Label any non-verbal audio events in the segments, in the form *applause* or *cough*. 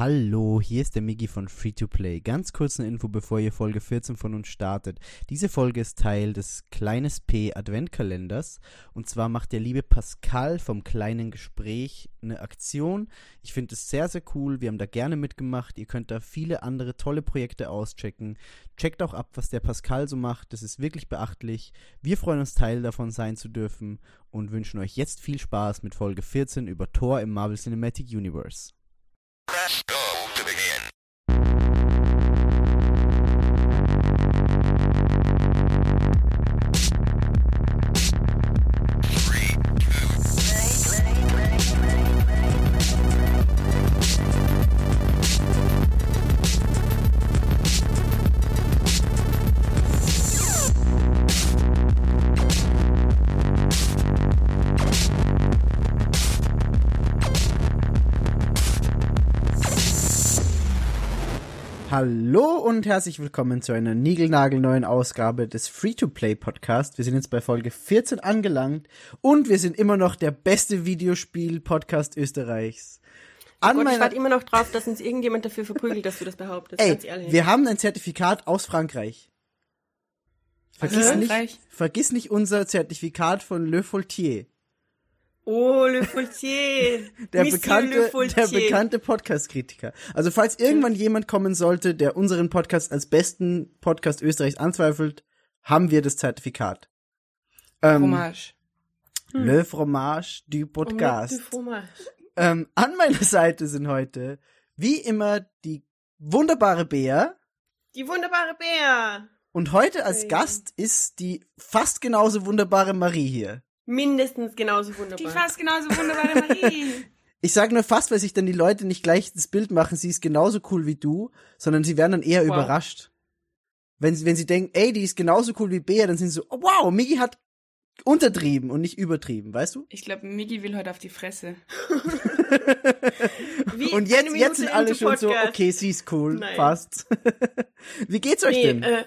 Hallo, hier ist der Migi von Free to Play. Ganz kurz eine Info, bevor ihr Folge 14 von uns startet. Diese Folge ist Teil des Kleines P Adventkalenders. Und zwar macht der liebe Pascal vom kleinen Gespräch eine Aktion. Ich finde es sehr, sehr cool. Wir haben da gerne mitgemacht. Ihr könnt da viele andere tolle Projekte auschecken. Checkt auch ab, was der Pascal so macht. Das ist wirklich beachtlich. Wir freuen uns, Teil davon sein zu dürfen und wünschen euch jetzt viel Spaß mit Folge 14 über Thor im Marvel Cinematic Universe. Press go Hallo und herzlich willkommen zu einer niegelnagelneuen Ausgabe des Free-to-Play Podcast. Wir sind jetzt bei Folge 14 angelangt und wir sind immer noch der beste Videospiel-Podcast Österreichs. An Gott, ich warte immer noch drauf, dass uns irgendjemand dafür verprügelt, dass du das behauptest. ey, ganz ehrlich. wir haben ein Zertifikat aus Frankreich. Vergiss Aha. nicht, Frankreich. vergiss nicht unser Zertifikat von Le Faultier. Oh, Le Faultier. *laughs* Der Monsieur bekannte, Le Faultier. der bekannte Podcast-Kritiker. Also falls irgendwann jemand kommen sollte, der unseren Podcast als besten Podcast Österreichs anzweifelt, haben wir das Zertifikat. Ähm, Fromage. Le Fromage du Podcast. Du fromage. Ähm, an meiner Seite sind heute, wie immer, die wunderbare Bea. Die wunderbare Bär. Und heute als Hey. Gast ist die fast genauso wunderbare Marie hier. Mindestens genauso Die wunderbar. fast genauso wunderbare Marie. *laughs* Ich sage nur fast, weil sich dann die Leute nicht gleich das Bild machen, sie ist genauso cool wie du, sondern sie werden dann eher Wow. überrascht. Wenn sie, wenn sie denken, ey, die ist genauso cool wie Bea, dann sind sie so, oh, wow, Migi hat untertrieben und nicht übertrieben, weißt du? Ich glaube, Migi will heute auf die Fresse. *laughs* Wie Und jetzt, jetzt sind alle schon so, Podcast. okay, sie ist cool, Nein. passt. *laughs* wie geht's euch Nee, denn? äh,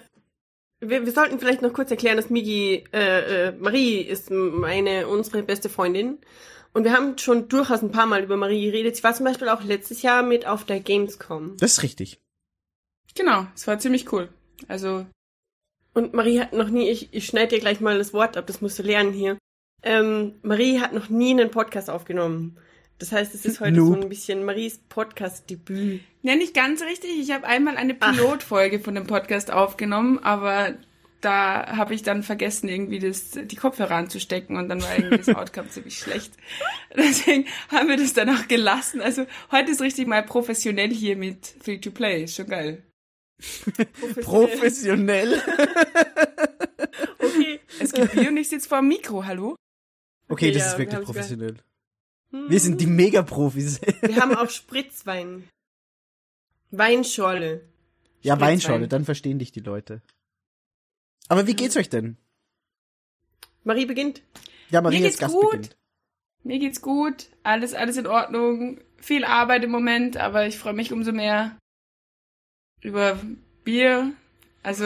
wir, wir sollten vielleicht noch kurz erklären, dass Migi, äh, äh, Marie ist meine, unsere beste Freundin. Und wir haben schon durchaus ein paar Mal über Marie geredet. Sie war zum Beispiel auch letztes Jahr mit auf der Gamescom. das ist richtig. Genau, es war ziemlich cool. Also, Und Marie hat noch nie, ich, ich schneide dir gleich mal das Wort ab, das musst du lernen hier. Ähm, Marie hat noch nie einen Podcast aufgenommen. Das heißt, es ist heute Noob. so ein bisschen Maries Podcast-Debüt. ja, nicht ganz richtig. Ich habe einmal eine Ach. Pilotfolge von dem Podcast aufgenommen, aber da habe ich dann vergessen, irgendwie das, die Kopfhörer anzustecken und dann war irgendwie das *laughs* Outcome ziemlich schlecht. Deswegen haben wir das dann auch gelassen. Also, heute ist richtig mal professionell hier mit Free to Play. Ist schon geil. Professionell. *laughs* Okay. Es gibt Bier und ich sitze vor dem Mikro, hallo? Okay, das ja, ist wir wirklich professionell. Wir sind die Mega-Profis. Wir haben auch Spritzwein. Weinschorle. ja, Spritzwein. Weinschorle, dann verstehen dich die Leute. Aber wie geht's euch denn? Marie beginnt. Ja, Marie Mir als geht's Gast gut. beginnt. Mir geht's gut, alles, alles in Ordnung. Viel Arbeit im Moment, aber ich freue mich umso mehr über Bier. Also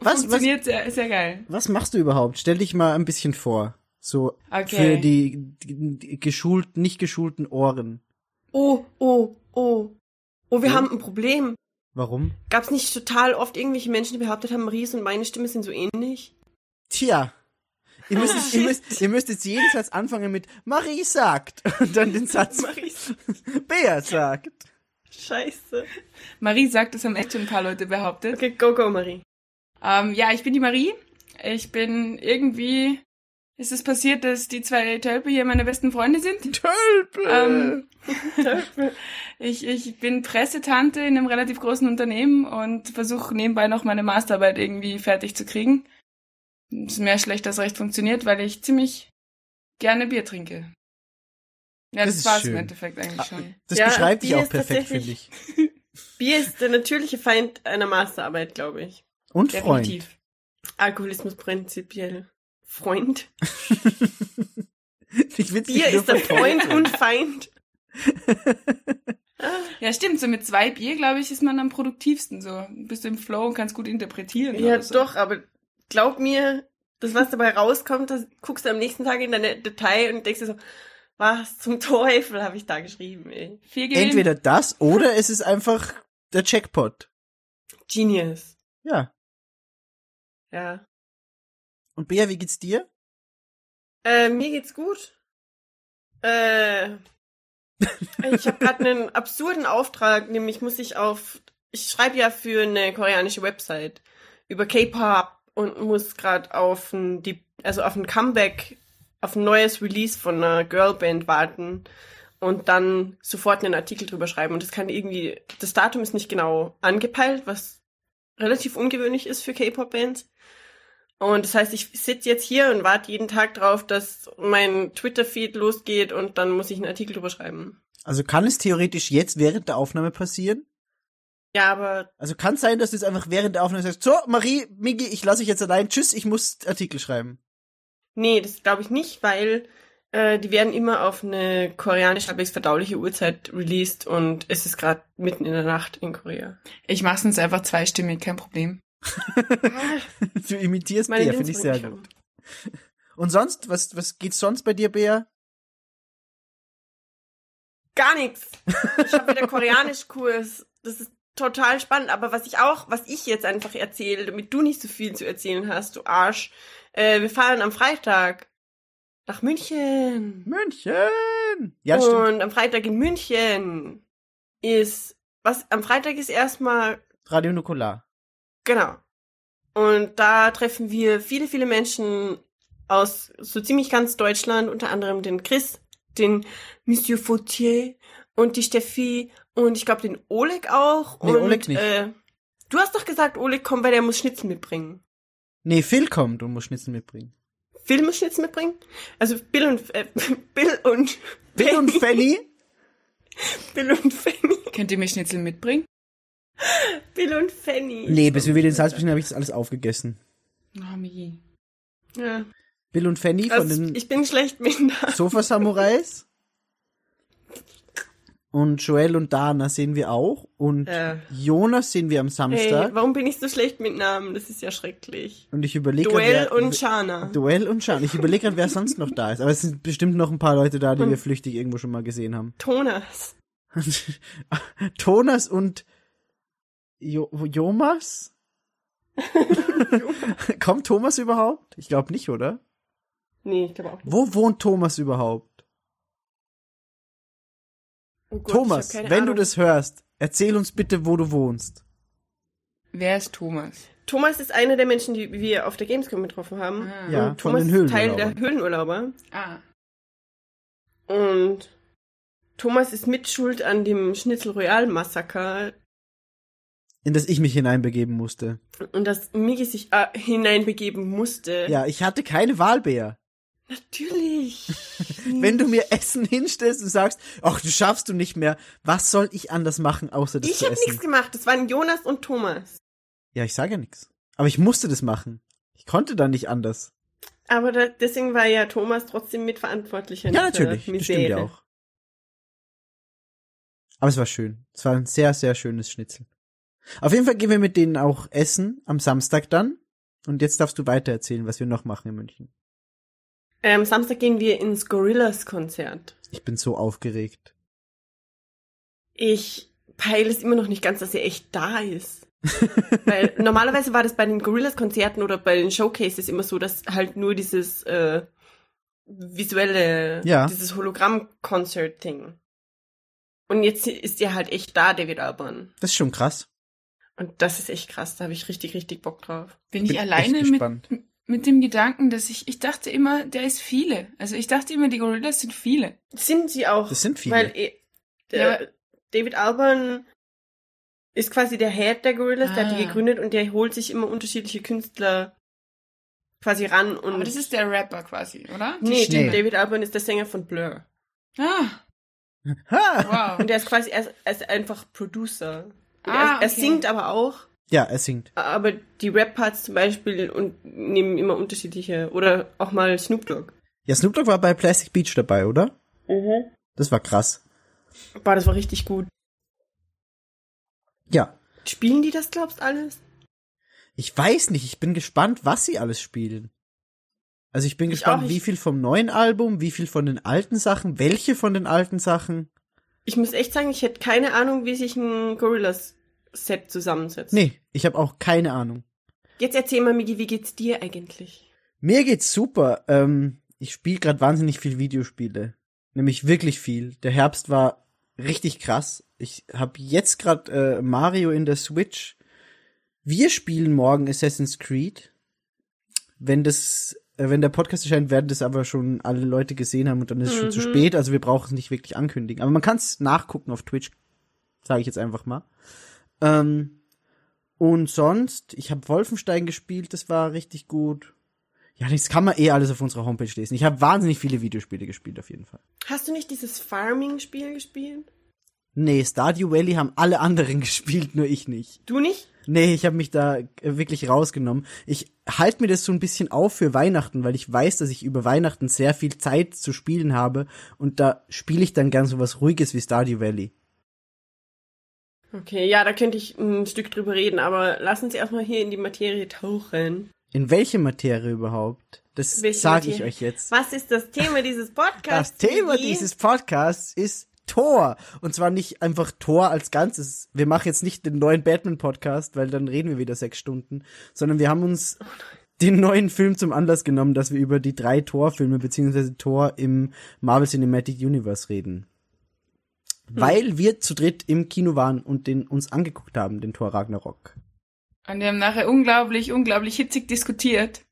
Was- funktioniert sehr, sehr geil. Was machst du überhaupt? Stell dich mal ein bisschen vor. So Okay. für die, die, die geschult, nicht geschulten Ohren. Oh, oh, oh. Oh, wir Ja? haben ein Problem. Warum? Gab's nicht total oft irgendwelche Menschen, die behauptet haben, Maries und meine Stimme sind so ähnlich? Tja. Ihr müsst, Ah, *laughs* ihr, müsst, ihr müsst jetzt jeden Satz anfangen mit Marie sagt und dann den Satz Maries. *laughs* Bea sagt. Scheiße. Marie sagt, das haben echt schon ein paar Leute behauptet. Okay, go, go, Marie. Ähm, ja, ich bin die Marie. Ich bin irgendwie, ist es passiert, dass die zwei Tölpe hier meine besten Freunde sind. *laughs* Tölpe. Ähm, *laughs* ich, ich bin Pressetante in einem relativ großen Unternehmen und versuche nebenbei noch meine Masterarbeit irgendwie fertig zu kriegen. Ist mehr schlecht als recht funktioniert, weil ich ziemlich gerne Bier trinke. Ja, Das das, ist war's schön. im Endeffekt eigentlich schon. das Ja, beschreibt dich auch perfekt, finde ich. *laughs* Bier ist der natürliche Feind einer Masterarbeit, glaube ich. Und Freund. Definitiv. Alkoholismus prinzipiell. Freund. *laughs* Bier ist der. Freund und Feind. *laughs* Ja, stimmt. So mit zwei Bier, glaube ich, ist man am produktivsten. So bist du im Flow und kannst gut interpretieren. Ja, so. doch, aber glaub mir, das, was dabei rauskommt, das guckst du am nächsten Tag in deine Datei und denkst dir so, Was zum Teufel habe ich da geschrieben, ey? Entweder das oder es ist einfach der Jackpot. Genius. Ja. Ja. Und Bea, wie geht's dir? Äh, mir geht's gut. Äh, *laughs* ich habe gerade einen absurden Auftrag, nämlich muss ich auf, ich schreibe ja für eine koreanische Website über K-Pop und muss gerade auf ein, also auf ein Comeback, auf ein neues Release von einer Girlband warten und dann sofort einen Artikel drüber schreiben. Und das kann irgendwie, das Datum ist nicht genau angepeilt, was relativ ungewöhnlich ist für K-Pop-Bands. Und das heißt, ich sitze jetzt hier und warte jeden Tag drauf, dass mein Twitter-Feed losgeht und dann muss ich einen Artikel drüber schreiben. Also kann es theoretisch jetzt während der Aufnahme passieren? Ja, aber Also kann es sein, dass du jetzt einfach während der Aufnahme sagst, so, Marie, Migi, ich lasse dich jetzt allein, tschüss, ich muss Artikel schreiben. nee, das glaube ich nicht, weil äh, die werden immer auf eine koreanisch halbwegs verdauliche Uhrzeit released und es ist gerade mitten in der Nacht in Korea. Ich mach's uns einfach zweistimmig, kein Problem. Du imitierst Meine Bea, finde ich sehr gut. Und sonst, was, was geht's sonst bei dir, Bea? Gar nichts. Ich habe wieder Koreanischkurs. Das ist total spannend. Aber was ich auch, was ich jetzt einfach erzähle, damit du nicht so viel zu erzählen hast, du Arsch. Äh, wir fahren am Freitag nach München. München! Ja, stimmt. und am Freitag in München ist, was, am Freitag ist erstmal, Radio Nukular. Genau. Und da treffen wir viele, viele Menschen aus so ziemlich ganz Deutschland, unter anderem den Chris, den Monsieur Fautier und die Steffi und ich glaube den Oleg auch. Nee, und, Oleg nicht. Äh, du hast doch gesagt, Oleg kommt, weil der muss Schnitzel mitbringen. Nee, Phil kommt und muss Schnitzel mitbringen. Phil muss Schnitzel mitbringen? Also Bill und, äh, *laughs* Bill und, Bill und Fanny? *laughs* Bill und Fanny. Könnt ihr mir Schnitzel mitbringen? Bill und Fanny. Nee, bis wir wieder in Salzburg sind, habe ich das alles aufgegessen. Oh, Migi. Ja. Bill und Fanny von Also, den ich bin schlecht mit Namen. Sofa-Samurais. Und Joel und Dana sehen wir auch. Und Ja. Jonas sehen wir am Hey, Samstag. warum bin ich so schlecht mit Namen? Das ist ja schrecklich. und ich überlege Duell wer, und Shana. Duell und Schan. Ich überlege gerade, wer sonst noch da ist. Aber es sind bestimmt noch ein paar Leute da, die wir flüchtig irgendwo schon mal gesehen haben. Tonas. *laughs* Tonas und jo Jomas? *laughs* Kommt Thomas überhaupt? Ich glaube nicht, oder? Nee, ich glaube auch nicht. Wo wohnt Thomas überhaupt? Oh Gott, Thomas, wenn Ahnung. du das hörst, erzähl uns bitte, wo du wohnst. Wer ist Thomas? Thomas ist einer der Menschen, die wir auf der Gamescom getroffen haben. Ah. Ja, und von Thomas den ist Teil der. Höhlenurlauber. Ah. Und Thomas ist mitschuld an dem Schnitzel Royal Massaker In das ich mich hineinbegeben musste. und dass Migi sich äh, hineinbegeben musste. Ja, ich hatte keine Wahl, Bea. Natürlich. *laughs* Wenn du mir Essen hinstellst und sagst, ach, du schaffst du nicht mehr, was soll ich anders machen, außer das ich zu habe essen? nichts gemacht. Das waren Jonas und Thomas. Ja, ich sage ja nichts. Aber ich musste das machen. Ich konnte da nicht anders. Aber da, deswegen war ja Thomas trotzdem mitverantwortlich. an Ja, natürlich. Das stimmt ja Misere. auch. Aber es war schön. Es war ein sehr, sehr schönes Schnitzel. Auf jeden Fall gehen wir mit denen auch essen am Samstag dann. Und jetzt darfst du weiter erzählen, was wir noch machen in München. Ähm, Samstag gehen wir ins Gorillas-Konzert. Ich bin so aufgeregt. Ich peile es immer noch nicht ganz, dass er echt da ist. *laughs* Weil normalerweise war das bei den Gorillas-Konzerten oder bei den Showcases immer so, dass halt nur dieses äh, visuelle, Ja. dieses Hologramm-Concert-Ding. Und jetzt ist er halt echt da, David Alban. Das ist schon krass. Und das ist echt krass, da habe ich richtig, richtig Bock drauf. Bin Bin ich alleine mit, mit dem Gedanken, dass ich, ich dachte immer, der ist viele. Also ich dachte immer, die Gorillas sind viele. Sind sie auch. Das sind viele. Weil eh, der, Ja. David Alban ist quasi der Head der Gorillas, der hat die Ah. gegründet und der holt sich immer unterschiedliche Künstler quasi ran und Aber das ist der Rapper quasi, oder? Die nee, Stimme. David Alban ist der Sänger von Blur Ah, Ha! wow. und der ist quasi er ist, er ist einfach Producer. Ah, er, er okay. singt aber auch, Ja, er singt. aber die Rap-Parts zum Beispiel und nehmen immer unterschiedliche oder auch mal Snoop Dogg. Ja, Snoop Dogg war bei Plastic Beach dabei, oder? Mhm. Das war krass. Boah, das war richtig gut. Ja. Spielen die das, glaubst alles? Ich weiß nicht, ich bin gespannt, was sie alles spielen. Also ich bin Ich gespannt, auch, ich- wie viel vom neuen Album, wie viel von den alten Sachen, welche von den alten Sachen. Ich muss echt sagen, ich hätte keine Ahnung, wie sich ein Gorillas-Set zusammensetzt. Nee, ich habe auch keine Ahnung. Jetzt erzähl mal, Migi, wie geht's dir eigentlich? Mir geht's super. Ähm, ich spiele gerade wahnsinnig viel Videospiele. Nämlich wirklich viel. Der Herbst war richtig krass. Ich habe jetzt gerade äh, Mario in der Switch. Wir spielen morgen Assassin's Creed. Wenn das, äh, wenn der Podcast erscheint, werden das aber schon alle Leute gesehen haben und dann ist es schon zu Mhm. spät. Also wir brauchen es nicht wirklich ankündigen. Aber man kann es nachgucken auf Twitch. Sage ich jetzt einfach mal. Ähm, und sonst, ich habe Wolfenstein gespielt, das war richtig gut. Ja, das kann man eh alles auf unserer Homepage lesen. Ich habe wahnsinnig viele Videospiele gespielt, auf jeden Fall. Hast du nicht dieses Farming-Spiel gespielt? Nee, Stardew Valley haben alle anderen *laughs* gespielt, nur ich nicht. Du nicht? Nee, ich habe mich da äh, wirklich rausgenommen. Ich halte mir das so ein bisschen auf für Weihnachten, weil ich weiß, dass ich über Weihnachten sehr viel Zeit zu spielen habe und da spiele ich dann gern so was Ruhiges wie Stardew Valley. Okay, ja, da könnte ich ein Stück drüber reden, aber lass uns erstmal hier in die Materie tauchen. In welche Materie überhaupt? Das sage ich euch jetzt. Was ist das Thema dieses Podcasts? Das Thema dieses Podcasts ist Tor. Und zwar nicht einfach Tor als Ganzes. Wir machen jetzt nicht den neuen Batman-Podcast, weil dann reden wir wieder sechs Stunden, sondern wir haben uns den neuen Film zum Anlass genommen, dass wir über die drei Tor-Filme beziehungsweise Tor im Marvel Cinematic Universe reden. Weil wir zu dritt im Kino waren und den uns angeguckt haben, den Tor Ragnarok. Und wir haben nachher unglaublich, unglaublich hitzig diskutiert.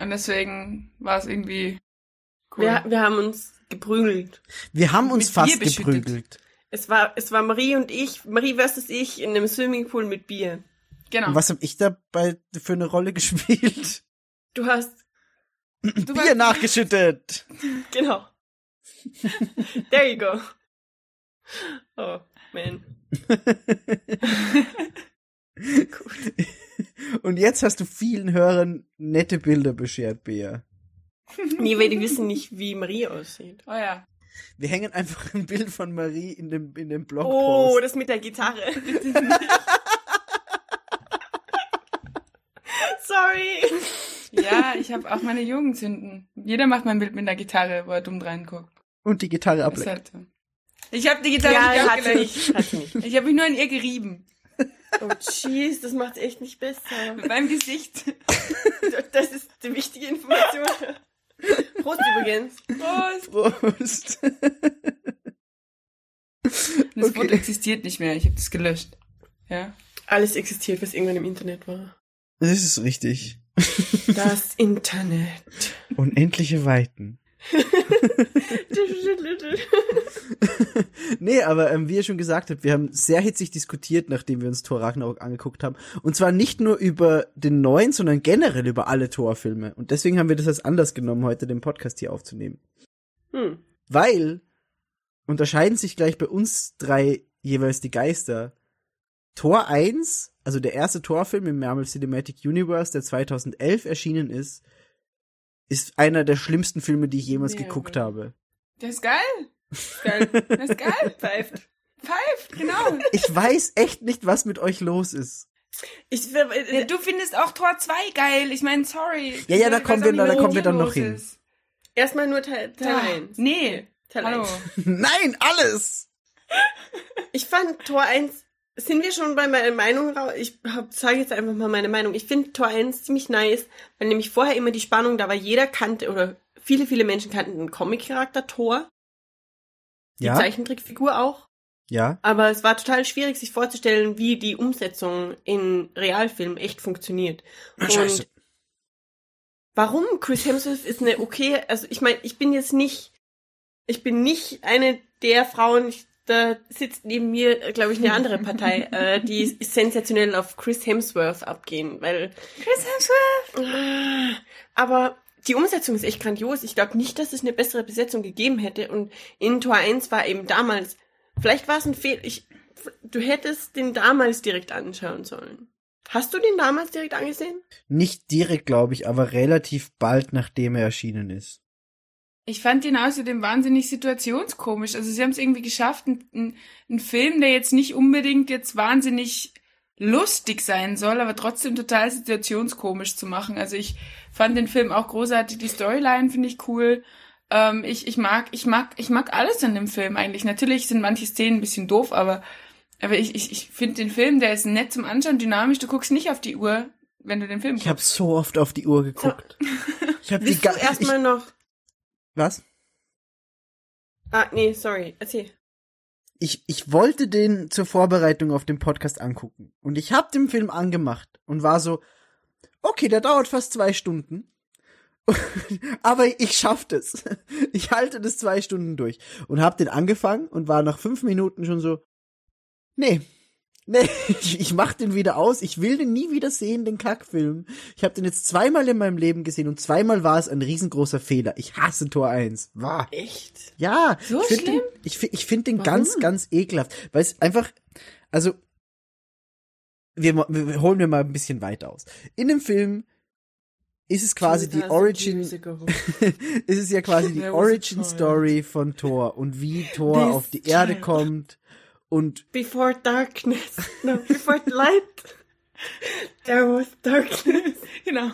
Und deswegen war es irgendwie cool. Wir, wir haben uns geprügelt. Wir haben uns Mit fast geprügelt. Es war, es war Marie und ich, Marie versus ich in einem Swimmingpool mit Bier. genau. Und was habe ich dabei für eine Rolle *laughs* gespielt? Du hast, Du Bier warst- *laughs* genau. nachgeschüttet. There you go. *laughs* Oh, man. *laughs* Und jetzt hast du vielen Hörern nette Bilder beschert, Bea. *laughs* Nee, weil die wissen nicht, wie Marie aussieht. Oh ja. Wir hängen einfach ein Bild von Marie in dem, in dem Blogpost. Oh, das mit der Gitarre. Sorry. Ja, ich habe auch meine Jugendsünden. Jeder macht mein Bild mit einer Gitarre, wo er dumm reinguckt. Und die Gitarre ableckt. Ich habe die Gitarre Ja, nicht hat nicht. Hat nicht. Ich habe mich nur an ihr gerieben. Oh, jeez, das macht's echt nicht besser. Mit meinem Gesicht. *laughs* Das ist die wichtige Information. Prost übrigens. Prost. Prost. Das Okay. Foto existiert nicht mehr. Ich habe das gelöscht. Ja. Alles existiert, was irgendwann im Internet war. Das ist richtig. Das Internet. Unendliche Weiten. *laughs* Nee, aber ähm, wie ihr schon gesagt habt, wir haben sehr hitzig diskutiert, nachdem wir uns Thor Ragnarok angeguckt haben. Und zwar nicht nur über den neuen, sondern generell über alle Thor-Filme. Und deswegen haben wir das als Anlass genommen, heute den Podcast hier aufzunehmen. Hm. Weil unterscheiden sich gleich bei uns drei jeweils die Geister. Tor 1, also der erste Torfilm im Marvel Cinematic Universe, der 2011 erschienen ist, ist einer der schlimmsten Filme, die ich jemals Mehrere. geguckt habe. Der ist geil. Geil. Der ist geil. *laughs* Pfeift. Pfeift, genau. Ich weiß echt nicht, was mit euch los ist. Ich, Ja, du findest auch Tor 2 geil. Ich meine, sorry. Ja, ja, da kommen wir- da kommen wir dann noch hin. ist. erstmal nur Teil, Teil Ja. 1. Nee. Teil Hallo. 1. *laughs* Nein, alles! Ich fand Tor 1, sind wir schon bei meiner Meinung raus? Ich sage jetzt einfach mal meine Meinung. Ich finde Tor 1 ziemlich nice, weil nämlich vorher immer die Spannung da war, jeder kannte oder viele, viele Menschen kannten den Comic-Charakter Thor, die Ja, Zeichentrickfigur auch. ja. Aber es war total schwierig, sich vorzustellen, wie die Umsetzung in Realfilm echt funktioniert. Scheiße. Und warum Chris Hemsworth ist eine okay, also ich meine, ich bin jetzt nicht, ich bin nicht eine der Frauen, ich, da sitzt neben mir, glaube ich, eine andere Partei, äh, die sensationell auf Chris Hemsworth abgehen, weil, Chris Hemsworth. Ah, aber die Umsetzung ist echt grandios. Ich glaube nicht, dass es eine bessere Besetzung gegeben hätte und in Tor 1 war eben damals, vielleicht war es ein Fehler, ich, du hättest den damals direkt anschauen sollen. Hast du den damals direkt angesehen? Nicht direkt, glaube ich, aber relativ bald, nachdem er erschienen ist. Ich fand ihn außerdem wahnsinnig situationskomisch. Also sie haben es irgendwie geschafft, einen, einen Film, der jetzt nicht unbedingt jetzt wahnsinnig lustig sein soll, aber trotzdem total situationskomisch zu machen. Also ich fand den Film auch großartig. Die Storyline finde ich cool. Ähm, ich, ich mag, ich mag, ich mag alles an dem Film eigentlich. Natürlich sind manche Szenen ein bisschen doof, aber, aber ich, ich, ich finde den Film, der ist nett zum Anschauen, dynamisch. Du guckst nicht auf die Uhr, wenn du den Film Ich habe guckst. so oft auf die Uhr geguckt. Ich habe die Willst du ga- erstmal noch. Was? Ah, nee, sorry. Erzähl. Ich, ich wollte den zur Vorbereitung auf den Podcast angucken. Und ich hab den Film angemacht und war so, okay, der dauert fast zwei Stunden. *laughs* Aber ich schaff das. Ich halte das zwei Stunden durch. Und hab den angefangen und war nach fünf Minuten schon so, nee, nee, *laughs* ich, ich mach den wieder aus. Ich will den nie wieder sehen, den Kackfilm. Ich habe den jetzt zweimal in meinem Leben gesehen und zweimal war es ein riesengroßer Fehler. Ich hasse Tor 1. War. Echt? Ja, So ich finde den, schlimm? ich, ich find den Warum? ganz, ganz ekelhaft, weil es einfach, also, wir, wir holen wir mal ein bisschen weit aus. In dem Film ist es quasi die Origin, *laughs* ist es ja quasi *laughs* die Origin. Story von Thor und wie Thor auf die Erde kommt und Before darkness. No, before light. There was darkness. Genau.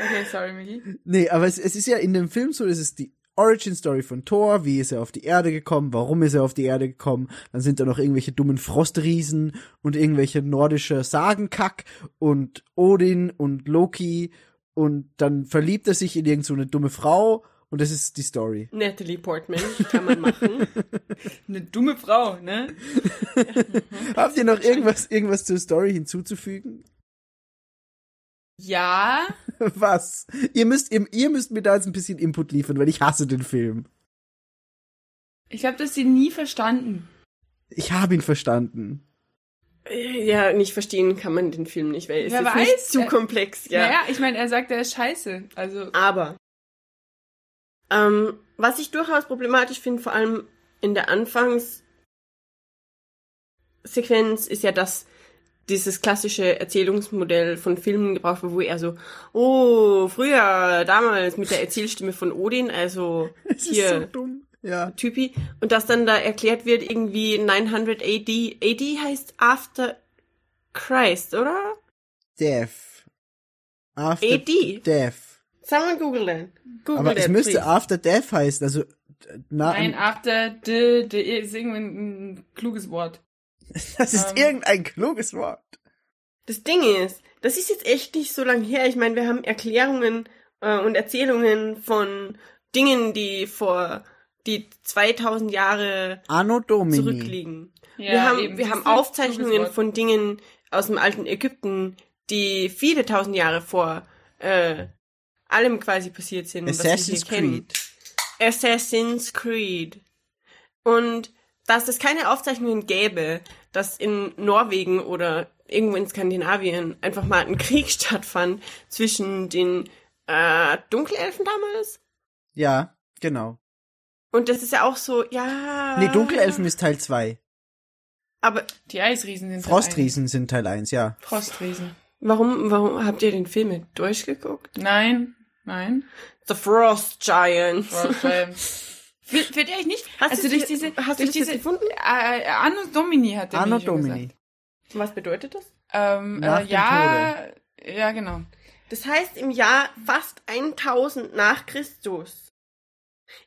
Okay, sorry, Miki. Nee, aber es, es ist ja in dem Film so, es ist die Origin Story von Thor, wie ist er auf die Erde gekommen, warum ist er auf die Erde gekommen, dann sind da noch irgendwelche dummen Frostriesen und irgendwelche nordische Sagenkack und Odin und Loki und dann verliebt er sich in irgend so eine dumme Frau und das ist die Story. Natalie Portman. Kann man machen. *laughs* Eine dumme Frau, ne? *laughs* Habt ihr noch irgendwas, irgendwas zur Story hinzuzufügen? Ja. *laughs* Was? Ihr müsst, ihr, ihr müsst mir da jetzt ein bisschen Input liefern, weil ich hasse den Film. Ich habe das sie nie verstanden. Ich habe ihn verstanden. Ja, nicht verstehen kann man den Film nicht, weil es Wer ist nicht weiß, zu äh, komplex, ja. Naja, ich meine, er sagt, er ist scheiße. Also, Aber ähm, was ich durchaus problematisch finde, vor allem in der Anfangssequenz, ist ja, dass dieses klassische Erzählungsmodell von Filmen gebraucht wird, wo er so, oh, früher, damals mit der Erzählstimme von Odin, also *laughs* Es ist so hier dumm. Ja. Typi, und dass dann da erklärt wird, irgendwie 900 AD, AD heißt After Christ, oder? Death. After AD. Death. Someone google that. Google Aber es müsste please. After Death heißen, also na, nein, after the, the ist irgendwie ein, kluges Wort. *laughs* das ist ähm, irgendein kluges Wort. Das Ding ist, das ist jetzt echt nicht so lang her. Ich meine, wir haben Erklärungen äh, und Erzählungen von Dingen, die vor die 2000 Jahre Anno Domini. zurückliegen. Ja, wir haben, eben, wir haben? Aufzeichnungen von Dingen aus dem alten Ägypten, die viele tausend Jahre vor äh, allem quasi passiert sind, was wir Assassin's hier kennen. Creed. Assassin's Creed. Und dass es keine Aufzeichnungen gäbe, dass in Norwegen oder irgendwo in Skandinavien einfach mal ein Krieg *laughs* stattfand zwischen den äh, Dunkelelfen damals. Ja, genau. Und das ist ja auch so, ja. Nee, Dunkelelfen ist Teil 2. Aber Die Eisriesen sind Frostriesen sind Teil 1, ja. Frostriesen. warum, warum habt ihr den Film mit durchgeguckt? Nein, nein. The Frost Giant. Fehlt fehlt *laughs* ihr euch nicht? Hast also du durch das- diese, hast du durch jetzt diese, gefunden? Äh, Anno Domini hat der Anno Domini. gesagt. Was bedeutet das? Ähm, Nach äh, dem ja, ja, genau. Das heißt, im Jahr fast 1000 nach Christus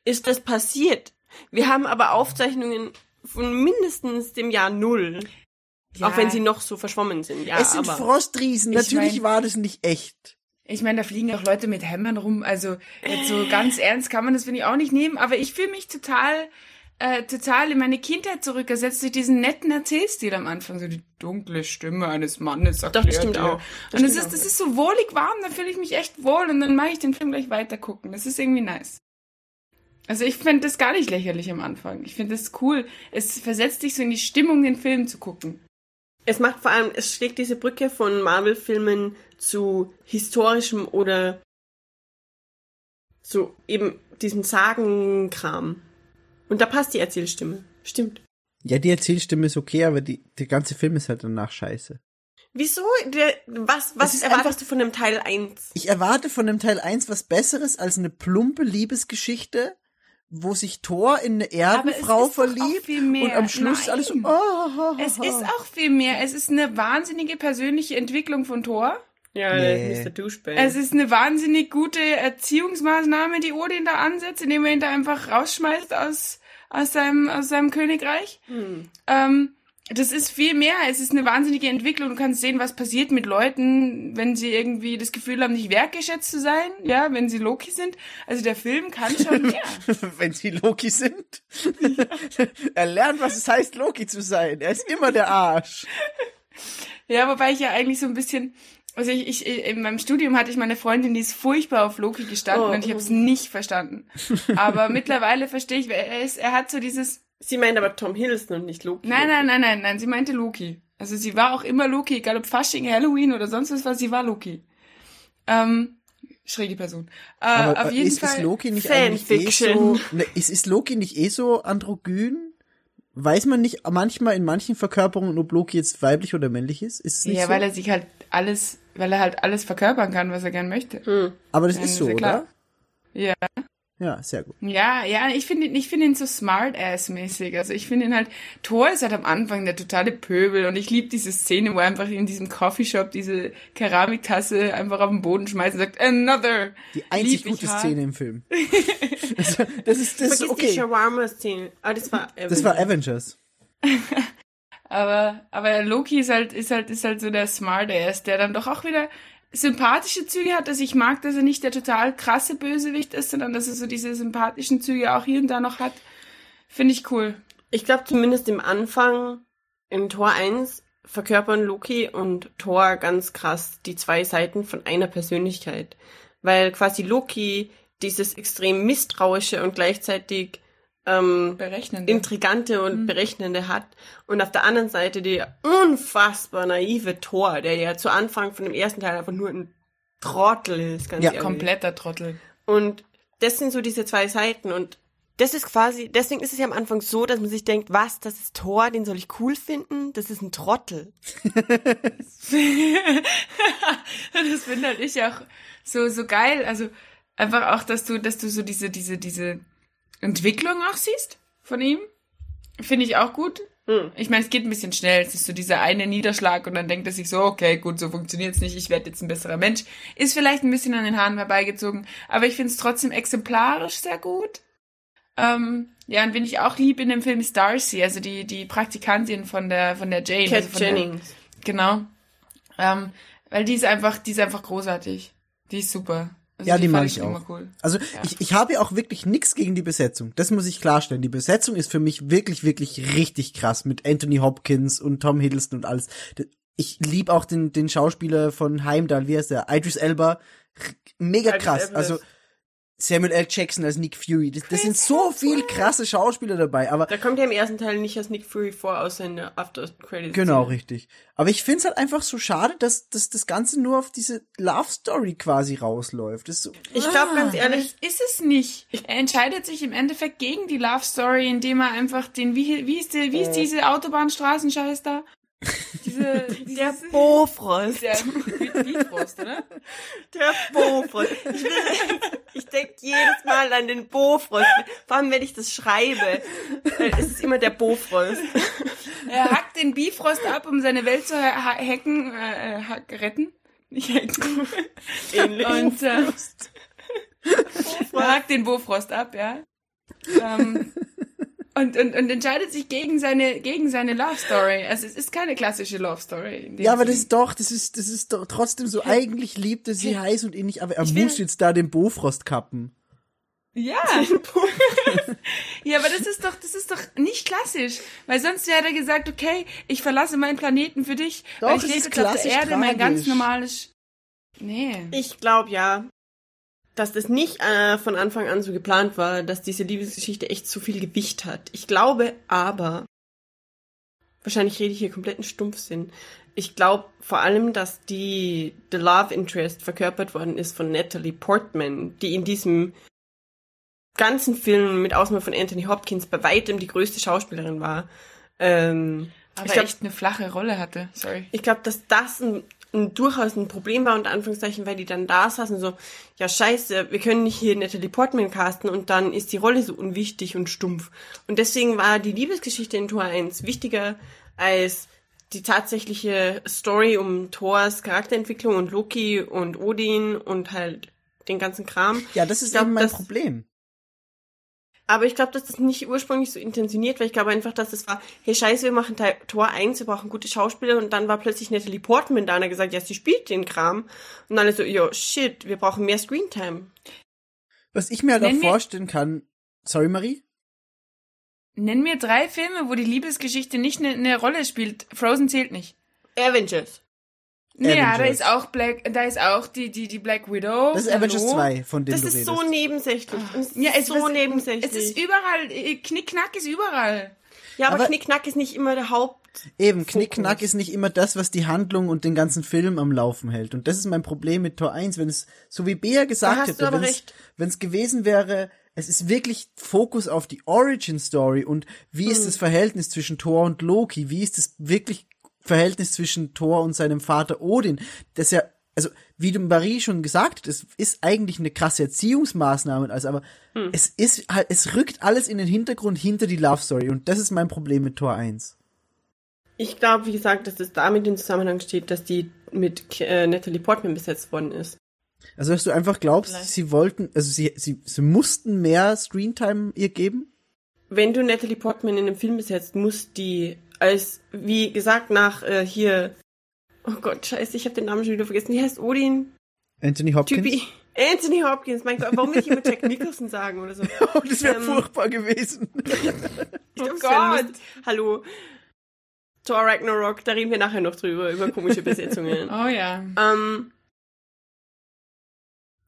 ist das passiert. Wir haben aber Aufzeichnungen von mindestens dem Jahr Null. Ja, Auch wenn sie noch so verschwommen sind. Ja, es sind aber Frostriesen. Ich Natürlich mein- war das nicht echt. Ich meine, da fliegen auch Leute mit Hämmern rum. Also jetzt so ganz ernst kann man das finde ich auch nicht nehmen. Aber ich fühle mich total, äh, total in meine Kindheit zurückgesetzt durch diesen netten Erzählstil am Anfang. So die dunkle Stimme eines Mannes erklärt das stimmt auch. Das und es ist, das ist so wohlig warm. Da fühle ich mich echt wohl und dann mache ich den Film gleich weiter gucken. Das ist irgendwie nice. Also ich finde das gar nicht lächerlich am Anfang. Ich finde das cool. Es versetzt dich so in die Stimmung, den Film zu gucken. Es macht vor allem, es schlägt diese Brücke von Marvel-Filmen zu historischem oder zu eben diesem Sagenkram. Und da passt die Erzählstimme. Stimmt. Ja, die Erzählstimme ist okay, aber die, der ganze Film ist halt danach scheiße. Wieso? Der, was was erwartest einfach- du von dem Teil 1? Ich erwarte von dem Teil 1 was Besseres als eine plumpe Liebesgeschichte, wo sich Thor in eine Erdenfrau verliebt viel mehr. und am Schluss alles so, Nein. ah, Es ist auch viel mehr. Es ist eine wahnsinnige persönliche Entwicklung von Thor. Ja, Nee. Mr. Douchebag. Es ist eine wahnsinnig gute Erziehungsmaßnahme, die Odin da ansetzt, indem er ihn da einfach rausschmeißt aus, aus, seinem, aus seinem Königreich. Ähm, das ist viel mehr. Es ist eine wahnsinnige Entwicklung. Du kannst sehen, was passiert mit Leuten, wenn sie irgendwie das Gefühl haben, nicht wertgeschätzt zu sein, ja, wenn sie Loki sind. Also der Film kann schon *laughs* mehr. wenn sie Loki sind. *laughs* er lernt, was es heißt, Loki zu sein. Er ist immer der Arsch. Ja, wobei ich ja eigentlich so ein bisschen, also ich, ich in meinem Studium hatte ich meine Freundin, die ist furchtbar auf Loki gestanden Oh. und ich habe es nicht verstanden. Aber mittlerweile verstehe ich, er ist, er hat so dieses, Sie meint aber Tom Hiddleston und nicht Loki. nein, nein, nein, nein, nein, sie meinte Loki. Also sie war auch immer Loki, egal ob Fasching, Halloween oder sonst was, war, sie war Loki. Ähm, schräge Person. Äh, Aber auf jeden ist, Fall. ist Loki nicht eigentlich eh so, Fanfiction. *laughs* ne, ist, ist Loki nicht eh so androgyn? Weiß man nicht manchmal in manchen Verkörperungen, ob Loki jetzt weiblich oder männlich ist? Ist es nicht ja, so? weil er sich halt alles, weil er halt alles verkörpern kann, was er gern möchte. Aber das Ja, ist ist so, ja klar. oder? Ja. Ja, sehr gut. Ja, ja, ich finde ihn, ich finde ihn so smart-ass-mäßig. Also ich finde ihn halt, Thor ist halt am Anfang der totale Pöbel und ich liebe diese Szene, wo er einfach in diesem Coffeeshop diese Keramiktasse einfach auf den Boden schmeißt und sagt, another. Die einzig gute hart. Szene im Film. das, *laughs* das ist, das ist Vergiss die okay. Shawarma-Szene. Ah, das war... Das war Avengers. *laughs* Aber, aber Loki ist halt, ist halt, ist halt so der Smart-ass, der dann doch auch wieder sympathische Züge hat. Also ich mag, dass er nicht der total krasse Bösewicht ist, sondern dass er so diese sympathischen Züge auch hier und da noch hat. Finde ich cool. Ich glaube zumindest im Anfang in Tor 1 verkörpern Loki und Thor ganz krass die zwei Seiten von einer Persönlichkeit. Weil quasi Loki dieses extrem misstrauische und gleichzeitig ähm, Berechnend. intrigante und berechnende hat. Und auf der anderen Seite der unfassbar naive Thor, der ja zu Anfang von dem ersten Teil einfach nur ein Trottel ist, ganz Ja, ehrlich. Kompletter Trottel. Und das sind so diese zwei Seiten und das ist quasi, deswegen ist es ja am Anfang so, dass man sich denkt, was, das ist Thor, den soll ich cool finden? Das ist ein Trottel. *laughs* das finde halt ich auch so, so geil. Also einfach auch, dass du, dass du so diese, diese, diese Entwicklung auch siehst von ihm. Finde ich auch gut. Hm. Ich meine, es geht ein bisschen schnell. Es ist so dieser eine Niederschlag und dann denkt er sich so, okay, gut, so funktioniert's nicht. Ich werde jetzt ein besserer Mensch. Ist vielleicht ein bisschen an den Haaren herbeigezogen, aber ich finde es trotzdem exemplarisch sehr gut. Ähm, ja, und wen ich auch lieb in dem Film ist Darcy, also die, die Praktikantin von der, von der Jane. Cat also von der- Jennings. Genau. Ähm, weil die ist einfach, die ist einfach großartig. Die ist super. Also Ja, die mag fand ich auch. Cool. Also ich, ich habe ja auch wirklich nix gegen die Besetzung. Das muss ich klarstellen. Die Besetzung ist für mich wirklich, wirklich richtig krass mit Anthony Hopkins und Tom Hiddleston und alles. Ich lieb auch den, den Schauspieler von Heimdall, wie heißt der? Idris Elba. Mega Idris krass. Elba Also Samuel L. Jackson als Nick Fury. Das, das sind so viel krasse Schauspieler dabei. Aber Da kommt ja im ersten Teil nicht als Nick Fury vor, außer in der After Credits. Genau, richtig. Aber ich find's halt einfach so schade, dass, dass das Ganze nur auf diese Love Story quasi rausläuft. So, Ich glaube ganz Aber ehrlich, ist es nicht. Er entscheidet sich im Endeffekt gegen die Love Story, indem er einfach den, wie, wie ist die, wie ist diese Autobahnstraßenscheiß da? *laughs* Diese, der Bofrost. der Bifrost, oder? Der Bofrost. Ich, ich denke jedes Mal an den Bofrost. Vor allem, wenn ich das schreibe. äh, Es ist immer der Bofrost. Er hackt den Bifrost ab, um seine Welt zu ha hacken, äh, äh, hack- retten. Nicht hacken. Ähnlich. Und äh, er hackt den Bofrost ab, ja. Ähm, und, und, und entscheidet sich gegen seine, gegen seine Love Story. Also es ist keine klassische Love Story. ja, aber das ist doch, das ist, das ist doch trotzdem so, eigentlich liebt er sie heiß und ähnlich, aber er Ich will- muss jetzt da den Bofrost kappen. Ja. *laughs* ja, aber das ist doch, das ist doch nicht klassisch. Weil sonst hätte er gesagt, okay, ich verlasse meinen Planeten für dich, Doch, weil ich lebe ist jetzt auf der klassisch Erde, mein ganz tragisch. normales. Nee. Ich glaube ja, dass das nicht äh, von Anfang an so geplant war, dass diese Liebesgeschichte echt zu viel Gewicht hat. Ich glaube aber, wahrscheinlich rede ich hier kompletten Stumpfsinn. Ich glaube vor allem, dass die The Love Interest verkörpert worden ist von Natalie Portman, die in diesem ganzen Film mit Ausnahme von Anthony Hopkins bei weitem die größte Schauspielerin war. Ähm, aber ich glaub- echt eine flache Rolle hatte. Sorry. ich glaube, dass das ein ein, durchaus ein Problem war, unter Anführungszeichen, weil die dann da saßen so, ja scheiße, wir können nicht hier Natalie Portman casten und dann ist die Rolle so unwichtig und stumpf. Und deswegen war die Liebesgeschichte in Tor 1 wichtiger als die tatsächliche Story um Thors Charakterentwicklung und Loki und Odin und halt den ganzen Kram. Ja, das ist glaub, eben mein Problem. Aber ich glaube, dass das nicht ursprünglich so intentioniert war. Ich glaube einfach, dass es war, hey scheiße, wir machen Teil, Tor 1, wir brauchen gute Schauspieler und dann war plötzlich Natalie Portman da und hat gesagt, ja, sie spielt den Kram. Und dann so, yo, shit, wir brauchen mehr Screentime. Was ich mir halt auch vorstellen kann. Sorry, Marie? Nenn mir drei Filme, wo die Liebesgeschichte nicht eine ne Rolle spielt. Frozen zählt nicht. Avengers. Ja, da ist auch Black, da ist auch die, die, die Black Widow. Das ist Hallo. Avengers 2, von dem Das du ist so nebensächlich. Ist Ja, es so was- nebensächlich. Es ist überall, äh, Knickknack ist überall. ja, aber, aber- Knickknack ist nicht immer der Haupt. Eben. Knickknack ist nicht immer das, was die Handlung und den ganzen Film am Laufen hält. Und das ist mein Problem mit Tor 1. Wenn es, so wie Bea gesagt hätte, wenn es, wenn es gewesen wäre, es ist wirklich Fokus auf die Origin Story und wie Hm. ist das Verhältnis zwischen Thor und Loki? Wie ist das wirklich Verhältnis zwischen Thor und seinem Vater Odin? Das ja, also, wie du Marie schon gesagt hat, es ist eigentlich eine krasse Erziehungsmaßnahme, also, aber Hm. es ist halt, es rückt alles in den Hintergrund hinter die Love Story und das ist mein Problem mit Tor 1. Ich glaube, wie gesagt, dass es damit in Zusammenhang steht, dass die mit äh, Natalie Portman besetzt worden ist. Also, dass du einfach glaubst, Vielleicht. sie wollten, also sie, sie, sie mussten mehr Screentime ihr geben? Wenn du Natalie Portman in einem Film besetzt, muss die als, wie gesagt, nach äh, hier, oh Gott, scheiße, ich habe den Namen schon wieder vergessen. Wie heißt Odin? Anthony Hopkins? Typi. *laughs* Anthony Hopkins, mein Gott, warum will ich immer Jack Nicholson sagen oder so? *laughs* Oh, das wäre Ähm, furchtbar gewesen. *laughs* Oh Gott. Hallo. Thor Ragnarok, da reden wir nachher noch drüber, über komische Besetzungen. Oh ja. Ähm,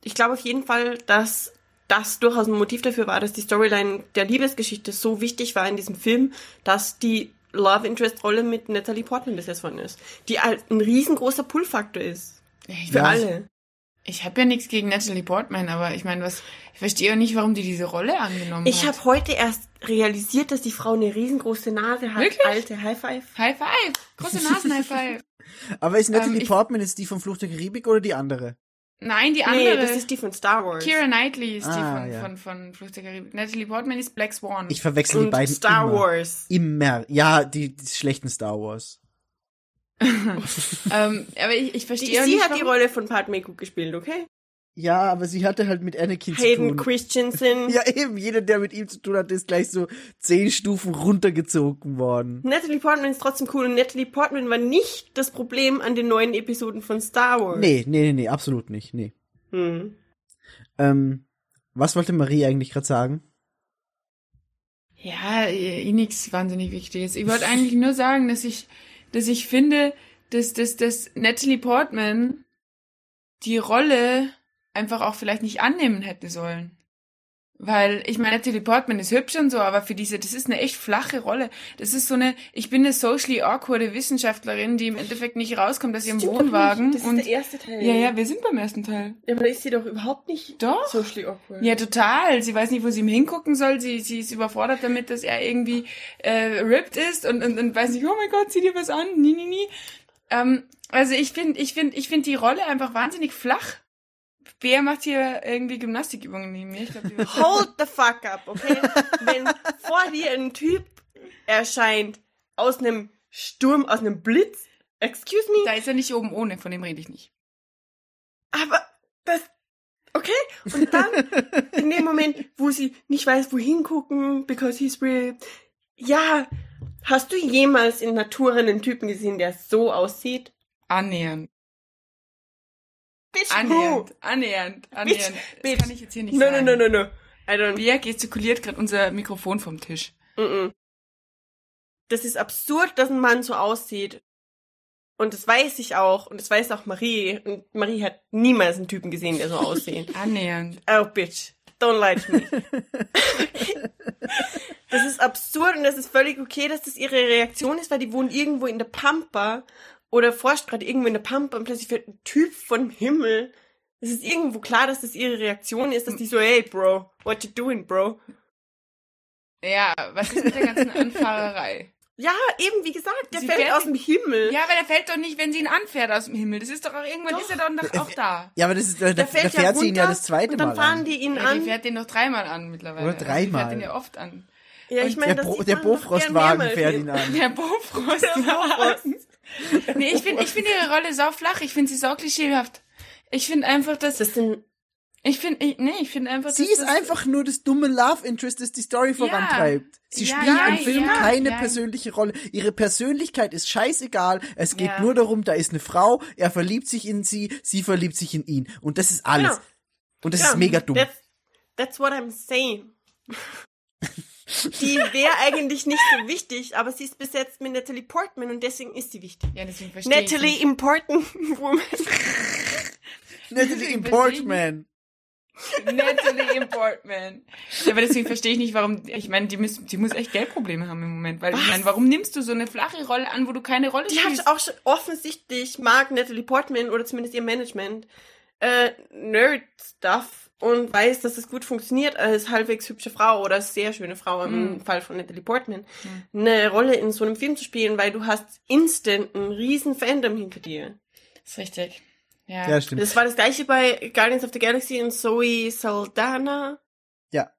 ich glaube auf jeden Fall, dass das durchaus ein Motiv dafür war, dass die Storyline der Liebesgeschichte so wichtig war in diesem Film, dass die Love Interest Rolle mit Natalie Portman besetzt worden ist, die halt ein riesengroßer Pull-Faktor ist Ich, für alle. ich habe ja nichts gegen Natalie Portman, aber ich meine, was, ich verstehe auch nicht, warum die diese Rolle angenommen Ich hat. habe heute erst realisiert, dass die Frau eine riesengroße Nase hat. Wirklich? Alte High Five. High Five! Große Nasen High Five! *laughs* Aber ist Natalie Ähm, ich- Portman jetzt die vom Fluch der Karibik oder die andere? Nein, die Nee, andere. das ist die von Star Wars. Kira Knightley ist die Ah, von, ja. von, von Flucht der Karibik. Natalie Portman ist Black Swan. Ich verwechsel die und beiden Star immer. Wars. Immer. Ja, die, die schlechten Star Wars. *laughs* ähm, aber ich, ich Die, verstehe auch sie nicht, hat die warum- Rolle von Padme Cook gespielt, okay? Ja, aber sie hatte halt mit Anakin zu Hayden tun. Christensen. *laughs* Ja, eben, jeder, der mit ihm zu tun hatte, ist gleich so zehn Stufen runtergezogen worden. Natalie Portman ist trotzdem cool und Natalie Portman war nicht das Problem an den neuen Episoden von Star Wars. Nee, nee, nee, nee, absolut nicht, nee. Hm. Ähm, was wollte Marie eigentlich gerade sagen? Ja, eh eh nichts wahnsinnig Wichtiges. Ich wollte eigentlich nur sagen, dass ich, dass ich finde, dass, dass, dass Natalie Portman die Rolle einfach auch vielleicht nicht annehmen hätte sollen. Weil, ich meine, Natalie Portman ist hübsch und so, aber für diese, das ist eine echt flache Rolle. Das ist so eine, ich bin eine socially awkwarde Wissenschaftlerin, die im Endeffekt nicht rauskommt aus ihrem Wohnwagen. Das ist und der erste Teil. ja, ja, wir sind beim ersten Teil. Ja, aber da ist sie doch überhaupt nicht Doch. socially awkward. Ja, total. Sie weiß nicht, wo sie ihm hingucken soll. Sie, sie ist überfordert damit, dass er irgendwie äh, ripped ist und, und, und weiß nicht, oh mein Gott, zieh dir was an. Nie, nie, nie. Ähm, also ich finde, ich finde, ich finde die Rolle einfach wahnsinnig flach. Bea macht hier irgendwie Gymnastikübungen neben mir. Ich glaub, die *laughs* Hold the fuck up, okay? Wenn vor dir ein Typ erscheint aus einem Sturm, aus einem Blitz, excuse me, da ist er nicht oben ohne, von dem rede ich nicht. aber das, okay? Und dann, in dem Moment, wo sie nicht weiß, wohin gucken, because he's real, ja, hast du jemals in Natur einen Typen gesehen, der so aussieht? Annähernd. Bitch, who? Annähernd. Annähernd. Annähernd. Das bitch. kann ich jetzt hier nicht No, no, sagen. no, no, no. I don't, Bea gestikuliert gerade unser Mikrofon vom Tisch. Mm-mm. Das ist absurd, dass ein Mann so aussieht. Und das weiß ich auch. Und das weiß auch Marie. Und Marie hat niemals einen Typen gesehen, der so aussieht. *laughs* Annähernd. oh, bitch. Don't lie to me. *laughs* das ist absurd und das ist völlig okay, dass das ihre Reaktion ist, weil die wohnen irgendwo in der Pampa oder forscht gerade irgendwo in der Pampa und plötzlich wird ein Typ vom Himmel. Es ist irgendwo klar, dass das ihre Reaktion ist, dass die so, hey, Bro, what you doing, Bro? Ja, was ist mit der ganzen Anfahrerei? Ja, eben, wie gesagt, der Sie fällt fährt aus dem Himmel. Ja, aber der fällt doch nicht, wenn sie ihn anfährt aus dem Himmel. Das ist doch auch irgendwann Doch. ist er dann doch auch da. Ja, aber das ist, da, da, der da fällt ja fährt sie ihn ja das zweite und dann Mal fahren an. die ihn Ja, die an. fährt den noch dreimal an mittlerweile. Oder dreimal. Also die fährt den ja oft an. Ja, ich meine, Der, Bo der Bofrostwagen fährt ihn an. Der Bofrost. *laughs* nee, ich finde ich finde ihre Rolle sau flach. Ich finde sie sau klischeehaft. Ich finde einfach, dass Das sind, ich finde nee, ich finde einfach, Sie ist einfach nur das dumme Love Interest, das die Story vorantreibt. Sie Ja, spielt ja, im Film ja, keine ja. persönliche Rolle. Ihre Persönlichkeit ist scheißegal. Es geht Ja. nur darum, da ist eine Frau, er verliebt sich in sie, sie verliebt sich in ihn. Und das ist alles. Genau. Und das ja, ist mega dumm. That's, that's what I'm saying. Die wäre eigentlich nicht so wichtig, aber sie ist besetzt mit Natalie Portman und deswegen ist sie wichtig. Ja, deswegen verstehe ich Natalie nicht. Important Woman. Natalie Deswegen Portman. Natalie Importman. Ja, aber deswegen verstehe ich nicht, warum, ich meine, die, muss, die muss echt Geldprobleme haben im Moment, weil ich meine, warum nimmst du so eine flache Rolle an, wo du keine Rolle Die spielst? hat auch schon offensichtlich mag Natalie Portman oder zumindest ihr Management äh, Nerd-Stuff und weiß, dass es gut funktioniert als halbwegs hübsche Frau oder sehr schöne Frau im Fall von Natalie Portman eine Rolle in so einem Film zu spielen, weil du hast instant einen riesen Fandom hinter dir. ist richtig. Ja. Ja, stimmt. Das war das gleiche bei Guardians of the Galaxy und Zoe Saldana. Ja.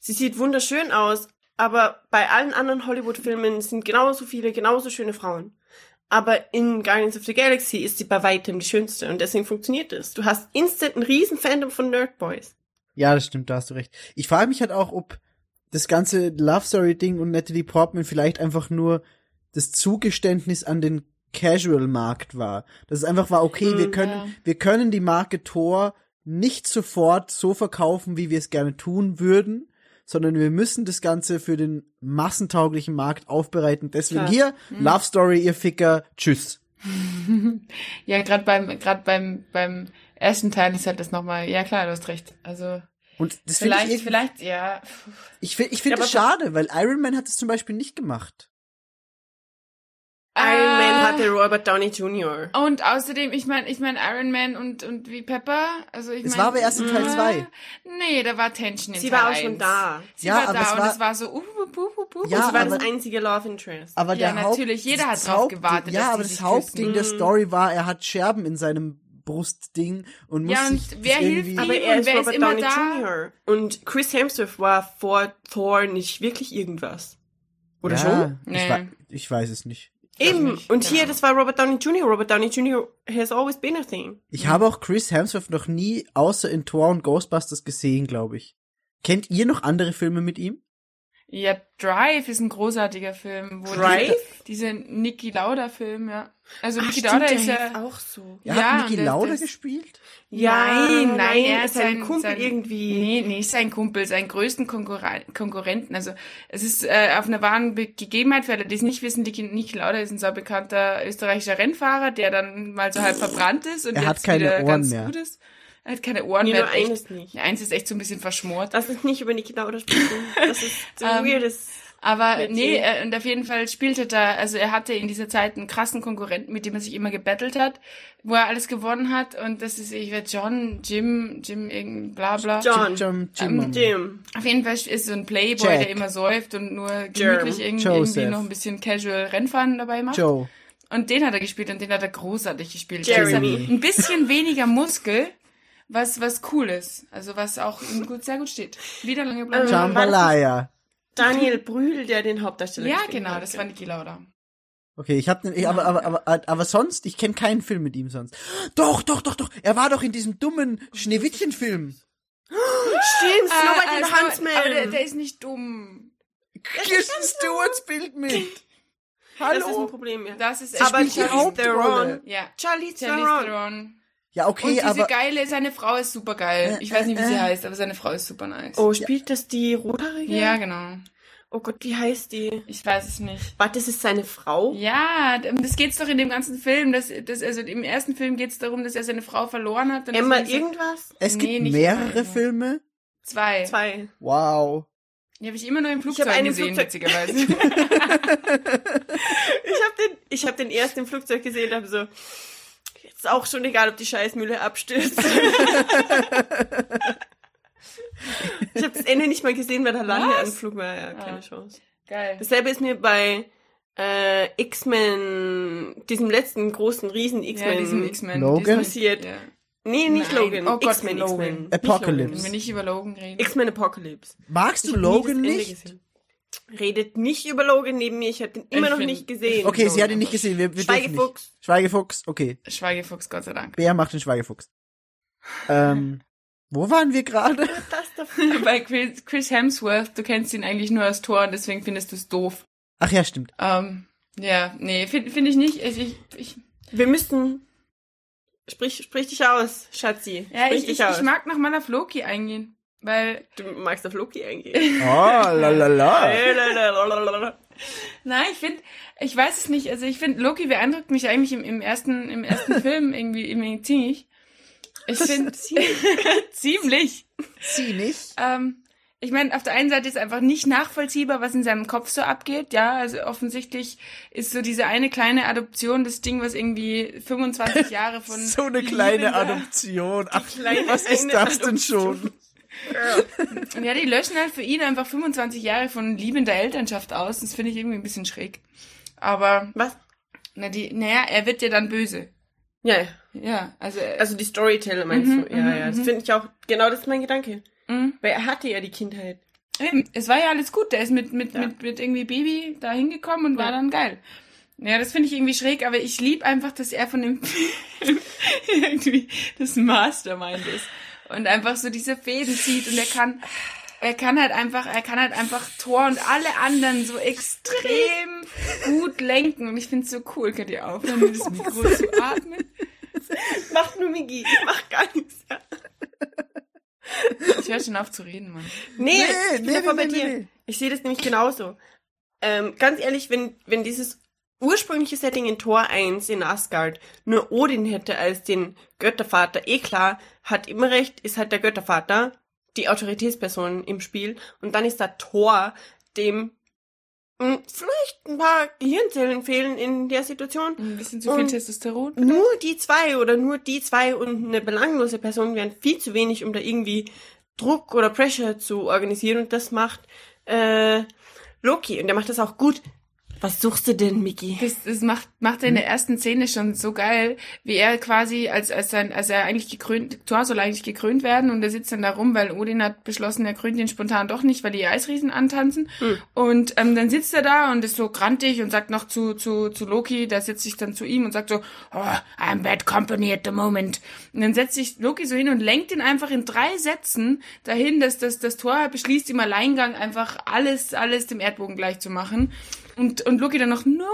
Sie sieht wunderschön aus, aber bei allen anderen Hollywood-Filmen sind genauso viele, genauso schöne Frauen. Aber in Guardians of the Galaxy ist sie bei weitem die schönste und deswegen funktioniert es. Du hast instant ein riesen Fandom von Nerdboys. Ja, das stimmt, da hast du recht. Ich frage mich halt auch, ob das ganze Love Story Ding und Natalie Portman vielleicht einfach nur das Zugeständnis an den Casual Markt war. Das es einfach war, okay, wir Mm, können, ja. wir können die Marke Thor nicht sofort so verkaufen, wie wir es gerne tun würden, sondern wir müssen das Ganze für den massentauglichen Markt aufbereiten. Deswegen Klar. hier, Love Story, ihr Ficker, tschüss. *laughs* Ja, gerade beim, gerade beim, beim ersten Teil ist halt das nochmal, ja klar, du hast recht. Also, Und das vielleicht, ich, vielleicht, ja. ich finde, ich finde es schade, weil Iron Man hat es zum Beispiel nicht gemacht. Iron Man Ah. hatte Robert Downey Jr. Und außerdem, ich meine, ich meine Iron Man und und wie Pepper, also ich Es mein, war aber erst in Teil äh, zwei. Nee, da war Tension in Sie Teil war auch schon da. Sie Ja, war aber da es und war- es war so uh, uh, uh, uh, uh, Ja, sie war aber- das einzige Love Interest. Aber Ja, der Haupt, natürlich, jeder hat das drauf gewartet, Ja, dass aber das Hauptding küssen. der Story war, er hat Scherben in seinem Brustding und muss Ja, und sich wer irgendwie. ihm? Aber und er ist wer ist Robert immer Downey da? Jr. Und Chris Hemsworth war vor Thor nicht wirklich irgendwas. Oder ja, schon? Ich, Nee. wei- ich weiß es nicht. Eben. nicht, Und genau. hier, das war Robert Downey Jr. Robert Downey Jr. has always been a thing. Ich habe auch Chris Hemsworth noch nie außer in Thor und Ghostbusters gesehen, glaube ich. Kennt ihr noch andere Filme mit ihm? Ja, Drive ist ein großartiger Film. Wo Drive? Die, diese Niki Lauda Film, ja. Also Ach, Niki Lauda ist ja, auch so. Ja, Ja, hat Niki Lauda das- gespielt? Nein, nein, er ist ist ein sein- Kumpel sein- irgendwie. Nee, nicht sein Kumpel, sein größten Konkurren Konkurrenten. Also es ist äh, auf einer wahren Be Gegebenheit, für alle, die es nicht wissen, Niki, Niki Lauda ist ein sehr bekannter österreichischer Rennfahrer, der dann mal so halb verbrannt ist und Er jetzt hat keine wieder Ohren ganz mehr. gut ist. Er hat keine Ohren Nee, mehr. nur echt, eines nicht. Eins ist echt so ein bisschen verschmort. Lass uns nicht über Niki Lauda sprechen. Das ist *laughs* so Ähm, weirdes. Aber Mit nee, äh, und auf jeden Fall spielte da, also er hatte in dieser Zeit einen krassen Konkurrenten, mit dem er sich immer gebettelt hat, wo er alles gewonnen hat. Und das ist, ich weiß, John, Jim, Jim, irgend, bla bla. John. Jim, Jim, Ähm, Jim. Auf jeden Fall ist so ein Playboy, Jack. der immer säuft und nur gemütlich irgendwie, Joseph. irgendwie noch ein bisschen casual Rennfahren dabei macht. Joe. Und den hat er gespielt und den hat er großartig gespielt. Jeremy. Ein bisschen weniger Muskel, was, was cool ist. Also was auch ihm gut, sehr gut steht. Wieder lange bleiben. Ähm, Jambalaya. Daniel Brühl, der den Hauptdarsteller ja, genau, hat. das war Niki Lauda. Okay, ich hab den, ich, aber, aber, aber, aber sonst, ich kenne keinen Film mit ihm sonst. Doch, doch, doch, doch. Er war doch in diesem dummen Schneewittchen-Film. Stimmt, Snow White and the also, Huntsman. Aber der, der ist nicht dumm. Kirsten Stewart spielt mit. das ist ein Hallo. Problem, ja. Das ist Aber die Charlize Hauptrolle. Theron. Ja. Charlie Theron. Ja, Und okay, diese aber geile, seine Frau ist super geil. Ich weiß nicht, wie sie äh, äh. heißt, aber seine Frau ist super nice. Oh, spielt das die Rothaarige? Ja, genau. Oh Gott, wie heißt die? Ich weiß es nicht. Warte, das ist seine Frau? Ja, das geht's doch in dem ganzen Film. Das, das, also im ersten Film geht's darum, dass er seine Frau verloren hat. Dann Emma ist irgendwas? es Nee, gibt nicht mehrere beide. Filme. Zwei. Zwei. Wow. Die habe ich immer nur im Flugzeug gesehen, Flugzeug- witzigerweise. *laughs* *laughs* Ich habe den, ich hab den erst im Flugzeug gesehen und habe so, ist auch schon egal, ob die Scheißmühle abstürzt. *laughs* ich habe das Ende nicht mal gesehen, weil der? Landeanflug war. Ja, keine Ah. Chance. Geil. Dasselbe ist mir bei äh, X-Men, diesem letzten großen riesen Ja, X-Men. X-Men. Logan? passiert. Ja. nee, nicht Nein. Logan. Oh Gott, X-Men, Logan. X-Men. Nicht Apocalypse. Wenn wir nicht über Logan reden. X-Men Apocalypse. Magst Ich du Logan nicht? Redet nicht über Logan neben mir, ich habe den immer Ich noch find- nicht gesehen. Okay, sie hat ihn Logan. nicht gesehen. Wir, wir dürfen nicht. Schweigefuchs. Schweigefuchs, okay. Schweigefuchs, Gott sei Dank. Bär macht den Schweigefuchs. Ähm, wo waren wir gerade? *laughs* *laughs* Bei Chris, Chris Hemsworth, du kennst ihn eigentlich nur als Tor und deswegen findest du es doof. Ach ja, stimmt. Ähm, ja, nee, finde find ich nicht. Ich, ich, ich, Wir müssen. Sprich, sprich dich aus, Schatzi. ja, sprich ich, dich ich, aus. ich mag noch mal auf Loki eingehen. Weil, du magst auf Loki eingehen. Oh, lalala. nein, ich finde, ich weiß es nicht, also ich finde, Loki beeindruckt mich eigentlich im, im ersten, im ersten *laughs* Film irgendwie, irgendwie ziemlich. Ich finde, ziemlich. *laughs* Sie nicht. Ähm, ich meine, auf der einen Seite ist einfach nicht nachvollziehbar, was in seinem Kopf so abgeht. Ja, also offensichtlich ist so diese eine kleine Adoption das Ding, was irgendwie 25 *laughs* Jahre von So eine kleine Adoption. Ach, kleine was ist das denn Adoption. schon? Ja, die löschen halt für ihn einfach 25 Jahre von liebender Elternschaft aus. Das finde ich irgendwie ein bisschen schräg. Aber, Was? na, die, naja, er wird ja dann böse. Ja, ja. Ja, also, Also die Storyteller meinst Mhm, du? Ja, mhm, ja. Das mhm. finde ich auch, genau das ist mein Gedanke. mhm. Weil er hatte ja die Kindheit. Eben, es war ja alles gut. Der ist mit, mit, Ja. mit, mit irgendwie Baby da hingekommen und war Ja. dann geil. Ja, das finde ich irgendwie schräg, aber ich lieb einfach, dass er von dem *laughs* irgendwie das Mastermind ist. Und einfach so diese Fäden zieht und er kann, er kann halt einfach, er kann halt einfach Thor und alle anderen so extrem gut lenken. Und ich finde es so cool. Könnt ihr aufhören, mit das Mikro zu atmen? Macht nur Migi, ich mach gar nichts. Ja. Ich höre schon auf zu reden, Mann. Nee, Nee, ich bin nee, davon nee, bei nee, dir. nee. Ich sehe das nämlich genauso. Ähm, ganz ehrlich, wenn, wenn dieses ursprüngliche Setting in Tor 1 in Asgard nur Odin hätte als den Göttervater, eh klar, hat immer recht, ist halt der Göttervater die Autoritätsperson im Spiel und dann ist da Thor, dem mh, vielleicht ein paar Gehirnzellen fehlen in der Situation. Ein bisschen zu viel Und Testosteron. Nur die zwei oder nur die zwei und eine belanglose Person wären viel zu wenig, um da irgendwie Druck oder Pressure zu organisieren und das macht äh, Loki und der macht das auch gut. Was suchst du denn, Mickey? Das, das macht, macht er in der ersten Szene schon so geil, wie er quasi, als, als, sein, als er eigentlich gekrönt, Thor soll eigentlich gekrönt werden und er sitzt dann da rum, weil Odin hat beschlossen, er krönt ihn spontan doch nicht, weil die Eisriesen antanzen. Hm. Und ähm, dann sitzt er da und ist so grantig und sagt noch zu, zu, zu Loki, da setzt sich dann zu ihm und sagt so, oh, I'm bad company at the moment. Und dann setzt sich Loki so hin und lenkt ihn einfach in drei Sätzen dahin, dass das, das Tor beschließt, im Alleingang einfach alles, alles dem Erdbogen gleich zu machen. Und, und Loki dann noch, no,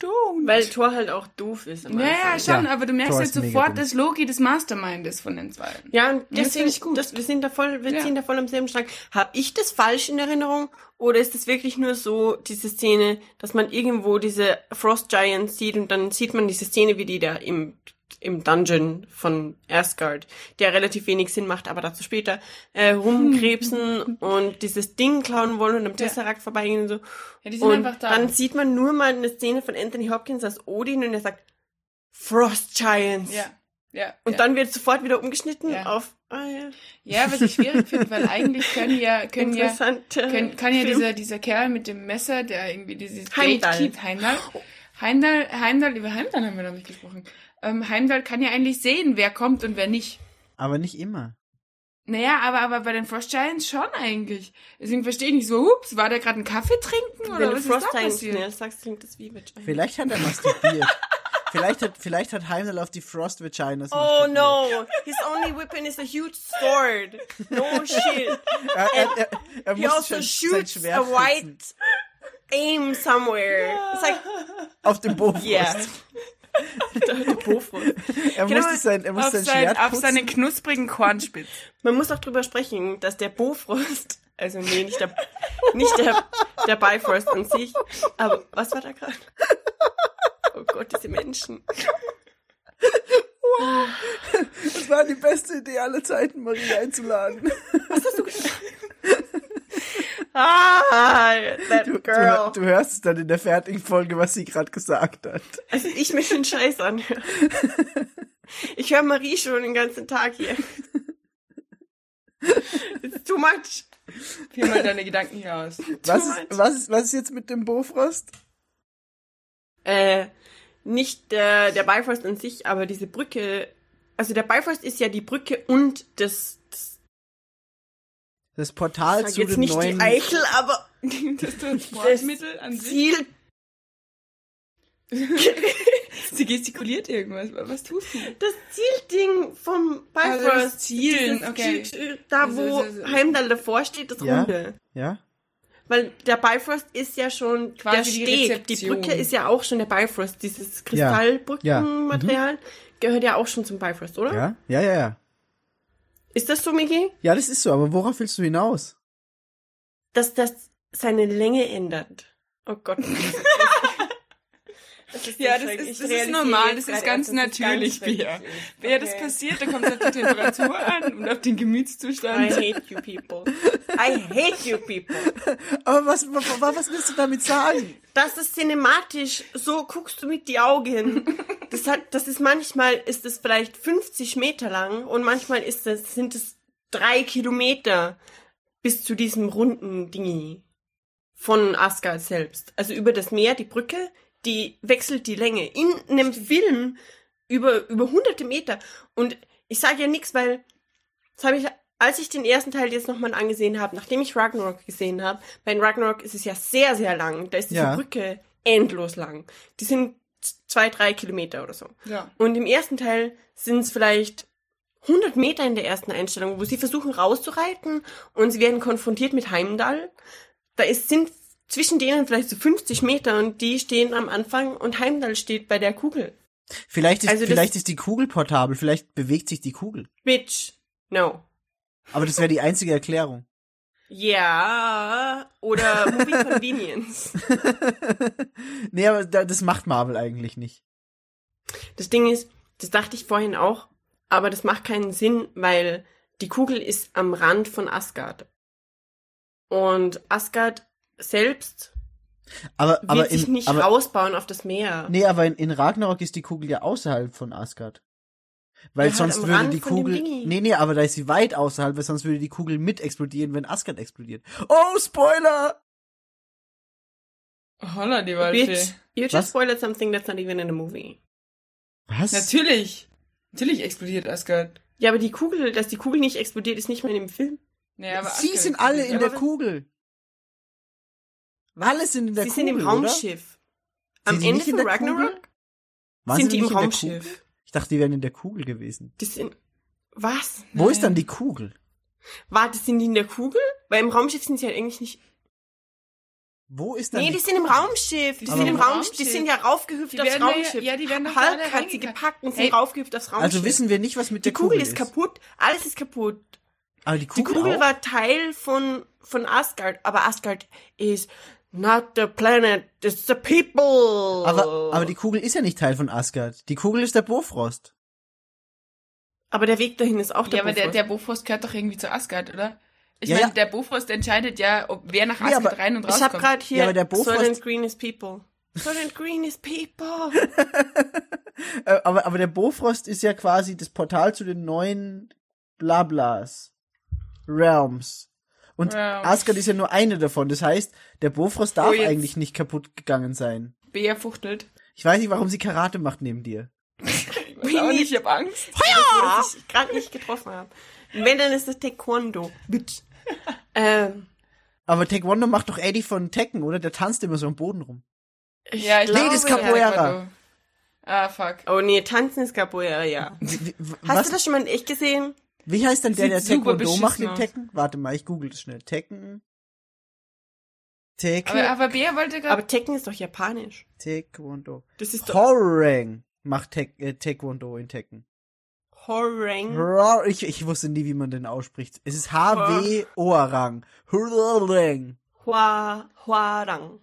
don't. Weil Thor halt auch doof ist. am Ja, ja, schon, Ja, aber du merkst Thor halt sofort, dass Loki das Mastermind ist von den zwei. Ja, und das deswegen, finde ich gut. Das, wir sind da voll, wir Ja. ziehen da voll am selben Strang. Hab ich das falsch in Erinnerung? Oder ist das wirklich nur so, diese Szene, dass man irgendwo diese Frost Giants sieht und dann sieht man diese Szene, wie die da im, im Dungeon von Asgard, der relativ wenig Sinn macht, aber dazu später, äh, rumkrebsen *laughs* und dieses Ding klauen wollen und am Tesseract vorbeigehen und so. Ja, die sind Und einfach da. dann sieht man nur mal eine Szene von Anthony Hopkins als Odin und er sagt, Frost Giants. ja, ja. Und ja. dann wird sofort wieder umgeschnitten Ja. auf, ah ja, Ja, was ich schwierig finde, weil eigentlich können ja, können ja, können, kann ja Film. dieser, dieser Kerl mit dem Messer, der irgendwie dieses Heimdall. Gatekeep, Heimdall, Heimdall, Heimdall, über Heimdall haben wir noch nicht gesprochen. Ähm, Heimdall kann ja eigentlich sehen, wer kommt und wer nicht. Aber nicht immer. Naja, aber, aber bei den Frost Giants schon eigentlich. Deswegen verstehe ich nicht so, ups, war der gerade einen Kaffee trinken oder Wenn du was Frost ist da Giants passiert? schnell sagst, klingt das wie Vagina. Vielleicht hat er masturbiert. *laughs* vielleicht hat, vielleicht hat Heimdall auf die Frost Vaginas Oh no, his only weapon is a huge sword. No shit. Er, er, er, er He muss also shoots Schwert a white aim somewhere. It's like, auf dem Bofrost. yeah. *laughs* Bofrost. Er Genau, musste sein, er Auf, musste sein sein, Schwert auf putzen. seine knusprigen Kornspitzen. Man muss auch drüber sprechen, dass der Bofrost, also nee, nicht der, *laughs* nicht der, der Bifrost an sich, aber was war da gerade? Oh Gott, diese Menschen. Das war die beste Idee aller Zeiten, Marie einzuladen. Ah, that Du, du, girl. du hörst es dann in der fertigen Folge, was sie gerade gesagt hat. Also ich mir den Scheiß anhöre. Ich höre Marie schon den ganzen Tag hier. It's too much. Führ mal deine Gedanken hier aus. Was ist, was, ist, was ist jetzt mit dem Bofrost? äh, nicht der, der Bifrost an sich, aber diese Brücke, also der Bifrost ist ja die Brücke und das, das Das Portal sag zu jetzt den nicht neuen. die Eichel, aber *laughs* Das Transportmittel an sich. Ziel, *laughs* Sie gestikuliert irgendwas. Was tust du? das Zielding vom Also Bifrost. das Zielen, Dieses okay. Ziel- Da, Also, wo also, also. Heimdall davor steht, das Ja. Runde. Ja? Weil der Bifrost ist ja schon, Quasi der die Steg, die Rezeption. Brücke ist ja auch schon der Bifrost. Dieses Ja. Kristallbrückenmaterial gehört ja auch schon zum Bifrost, oder? Ja? Ja, ja, ja. Ist das so, Miki? Ja, das ist so, aber worauf willst du hinaus? Dass das seine Länge ändert. Oh Gott. *laughs* Das ist Ja, das ist, das ist normal, das ist ganz natürlich, Bea. ist. Wer das Okay. passiert, da kommt es auf die Temperatur *laughs* an und auf den I Gemütszustand. hate you people. I hate you people. Aber was, was, was willst du damit sagen? Das ist cinematisch. So guckst du mit die Augen. Das hat, das ist manchmal ist es vielleicht 50 Meter lang und manchmal ist es, sind es drei Kilometer bis zu diesem runden Dingi von Asgard selbst. Also über das Meer, die Brücke, die wechselt die Länge in einem Film über, über hunderte Meter. Und ich sage ja nichts, weil das habe ich, als ich den ersten Teil jetzt nochmal angesehen habe, nachdem ich Ragnarok gesehen habe, bei Ragnarok ist es ja sehr, sehr lang. Da ist diese Ja. Brücke endlos lang. Die sind zwei, drei Kilometer oder so. Ja. Und im ersten Teil sind es vielleicht 100 Meter in der ersten Einstellung, wo sie versuchen rauszureiten und sie werden konfrontiert mit Heimdall. Da ist, sind zwischen denen vielleicht so 50 Meter und die stehen am Anfang und Heimdall steht bei der Kugel. Vielleicht ist, Also vielleicht ist die Kugel portabel, vielleicht bewegt sich die Kugel. Bitch. No. Aber das wäre die einzige Erklärung. Ja, oder Movie *laughs* Convenience. *laughs* nee, aber da- das macht Marvel eigentlich nicht. Das Ding ist, das dachte ich vorhin auch, aber das macht keinen Sinn, weil die Kugel ist am Rand von Asgard. Und Asgard selbst Aber, wird aber, sich in, nicht aber, rausbauen auf das Meer. nee, aber in, in Ragnarok ist die Kugel ja außerhalb von Asgard. Weil Ja, halt sonst am würde Rand die Kugel, nee, nee, aber da ist sie weit außerhalb, weil sonst würde die Kugel mit explodieren, wenn Asgard explodiert. Oh, Spoiler! Holla, die Bitch, Waldfee. you just Was? spoiled something that's not even in a movie. Was? Natürlich. Natürlich explodiert Asgard. Ja, aber die Kugel, dass die Kugel nicht explodiert, ist nicht mal in dem Film. Naja, aber Sie Asgard sind alle in der aber- Kugel. Alle sind in der sie Kugel, sind im oder? Raumschiff. Am Sind die Ende von der Kugel? Ragnarok sind die im Raumschiff. Kugel? Ich dachte, die wären in der Kugel gewesen. Die sind. Was? Wo ist Nein. dann die Kugel? Warte, sind die in der Kugel? Weil im Raumschiff sind sie ja eigentlich nicht. Wo ist dann Nee, die die sind im Raumschiff. Die Die sind im Raumschiff. Die Raumschiff. sind ja raufgehüpft Die aufs werden ja- Raumschiff. ja, die werden doch Hulk hat sie gepackt und Hey, sind raufgehüpft aufs Raumschiff. Also wissen wir nicht, was mit die der Kugel Kugel ist kaputt. Alles ist kaputt. Aber die Die Kugel, Kugel auch? war Teil von, von Asgard. Aber Asgard is not the planet, it's the people. aber, aber die Kugel ist ja nicht Teil von Asgard. Die Kugel ist der Bofrost. aber der Weg dahin ist auch der Ja, aber der, der Bofrost gehört doch irgendwie zu Asgard, oder? Ich Ja, meine, ja. der Bofrost entscheidet ja, ob wer nach Asgard aber rein und Ich rauskommt. hab gerade hier Ja, aber der Bofrost- Soylent Green is people. Soylent Green is people. *laughs* Äh, aber, aber der Bofrost ist ja quasi das Portal zu den neuen Blablas. Realms. Und Realms. Asgard ist ja nur eine davon. Das heißt, der Bofrost darf Oh, eigentlich nicht kaputt gegangen sein. Bea fuchtelt. Ich weiß nicht, warum sie Karate macht neben dir. Ich weiß auch nicht, ich hab Angst. Feuer! *laughs* Das ich gerade nicht getroffen habe. Wenn, dann ist das Taekwondo. Bitch. ähm, Aber Taekwondo macht doch Eddie von Tekken, oder? Der tanzt immer so am Boden rum. ich Ja, ich Nee, glaube, das ist ja. Capoeira. Ah, fuck. Oh nee, tanzen ist Capoeira, ja. Wie, Hast was, du das schon mal in echt gesehen? Wie heißt denn der, der Taekwondo macht aus. Tekken? Warte mal, ich google das schnell. Tekken. Tekken. Aber, aber Bea wollte gerade. Aber Tekken ist doch japanisch. Taekwondo. Das ist doch Horrang macht Tek äh, Taekwondo in Tekken. Horrang. Hurra- Ich, ich wusste nie, wie man den ausspricht. Es ist H-W-O-Rang. Hurrang. Hua, Huarang.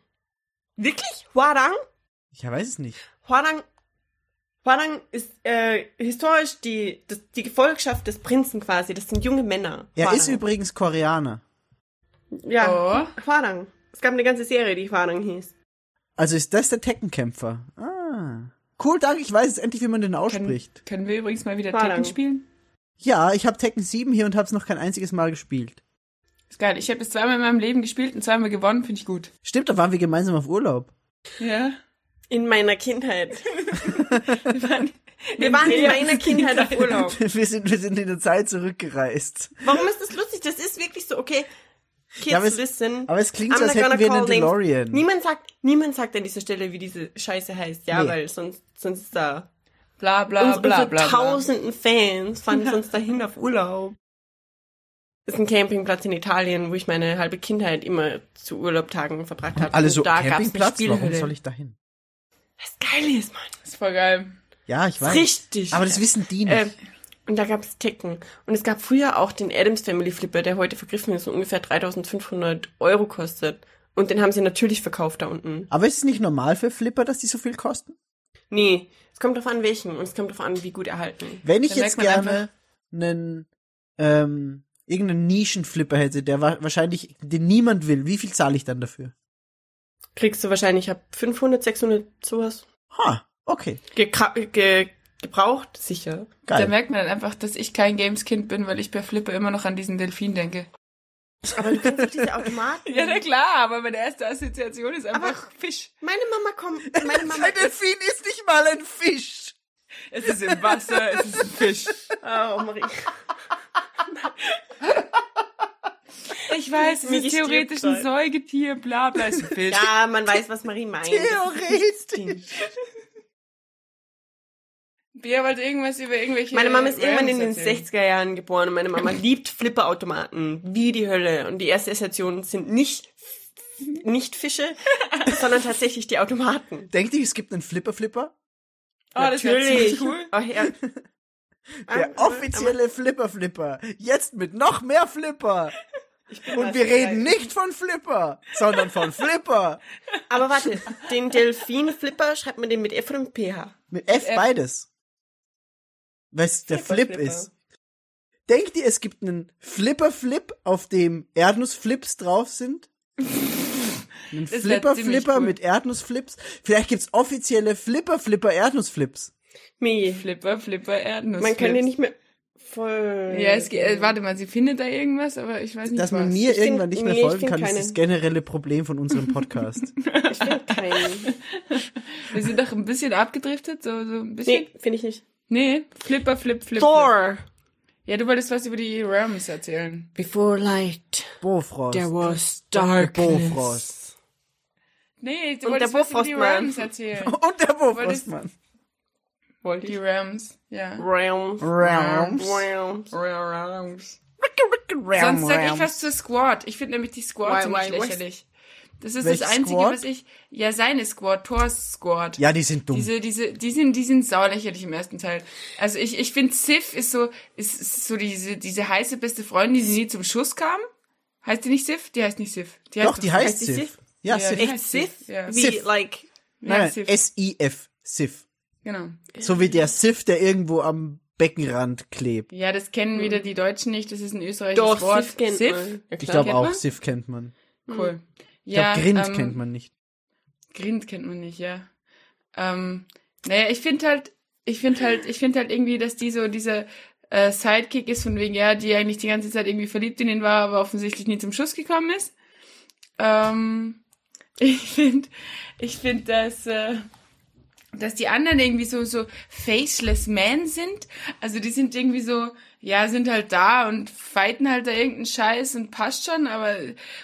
Wirklich? Huarang? Ich weiß es nicht. Huarang, Huarang ist äh, historisch die, das, die Gefolgschaft des Prinzen quasi. Das sind junge Männer. Er Hwarang. ist übrigens Koreaner. Ja, Oh. Huarang. Es gab eine ganze Serie, die Huarang hieß. Also ist das der Tekkenkämpfer. Ah. Cool, danke. Ich weiß jetzt endlich, wie man den können, ausspricht. können wir übrigens mal wieder War Tekken spielen? Ja, ich habe Tekken 7 hier und habe es noch kein einziges Mal gespielt. Ist geil. Ich habe es zweimal in meinem Leben gespielt und zweimal gewonnen, finde ich gut. Stimmt, da waren wir gemeinsam auf Urlaub. Ja. In meiner Kindheit. *laughs* Wir waren, Wir waren in meiner Kindheit auf Urlaub. *laughs* Wir sind, wir sind in der Zeit zurückgereist. Warum ist das lustig? Das ist wirklich so, okay. Kids, Ja, aber es- listen. aber es klingt I'm so, als not hätten gonna wir einen. DeLorean. Niemand sagt, niemand sagt an dieser Stelle, wie diese Scheiße heißt, ja, Nee. weil sonst, sonst ist da. bla bla Uns, bla unsere bla. bla. tausenden Fans fahren sonst dahin auf Urlaub. Das ist ein Campingplatz in Italien, wo ich meine halbe Kindheit immer zu Urlaubtagen verbracht habe. Und so, da Campingplatz? Warum soll ich da hin? Was geil ist, Mann. Das ist voll geil. Ja, ich weiß. Richtig. Aber das wissen die nicht. Ähm, und da gab es Tekken. Und es gab früher auch den Adams Family Flipper, der heute vergriffen ist und ungefähr 3500 Euro kostet. Und den haben sie natürlich verkauft da unten. Aber ist es nicht normal für Flipper, dass die so viel kosten? Nee, es kommt drauf an, welchen. Und es kommt drauf an, wie gut erhalten. Wenn ich Da jetzt gerne einen, ähm, irgendeinen Nischenflipper hätte, der wa wahrscheinlich, den niemand will, wie viel zahle ich dann dafür? Kriegst du wahrscheinlich ab 500, 600 sowas. Ha, okay, Gekra ge gebraucht, sicher. Da geil. merkt man dann einfach, dass ich kein Gameskind bin, weil ich bei Flipper immer noch an diesen Delfin denke. Aber du kennst doch diese Automaten. *laughs* Ja, na klar, aber meine erste Assoziation ist einfach Fisch. Meine Mama kommt, *laughs* meine Mama Ein Delfin ist nicht mal ein Fisch. Es ist im Wasser, es ist ein Fisch. Oh, Marie. *laughs* Ich weiß, es ist theoretisch ein. Säugetier, bla bla, ist ein Fisch. *laughs* Ja, man weiß, was Marie meint. Theoretisch. Bea wollte irgendwas über irgendwelche. Meine Mama ist irgendwann in den Rams erzählen. 60er Jahren geboren und meine Mama *laughs* liebt Flipperautomaten wie die Hölle. Und die erste Assoziation sind nicht, nicht Fische, *laughs* sondern tatsächlich die Automaten. Denkt ihr, es gibt einen Flipper-Flipper? Oh, das wäre ziemlich cool. Oh, ja. Der offizielle Flipper-Flipper. Jetzt mit noch mehr Flipper. Und wir reden nicht von Flipper, sondern von Flipper. *laughs* Aber warte, den Delfin-Flipper schreibt man den mit F mit PH? Mit F F. beides. Weil's der Flip Flipper. ist. Denkt ihr, es gibt einen Flipper-Flip, auf dem Erdnussflips drauf sind? *laughs* Ein Das wär Flipper-Flipper mit Erdnussflips? Vielleicht gibt's offizielle Flipper-Flipper-Erdnussflips. Nee. Flipper, Flipper, Erdnuss. Man kann den nicht mehr voll. Ja, es geht, äh, warte mal, sie findet da irgendwas, aber ich weiß nicht Dass was. man mir Ich find- irgendwann nicht mehr nee, folgen find kann, ist keinen. das generelle Problem von unserem Podcast. *laughs* Ich finde keinen. *laughs* Wir sind doch ein bisschen abgedriftet, so, so ein bisschen. Nee, finde ich nicht. Nee, Flipper, Flip, Flip. Flip. Thor. Ja, du wolltest was über die Rams erzählen. Before light, Bofrost. there was darkness. Bofrost. Nee, du Und wolltest der was über die. Rams erzählen. *laughs* Und der Bofrostmann. Wollte Die ich. Rams, ja. Realms. Realms. Rams. Realm, Sonst sag ich was zur Squad. Ich finde nämlich die Squad ziemlich lächerlich. Das ist Welche das Einzige, Squad? was ich. Ja, seine Squad, Thors Squad. Ja, die sind dumm. Diese, diese, die sind, die sind saulächerlich im ersten Teil. Also ich, ich finde, Sif ist so, ist, ist so diese, diese heiße beste Freundin, die nie zum Schuss kam. Heißt die nicht Sif? Die heißt nicht Sif. Die Doch, die heißt heißt Sif. Sif? Ja, Ja, Sif. die Echt heißt Sif? Sif, ja. Wie, Sif. like, Nein, nein, Sif. S-I-F. Sif. Genau. So wie der Sif, der irgendwo am Beckenrand klebt. Ja, das kennen wieder die Deutschen nicht. Das ist ein österreichisches doch, Wort. Sif kennt Sif? man. Ja, Ich glaube kennt auch, man? Sif kennt man. Cool. Ich Ja, glaube, Grind ähm, kennt man nicht. Grind kennt man nicht, ja. Ähm, naja, ich finde halt, ich finde halt, ich finde halt irgendwie, dass die so dieser äh, Sidekick ist, von wegen, ja, die eigentlich die ganze Zeit irgendwie verliebt in ihn war, aber offensichtlich nie zum Schuss gekommen ist. Ähm, *laughs* ich finde, ich finde, dass, äh, dass die anderen irgendwie so, so faceless men sind. Also die sind irgendwie so, ja, sind halt da und fighten halt da irgendeinen Scheiß und passt schon, aber,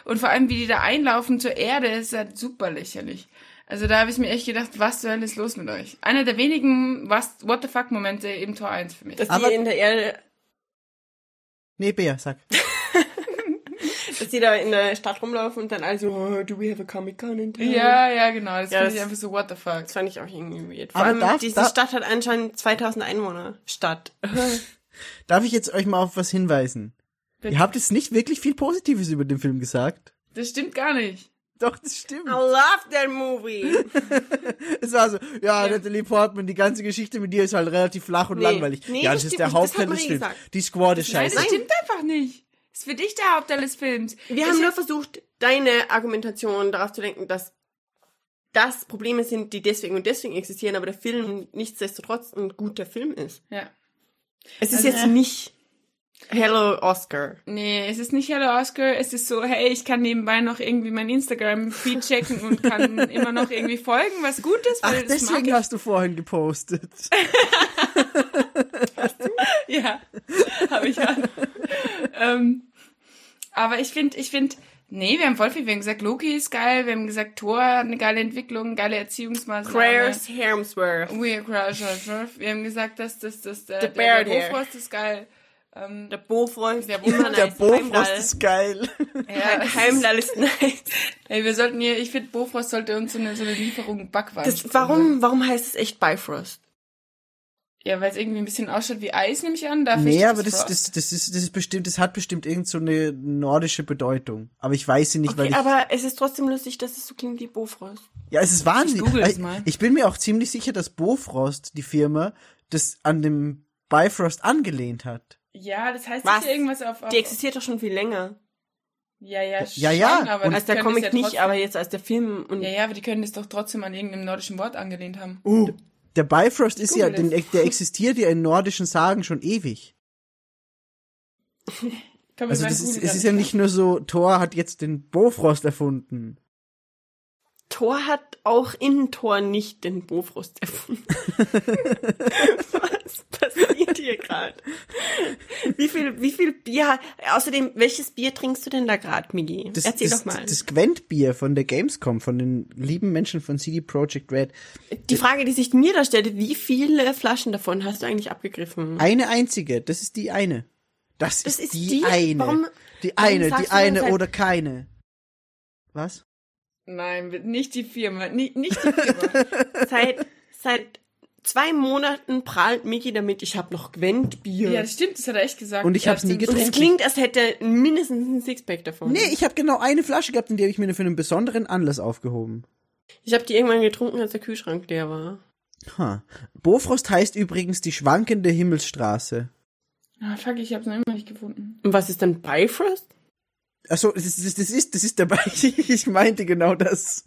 und vor allem, wie die da einlaufen zur Erde, ist halt super lächerlich. Also da habe ich mir echt gedacht, was zur Hölle ist los mit euch? Einer der wenigen was, What the fuck Momente im Tor 1 für mich. Dass Aber- die in der Erde, Nee, Bea, sag. Die da in der Stadt rumlaufen und dann alle so, oh, do we have a Comic Con in town? Ja, ja, genau. Das Ja, finde ich einfach so, what the fuck. Das fand ich auch irgendwie weird. Vor Aber allem, darf- diese darf- Stadt hat anscheinend 2000 Einwohner. Stadt. *laughs* Darf ich jetzt euch mal auf was hinweisen? Bitte. Ihr habt jetzt nicht wirklich viel Positives über den Film gesagt. Das stimmt gar nicht. Doch, das stimmt. I love that movie. *laughs* Es war so, ja, Natalie Portman, die ganze Geschichte mit dir ist halt relativ flach und Nee. langweilig. Nee, ja, das das ist der Hauptteil des Films. Die Squad ist Nein, scheiße. das stimmt einfach nicht. Ist für dich der Hauptteil des Films. Wir haben nur versucht, deine Argumentation darauf zu lenken, dass das Probleme sind, die deswegen und deswegen existieren, aber der Film nichtsdestotrotz ein guter Film ist. Ja. Es ist Also, jetzt äh, nicht Hello Oscar. Nee, es ist nicht Hello Oscar, es ist so, hey, ich kann nebenbei noch irgendwie mein Instagram-Feed checken und kann *laughs* immer noch irgendwie folgen, was gut ist, Ach, deswegen ich. hast du vorhin gepostet. *laughs* Ja, *laughs* habe ich ja. Ähm, aber ich finde, ich finde, nee, wir haben voll viel, wir haben gesagt, Loki ist geil, wir haben gesagt, Thor hat eine geile Entwicklung, geile Erziehungsmaßnahme. Prayers Helmsworth. We Crash Wir haben gesagt, dass das, das, der, The der, der. Bofrost ist geil. Ähm, Der Bofrost. Der Bofrost- *laughs* Der nice. Bofrost Heimdall. ist geil. ja, Heimdall ist nice. Ey, wir sollten hier, ich finde, Bofrost sollte uns so eine, so eine Lieferung Backwaren. Das, warum, warum heißt es echt Bifrost? Ja, weil es irgendwie ein bisschen ausschaut wie Eis, nehme ich an. Dafür Nee, steht aber das, das, das ist, das ist bestimmt, das hat bestimmt irgend so eine nordische Bedeutung. Aber ich weiß sie nicht, weil Okay, ich, aber es ist trotzdem lustig, dass es so klingt wie Bofrost. ja, es ist wahnsinnig. Ich es ich, mal. ich bin mir auch ziemlich sicher, dass Bofrost, die Firma, das an dem Bifrost angelehnt hat. Ja, das heißt Was? irgendwas auf, auf Die existiert doch schon viel länger. Ja, ja, Ja, ja. schon, aber Und- Als der Comic ja nicht, aber jetzt als der Film und Ja, ja, aber die können das doch trotzdem an irgendeinem nordischen Wort angelehnt haben. Uh, der Bifrost ist ja, den, der existiert ja in nordischen Sagen schon ewig. *laughs* Also das ist, es ist ja nicht nur so, Thor hat jetzt den Bofrost erfunden. Thor hat auch in Thor nicht den Bofrost erfunden. *laughs* Was passiert hier gerade? Wie viel, wie viel Bier, außerdem, welches Bier trinkst du denn da gerade, Migi? Das, Erzähl das, doch mal. Das Gwent-Bier von der Gamescom, von den lieben Menschen von CD Projekt Red. Die Frage, die sich mir da stellte, wie viele Flaschen davon hast du eigentlich abgegriffen? Eine einzige, das ist die eine. Das, Das ist, ist die, eine. Warum- die eine, die eine seit- oder keine. Was? Nein, nicht die Firma, nicht, nicht die Firma. *laughs* Seit, seit zwei Monaten prahlt Migi damit, ich habe noch Gwent-Bier. ja, das stimmt, das hat er echt gesagt. Und ich Ja, hab's nie stimmt. Und es getrunken. klingt, als hätte er mindestens ein Sixpack davon. Nee, ich habe genau eine Flasche gehabt und die habe ich mir nur für einen besonderen Anlass aufgehoben. Ich habe die irgendwann getrunken, als der Kühlschrank leer war. Ha. Bofrost heißt übrigens die schwankende Himmelsstraße. Ah, fuck, ich hab's noch immer nicht gefunden. Und was ist denn Bifrost? Achso, das, ist- das, das ist, das ist dabei. *laughs* Ich meinte genau das.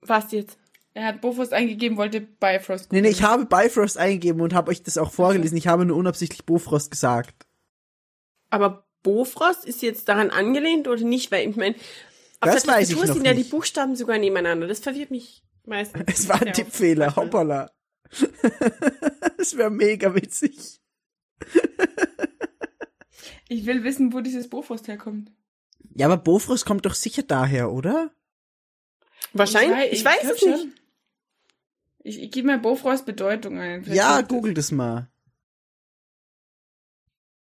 Was jetzt? Er hat Bofrost eingegeben, wollte Bifrost Nee, nee, ich googeln. habe Bifrost eingegeben und habe euch das auch vorgelesen. Ich habe nur unabsichtlich Bofrost gesagt. Aber Bofrost ist jetzt daran angelehnt oder nicht? Weil ich meine, auf Das der weiß ich Tastatur noch sind ja die. Buchstaben sogar nebeneinander. Das verwirrt mich meistens. *laughs* Es war ein Tippfehler, hoppala. *laughs* Es wäre mega witzig. Ich will wissen, wo dieses Bofrost herkommt. Ja, aber Bofrost kommt doch sicher daher, oder? Wahrscheinlich. Ich weiß, glaub es nicht. schon. Ich, ich gebe mal Bofrost Bedeutung ein. Vielleicht Ja, hilft das. google das mal.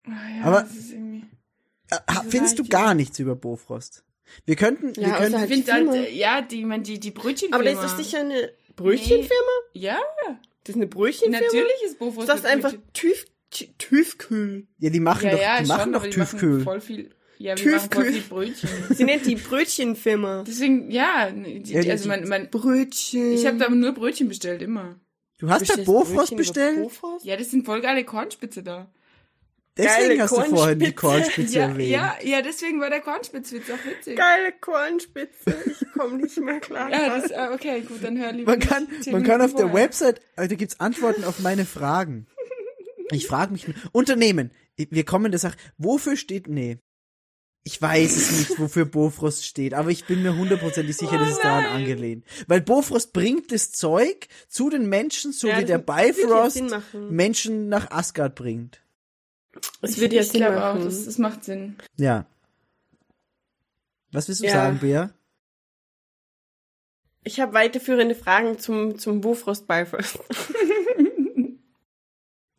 Ah, ja, Aber- das. Äh, Findest du ich gar nichts über Bofrost? Wir könnten, wir Ja, könnten, außer Ich finde Firma. halt, äh, ja, die, man, die, die Brötchenfirma. Aber das ist sicher eine Brötchenfirma? Ja, Das ist eine Brötchenfirma? natürlich ist Bofrost Das ist eine einfach Brötchen- Tüf, Tü- Tüfkühl. ja, die machen ja, doch, ja, die schon, machen aber doch die machen Tüfkühl. voll viel, ja, die machen voll Tüfkühl. viel Brötchen. *laughs* Sie nennt die Brötchenfirma. Deswegen, ja, die, Ja, die- also mein, mein, Brötchen. ich habe da nur Brötchen bestellt, immer. Du hast bei Brötchen über bestellt? Bofrost? Ja, das sind voll geile Kornspitze da. Deswegen Geile hast du vorhin die Kornspitze. *laughs* Ja, erwähnt. ja, ja, deswegen war der Kornspitzwitz auch witzig. Geile Kornspitze. Ich komme nicht mehr klar. Ja, das, ah, okay, gut, dann hör lieber Man kann, man kann auf der vorher. Website, also da gibt's Antworten auf meine Fragen. Ich frage mich, Unternehmen, wir kommen der Sache, wofür steht, nee. Ich weiß es nicht, wofür Bofrost steht, aber ich bin mir hundertprozentig sicher, dass es Oh daran angelehnt. Weil Bofrost bringt das Zeug zu den Menschen, so Ja, wie der wird Bifrost machen. Menschen nach Asgard bringt. Es würde ja ich Sinn glaube auch, machen. das, das macht Sinn. Ja. Was willst du Ja. sagen, Bea? Ich habe weiterführende Fragen zum, zum Bofrost Bifrost. *laughs*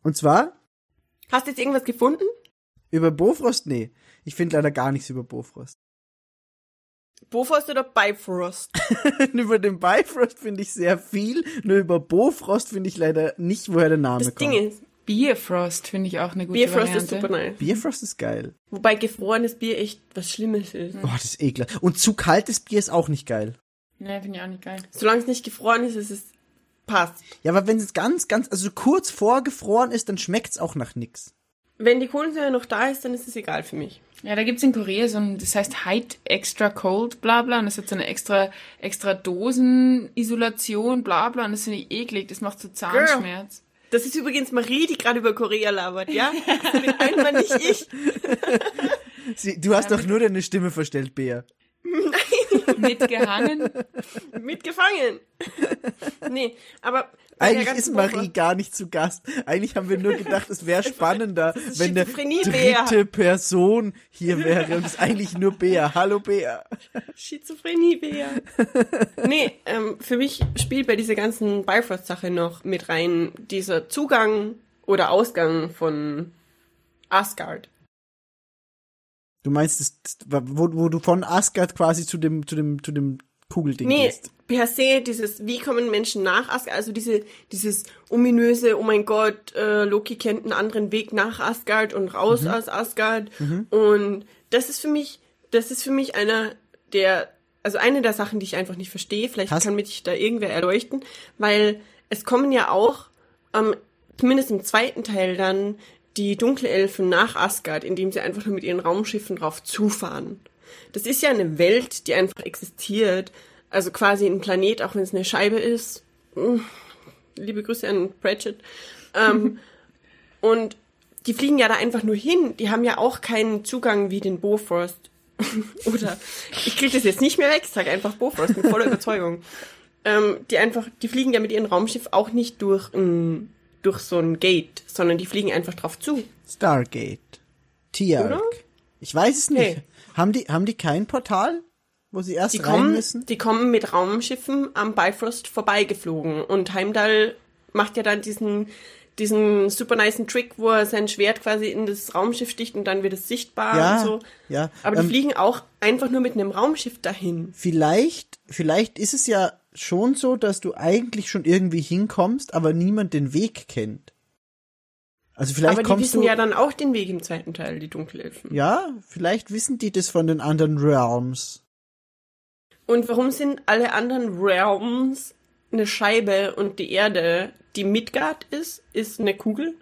Und zwar Hast du jetzt irgendwas gefunden? über Bofrost? Nee. Ich finde leider gar nichts über Bofrost. Bofrost oder Bifrost? *laughs* über den Bifrost finde ich sehr viel, nur über Bofrost finde ich leider nicht, woher der Name Das kommt. Ding ist, Bierfrost finde ich auch eine gute Bierfrost Variante. ist super nice. Bierfrost ist geil. Wobei gefrorenes Bier echt was Schlimmes ist. Oh, das ist eklig. Und zu kaltes Bier ist auch nicht geil. Nee, finde ich auch nicht geil. Solange es nicht gefroren ist, ist es passt. Ja, aber wenn es ganz, ganz, also kurz vorgefroren ist, dann schmeckt's auch nach nix. Wenn die Kohlensäure noch da ist, dann ist es egal für mich. Ja, da gibt's in Korea so ein, das heißt Height Extra Cold, bla bla, und das hat so eine extra, extra Dosen-Isolation, bla bla, und das finde ich eklig, das macht so Zahnschmerz. Das ist übrigens Marie, die gerade über Korea labert, ja? Das bin einmal nicht ich. *laughs* Sie, du hast doch nur deine Stimme verstellt, Bea. Mitgehangen. Mitgefangen. nee, aber Eigentlich ist Marie Woche- gar nicht zu Gast. Eigentlich haben wir nur gedacht, es wäre *laughs* spannender, wenn eine dritte Person hier wäre und es ist eigentlich nur Bea. Hallo Bea. Schizophrenie, Bea. nee, ähm, für mich spielt bei dieser ganzen Bifrost-Sache noch mit rein dieser Zugang oder Ausgang von Asgard. Du meinst, das, wo, wo du von Asgard quasi zu dem, zu dem, zu dem Kugelding Nee, gehst. per se dieses, wie kommen Menschen nach Asgard, also diese, dieses ominöse, oh mein Gott, äh, Loki kennt einen anderen Weg nach Asgard und raus aus Asgard. Und das ist für mich, das ist für mich einer der, also eine der Sachen, die ich einfach nicht verstehe. Vielleicht Hast- kann mich da irgendwer erleuchten, weil es kommen ja auch, ähm, zumindest im zweiten Teil dann, die Dunkelelfen nach Asgard, indem sie einfach nur mit ihren Raumschiffen drauf zufahren. Das ist ja eine Welt, die einfach existiert. Also quasi ein Planet, auch wenn es eine Scheibe ist. Mm, Liebe Grüße an Pratchett. Ähm, *laughs* und die fliegen ja da einfach nur hin. Die haben ja auch keinen Zugang wie den Bofrost. *laughs* Oder ich krieg das jetzt nicht mehr weg, ich sag einfach Bofrost mit voller *laughs* Überzeugung. Ähm, die einfach, die fliegen ja mit ihrem Raumschiff auch nicht durch ein, durch so ein Gate, sondern die fliegen einfach drauf zu. Stargate. Tiark. Ich weiß es nicht. Nee. Haben die, haben die kein Portal, wo sie erst Die rein kommen, müssen? die kommen mit Raumschiffen am Bifrost vorbeigeflogen und Heimdall macht ja dann diesen diesen super niceen Trick, wo er sein Schwert quasi in das Raumschiff sticht und dann wird es sichtbar Ja, und so. ja. Aber die Ähm, fliegen auch einfach nur mit einem Raumschiff dahin. Vielleicht, vielleicht ist es ja schon so, dass du eigentlich schon irgendwie hinkommst, aber niemand den Weg kennt. Also vielleicht Aber die kommst wissen du, ja dann auch den Weg im zweiten Teil, die Dunkelelfen. ja, vielleicht wissen die das von den anderen Realms. Und warum sind alle anderen Realms eine Scheibe und die Erde, die Midgard ist, ist eine Kugel?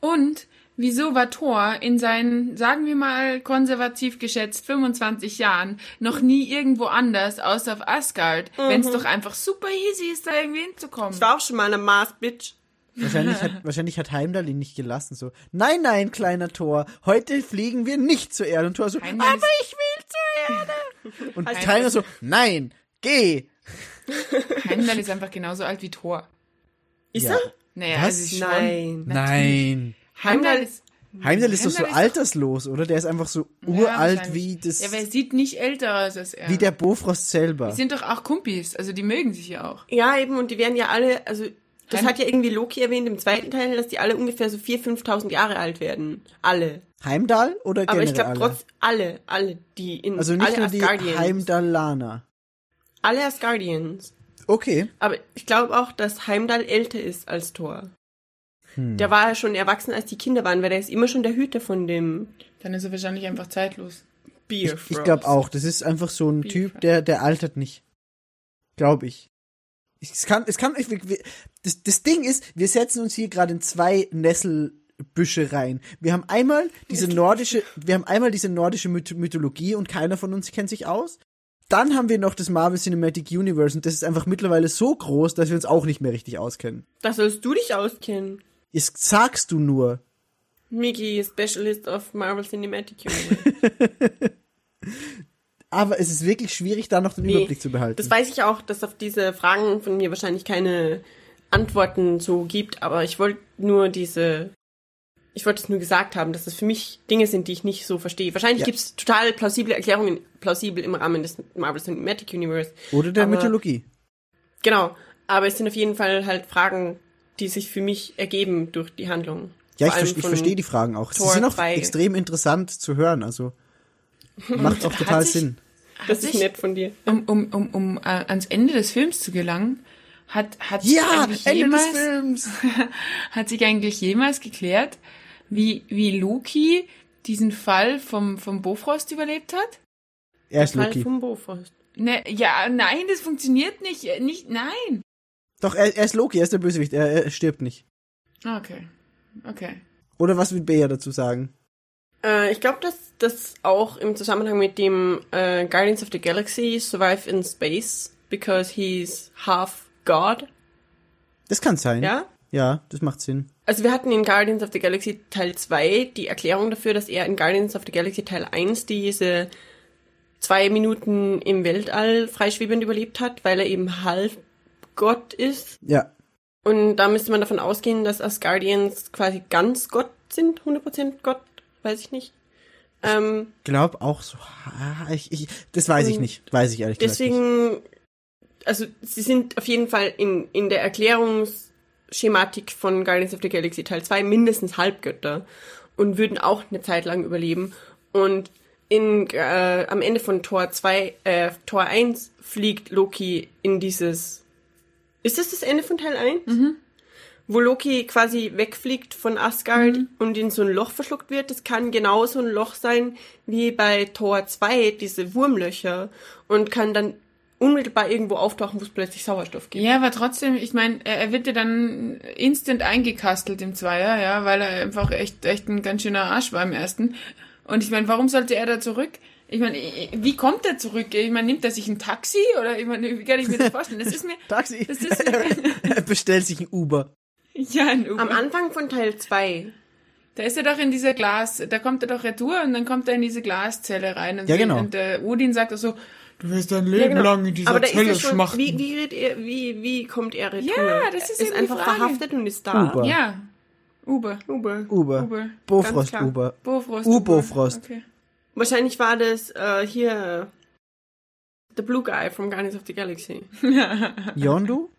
Und wieso war Thor in seinen, sagen wir mal, konservativ geschätzt 25 Jahren noch nie irgendwo anders außer auf Asgard, wenn es doch einfach super easy ist, da irgendwie hinzukommen? Ich war auch schon mal eine Mars, Bitch. Wahrscheinlich hat, wahrscheinlich hat Heimdall ihn nicht gelassen, so. Nein, nein, kleiner Thor, heute fliegen wir nicht zur Erde. Und Thor so, Heimdall aber ich will zur Erde. *laughs* Und Timer das- so, nein, geh. Heimdall ist einfach genauso alt wie Thor. Ist Ja. er? Naja, Was? also schon. Nein. Nein. Heimdall ist, Heimdall ist doch so Heimdall ist doch- alterslos, oder? Der ist einfach so Ja, uralt wahrscheinlich. wie das, Ja, aber er sieht nicht älter aus als er. wie der Bofrost selber. Die sind doch auch Kumpis, also die mögen sich ja auch. Ja, eben, und die werden ja alle, also, das Heim- hat ja irgendwie Loki erwähnt im zweiten Teil, dass die alle ungefähr so 4.000, 5.000 Jahre alt werden. Alle. Heimdall oder Aber generell ich glaube trotz, alle, alle, die in, Also nicht alle nur die Asgardians. Heimdallaner. alle Asgardians. Okay. Aber ich glaube auch, dass Heimdall älter ist als Thor. Hm. Der war ja schon erwachsen, als die Kinder waren, weil der ist immer schon der Hüter von dem Dann ist er wahrscheinlich einfach zeitlos. Ich, Bierfrost. ich glaube auch. Das ist einfach so ein Typ, der, der altert nicht. Glaube ich. Ich- Es kann, es kann, ich, wir- das, das Ding ist, wir setzen uns hier gerade in zwei Nesselbüsche rein. Wir haben einmal diese nordische, wir haben einmal diese nordische Myth Mythologie und keiner von uns kennt sich aus. Dann haben wir noch das Marvel Cinematic Universe und das ist einfach mittlerweile so groß, dass wir uns auch nicht mehr richtig auskennen. Da sollst du dich auskennen. Das sagst du nur. Miki, Specialist of Marvel Cinematic Universe. *laughs* Aber es ist wirklich schwierig, da noch den Nee, Überblick zu behalten. Das weiß ich auch, dass auf diese Fragen von mir wahrscheinlich keine Antworten so gibt, aber ich wollte nur diese, ich wollte es nur gesagt haben, dass das für mich Dinge sind, die ich nicht so verstehe. Wahrscheinlich Ja. gibt's total plausible Erklärungen, plausibel im Rahmen des Marvel Cinematic Universe. Oder der aber- Mythologie. Genau, aber es sind auf jeden Fall halt Fragen, die sich für mich ergeben durch die Handlung. Ja, ich, Vor ver- ich von verstehe die Fragen auch. Sie Tor sind auch 2. extrem interessant zu hören, also *laughs* macht auch total sich- Sinn. Das ist sich- nett von dir. Um, um, um, um äh, ans Ende des Films zu gelangen, hat, hat sich Ja, eigentlich Ende jemals, des Films. *laughs* hat sich eigentlich jemals geklärt, wie, wie Loki diesen Fall vom, vom Bofrost überlebt hat? Er ist Fall Loki. vom Bofrost. Ne, ja, nein, das funktioniert nicht. äh, nicht nein. Doch, er, er ist Loki, er ist der Bösewicht, er, er stirbt nicht. Ah, Okay. Okay. Oder was will Bea dazu sagen? Äh, ich glaube, dass das auch im Zusammenhang mit dem äh, Guardians of the Galaxy Survive in Space because he's half God. Das kann sein. Ja? ja, das macht Sinn. Also wir hatten in Guardians of the Galaxy Teil 2 die Erklärung dafür, dass er in Guardians of the Galaxy Teil 1 diese zwei Minuten im Weltall freischwebend überlebt hat, weil er eben Halbgott ist. Ja, Und da müsste man davon ausgehen, dass Asgardians quasi ganz Gott sind, 100% Gott, weiß ich nicht. Ähm, glaub auch so. Ich, ich, das weiß ich nicht. Weiß ich ehrlich gesagt nicht. deswegen, also sie sind auf jeden Fall in, in der Erklärungsschematik von Guardians of the Galaxy Teil 2 mindestens Halbgötter und würden auch eine Zeit lang überleben. Und in, äh, am Ende von Tor 2, äh, Tor 1 fliegt Loki in dieses. Ist das das Ende von Teil 1? Wo Loki quasi wegfliegt von Asgard und in so ein Loch verschluckt wird. Das kann genauso ein Loch sein wie bei Tor 2, diese Wurmlöcher. Und kann dann unmittelbar irgendwo auftauchen, wo es plötzlich Sauerstoff gibt. Ja, aber trotzdem, ich meine, er, er wird ja dann instant eingekastelt im Zweier, ja, weil er einfach echt, echt ein ganz schöner Arsch war im ersten. Und ich meine, warum sollte er da zurück? Ich meine, wie kommt er zurück? Ich meine, nimmt er sich ein Taxi oder ich meine, wie kann ich mir das vorstellen? Das ist mir *laughs* Taxi. Das ist- *laughs* er bestellt sich ein Uber. ja ein Uber. Am Anfang von Teil 2. Da ist er doch in dieser Glas, da kommt er doch retour und dann kommt er in diese Glaszelle rein. Und Ja, genau. Und der Odin sagt auch so, du wirst dein Ja, Leben genau. lang in dieser Aber da Zelle schon, schmachten. wie, wie, er, wie, wie kommt er retour? Ja, das ist Er ist einfach Frage. verhaftet und ist da. Uber. Ja, Uber. Uber. Uber. Uber. Bofrost. Uber. Bofrost. U-Bofrost. Okay. Wahrscheinlich war das äh, hier The Blue Guy from Guardians of the Galaxy. *laughs* Yondu?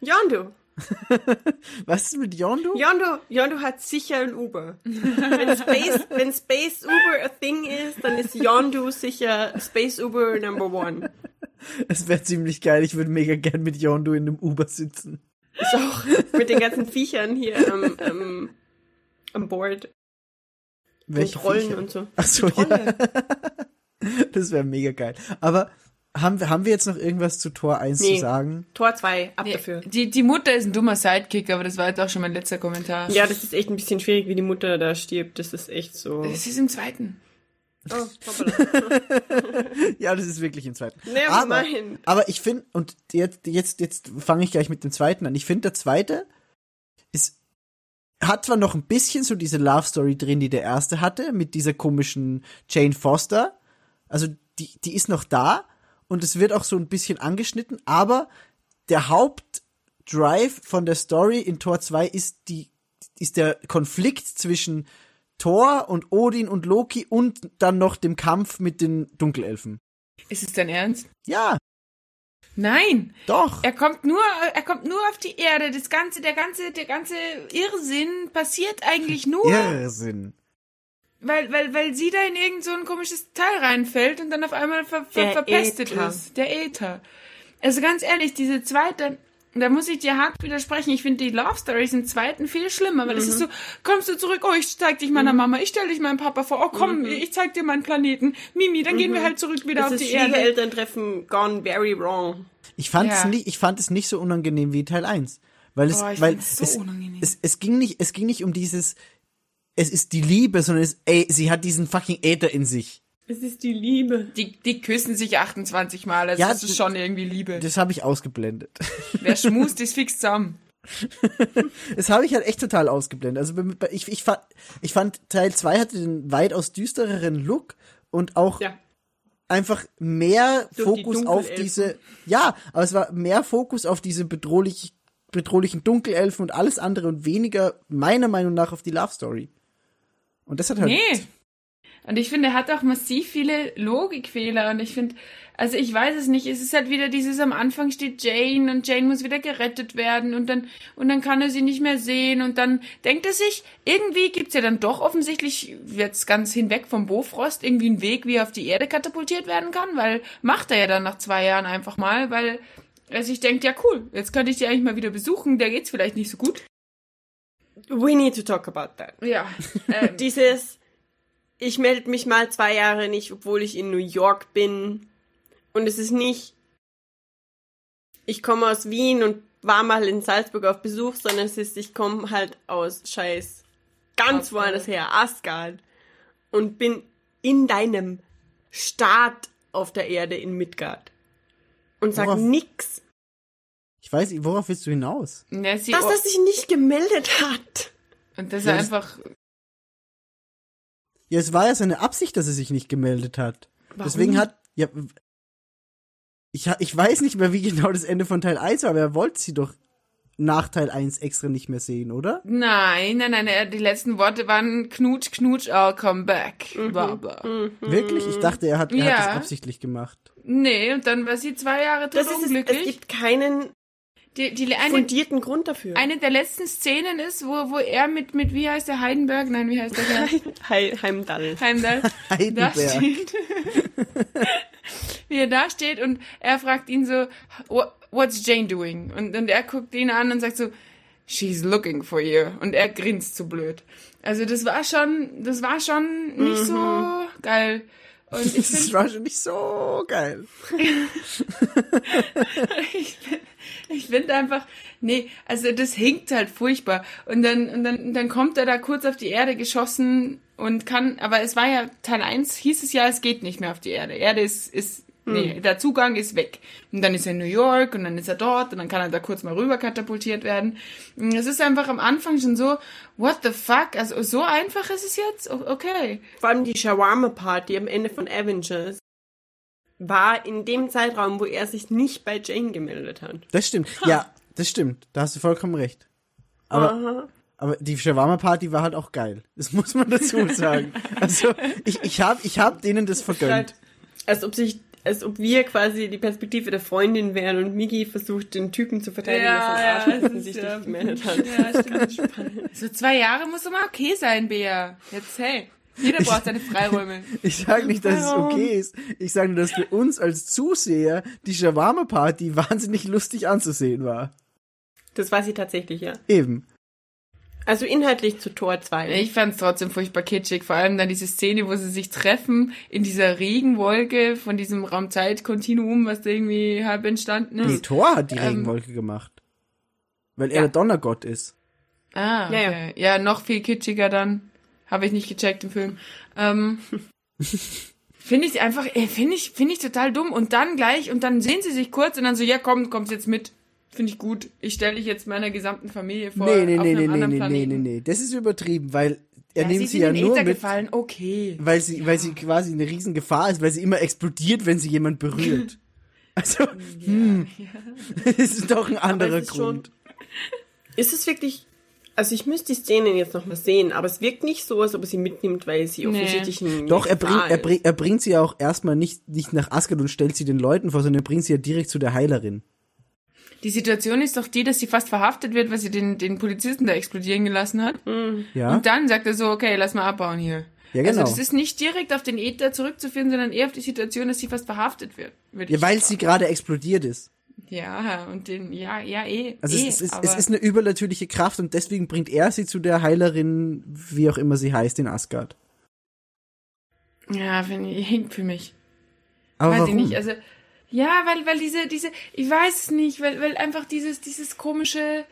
Yondu. *laughs* Was ist mit Yondu? Yondu, Yondu hat sicher ein Uber. wenn, Space, *laughs* wenn Space Uber a thing ist, dann ist Yondu sicher Space Uber Number One. Es wäre ziemlich geil. Ich würde mega gern mit Yondu in einem Uber sitzen. Ist auch mit den ganzen Viechern hier am, am, am Board. Welche und Rollen Viecher? und so. Ach so, ja. *laughs* Das wäre mega geil. Aber haben wir, haben wir jetzt noch irgendwas zu Tor 1 Nee. zu sagen? Tor 2, ab Nee, dafür. Die, die Mutter ist ein dummer Sidekick, aber das war jetzt auch schon mein letzter Kommentar. Ja, das ist echt ein bisschen schwierig, wie die Mutter da stirbt. Das ist echt so. Es ist im zweiten. Oh. *laughs* Ja, das ist wirklich im zweiten. Never aber, mind. aber ich finde, und jetzt, jetzt, jetzt fange ich gleich mit dem zweiten an. Ich finde, der zweite ist, hat zwar noch ein bisschen so diese Love Story drin, die der erste hatte, mit dieser komischen Jane Foster. Also, die, die ist noch da und es wird auch so ein bisschen angeschnitten, aber der Hauptdrive von der Story in Tor 2 ist die, ist der Konflikt zwischen Thor und Odin und Loki und dann noch dem Kampf mit den Dunkelelfen. Ist es dein Ernst? Ja, Nein! doch. Er kommt nur, er kommt nur auf die Erde. Das ganze, der ganze, der ganze Irrsinn passiert eigentlich nur, Irrsinn. weil, weil, weil sie da in irgend so ein komisches Teil reinfällt und dann auf einmal ver, ver, Der verpestet Äther. ist. Der Äther. Also ganz ehrlich, diese zweite, da muss ich dir hart widersprechen. Ich finde die Love Stories im zweiten viel schlimmer, weil es ist so, kommst du zurück, oh, ich zeig dich meiner Mama, ich stell dich meinem Papa vor, oh komm, ich zeig dir meinen Planeten. Mimi, dann gehen wir halt zurück wieder Das auf ist die Erde. Schwiegerelterntreffen gone very wrong. Ich fand es Ja. nicht, ich fand es nicht so unangenehm wie Teil 1. Weil es, Oh, ich weil so es, unangenehm. es, es ging nicht, es ging nicht um dieses, es ist die Liebe, sondern es, ey, sie hat diesen fucking Äther in sich. Es ist die Liebe. Die, die küssen sich 28 Mal, also Ja, das ist schon irgendwie Liebe. Das habe ich ausgeblendet. *laughs* Wer schmust, ist fix zusammen. *laughs* Das habe ich halt echt total ausgeblendet. Also ich, ich, fand, ich fand Teil 2 hatte den weitaus düstereren Look und auch Ja. einfach mehr Durch die Fokus auf Dunkelelfen. diese, ja, aber es war mehr Fokus auf diese bedrohlich, bedrohlichen Dunkelelfen und alles andere und weniger, meiner Meinung nach, auf die Love Story. Und das hat halt, Nee. Und ich finde, er hat auch massiv viele Logikfehler. Und ich finde, also ich weiß es nicht, es ist halt wieder dieses am Anfang steht Jane und Jane muss wieder gerettet werden. Und dann und dann kann er sie nicht mehr sehen. Und dann denkt er sich, irgendwie gibt's ja dann doch offensichtlich jetzt ganz hinweg vom Bofrost irgendwie einen Weg, wie er auf die Erde katapultiert werden kann, weil macht er ja dann nach zwei Jahren einfach mal, weil er sich denkt, ja cool, jetzt könnte ich die eigentlich mal wieder besuchen, der geht's vielleicht nicht so gut. We need to talk about that. Ja. *laughs* Ähm, Dieses, ich melde mich mal zwei Jahre nicht, obwohl ich in New York bin. Und es ist nicht, ich komme aus Wien und war mal in Salzburg auf Besuch, sondern es ist, ich komme halt aus Scheiß ganz Asgard. woanders her, Asgard. Und bin in deinem Staat auf der Erde in Midgard. Und sag Worauf- nix. Ich weiß nicht, worauf willst du hinaus? Ja, sie, Dass er sich nicht gemeldet hat. und dass Ja, er einfach, Ja, es war ja seine Absicht, dass er sich nicht gemeldet hat. Warum? Deswegen hat, ja, ich, ich weiß nicht mehr, wie genau das Ende von Teil 1 war, aber er wollte sie doch nach Teil 1 extra nicht mehr sehen, oder? nein, nein, nein, er- die letzten Worte waren Knutsch, Knutsch, I'll come back. Blah, blah. Wirklich? Ich dachte, er hat, er hat Ja. das absichtlich gemacht. Nee, und dann war sie zwei Jahre tot Das ist es, es unglücklich. gibt keinen die, die, eine, fundierten Grund dafür. eine der letzten Szenen ist, wo, wo er mit, mit, wie heißt der, Heidenberg? Nein, wie heißt der? Hei- Heimdall. Heimdall. *laughs* da Heidenberg. steht. *laughs* wie er da steht und er fragt ihn so, "What- what's Jane doing? Und, und er guckt ihn an und sagt so, she's looking for you. Und er grinst so blöd. Also das war schon, das war schon nicht so geil. Und *laughs* ich Das finde, war schon nicht so geil. ich find, *laughs* ich finde einfach, nee, also das hinkt halt furchtbar. Und dann, und dann, dann kommt er da kurz auf die Erde geschossen und kann, aber es war ja Teil 1, hieß es ja, es geht nicht mehr auf die Erde. Erde ist, ist, nee, der Zugang ist weg. Und dann ist er in New York und dann ist er dort und dann kann er da kurz mal rüber katapultiert werden. Und Es ist einfach am Anfang schon so, what the fuck? Also so einfach ist es jetzt? Okay. Vor allem die Shawarma-Party am Ende von Avengers war in dem Zeitraum, wo er sich nicht bei Jane gemeldet hat. Das stimmt. Ja, das stimmt. Da hast du vollkommen recht. Aber, Aha. aber die Shawarma-Party war halt auch geil. Das *laughs* muss man dazu sagen. Also, ich, ich hab, ich hab denen das vergönnt. Als ob sich, als ob wir quasi die Perspektive der Freundin wären und Migi versucht, den Typen zu verteidigen, Ja, ja, er das und ist sich ja- nicht gemeldet hat. *laughs* Ja, stimmt. *laughs* so zwei Jahre muss immer okay sein, Bea. Jetzt, hey. Jeder braucht seine Freiräume. *laughs* Ich sage nicht, dass es okay ist. Ich sage nur, dass für uns als Zuseher die Shawarma-Party wahnsinnig lustig anzusehen war. Das war sie tatsächlich, ja. Eben. Also inhaltlich zu Tor 2. Ich fand's trotzdem furchtbar kitschig. Vor allem dann diese Szene, wo sie sich treffen in dieser Regenwolke von diesem Raumzeit-Kontinuum, was da irgendwie halb entstanden Nee, ist. Thor hat die Ähm, Regenwolke gemacht. Weil er ja. der Donnergott ist. Ah, Ja, ja. okay. ja, noch viel kitschiger dann. Habe ich nicht gecheckt im Film. Ähm, *laughs* finde ich einfach, äh, finde ich, finde ich total dumm. Und dann gleich, und dann sehen sie sich kurz und dann so, ja komm, kommst jetzt mit. Finde ich gut. Ich stelle dich jetzt meiner gesamten Familie vor. Nee, nee, auf nee, einem nee, nee, anderen nee, nee, Planeten. nee, nee. Das ist übertrieben, weil er Ja, nimmt sie sie ja nur Äther mit, gefallen, okay. weil sie, weil sie quasi eine riesen Gefahr ist, weil sie immer explodiert, wenn sie jemand berührt. *laughs* Also, hm, *laughs* das ist doch ein anderer ist schon- Grund. Ist es wirklich. Also ich müsste die Szenen jetzt noch mal sehen, aber es wirkt nicht so, als ob er sie mitnimmt, weil sie Nee. offensichtlich ein Doch, er bringt, er, ist. bringt, er bringt sie ja auch erstmal nicht, nicht nach Asgard und stellt sie den Leuten vor, sondern er bringt sie ja direkt zu der Heilerin. Die Situation ist doch die, dass sie fast verhaftet wird, weil sie den, den Polizisten da explodieren gelassen hat. Ja, Und dann sagt er so, okay, lass mal abbauen hier. ja genau. Also das ist nicht direkt auf den Äther zurückzuführen, sondern eher auf die Situation, dass sie fast verhaftet wird. ja, weil sie gerade explodiert ist. Ja, und den, ja, ja, eh. Also eh, es, ist, aber, es ist eine übernatürliche Kraft und deswegen bringt er sie zu der Heilerin, wie auch immer sie heißt, in Asgard. Ja, ich, hinkt für mich. Aber weiß warum? ich nicht, also, ja, weil, weil diese, diese, ich weiß es nicht, weil, weil einfach dieses, dieses komische,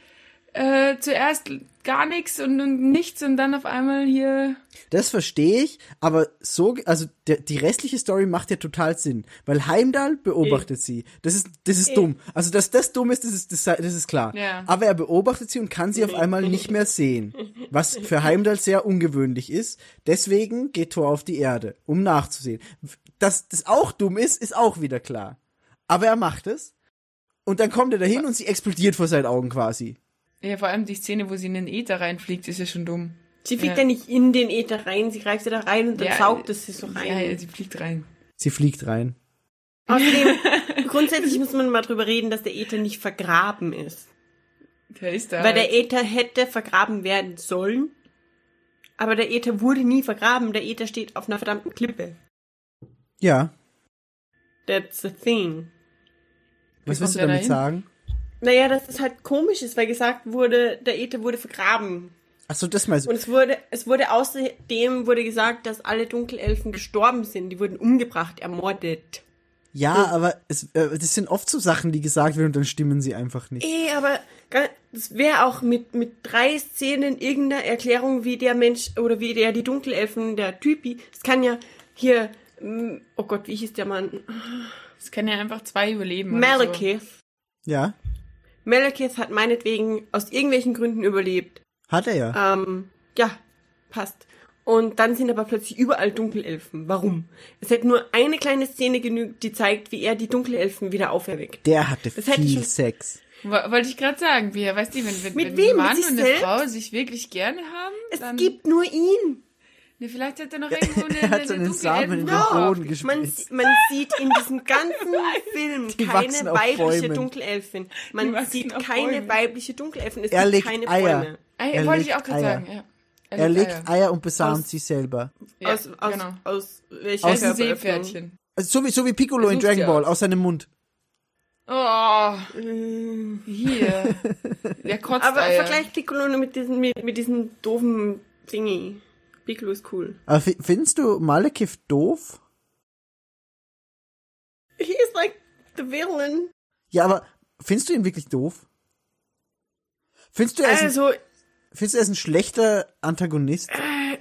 äh, zuerst gar nichts und, und nichts und dann auf einmal hier, Das verstehe ich, aber so, also der, die restliche Story macht ja total Sinn, weil Heimdall beobachtet sie. Das ist, das ist dumm. Also, dass das dumm ist, das ist, das, das ist klar. Ja. Aber er beobachtet sie und kann sie auf einmal nicht mehr sehen. Was für Heimdall sehr ungewöhnlich ist. Deswegen geht Thor auf die Erde, um nachzusehen. Dass das auch dumm ist, ist auch wieder klar. Aber er macht es. Und dann kommt er dahin und sie explodiert vor seinen Augen quasi. Ja, vor allem die Szene, wo sie in den Äther reinfliegt, ist ja schon dumm. Sie fliegt Ja. ja. nicht in den Äther rein, sie greift ja da rein und dann Ja, saugt es sie so rein. Ja, ja, sie fliegt rein. Sie fliegt rein. Außerdem, *laughs* grundsätzlich muss man mal drüber reden, dass der Äther nicht vergraben ist. Der ist da. Weil der Äther hätte vergraben werden sollen, aber der Äther wurde nie vergraben. Der Äther steht auf einer verdammten Klippe. Ja. That's the thing. Was willst du damit hin? sagen? Naja, dass es halt komisch ist, weil gesagt wurde, der Äther wurde vergraben. Ach so, das meinst du. Und es wurde, es wurde außerdem wurde gesagt, dass alle Dunkelelfen gestorben sind. Die wurden umgebracht, ermordet. Ja, aber es, äh, das sind oft so Sachen, die gesagt werden und dann stimmen sie einfach nicht. Eh, aber das wäre auch mit, mit drei Szenen irgendeiner Erklärung, wie der Mensch oder wie der die Dunkelelfen, der Typi, es kann ja hier, mm, oh Gott, wie hieß der Mann? Es kann ja einfach zwei überleben. oder So. Malekith. Ja. Malekith hat meinetwegen aus irgendwelchen Gründen überlebt. Hat er ja. Ähm, ja, passt. Und dann sind aber plötzlich überall Dunkelelfen. Warum? Es hätte nur eine kleine Szene genügt, die zeigt, wie er die Dunkelelfen wieder auferweckt. Der hatte Das viel schon- Sex. Wo- Wollte ich gerade sagen, wie, weißt du, wenn, wenn, Mit wenn wem? ein Mann und eine selbst? Frau sich wirklich gerne haben, Es dann, gibt nur ihn. Ne, vielleicht hat er noch *laughs* irgendwo eine, Er hat eine so einen dunkle Samen in den Boden aufge- Man, gespritzt. man sieht in diesem ganzen *laughs* Film Die keine weibliche. Dunkelelfin. Man sieht keine Bäumen. weibliche Dunkelelfen. Es Er gibt legt keine Eier. Bäume. Ei, Er wollte legt ich auch gerade Eier. sagen, ja. Er legt Eier. Eier und besamt Aus- sie selber. Ja, aus, aus, genau. aus welcher Aus dem Körperöffnung? Seepferdchen. Also so, wie, so wie Piccolo in Dragon ja Ball, aus seinem Mund. Oh, Mm. hier. *laughs* Der kotzt Aber Eier. vergleich Piccolo nur mit diesem, mit, mit diesem doofen Thingy. Piccolo ist cool. Aber fi- findest du Malekith doof? He is like the villain. Ja, aber findest du ihn wirklich doof? Findest du, er ist, ein, Also, findest du, er ist ein schlechter Antagonist?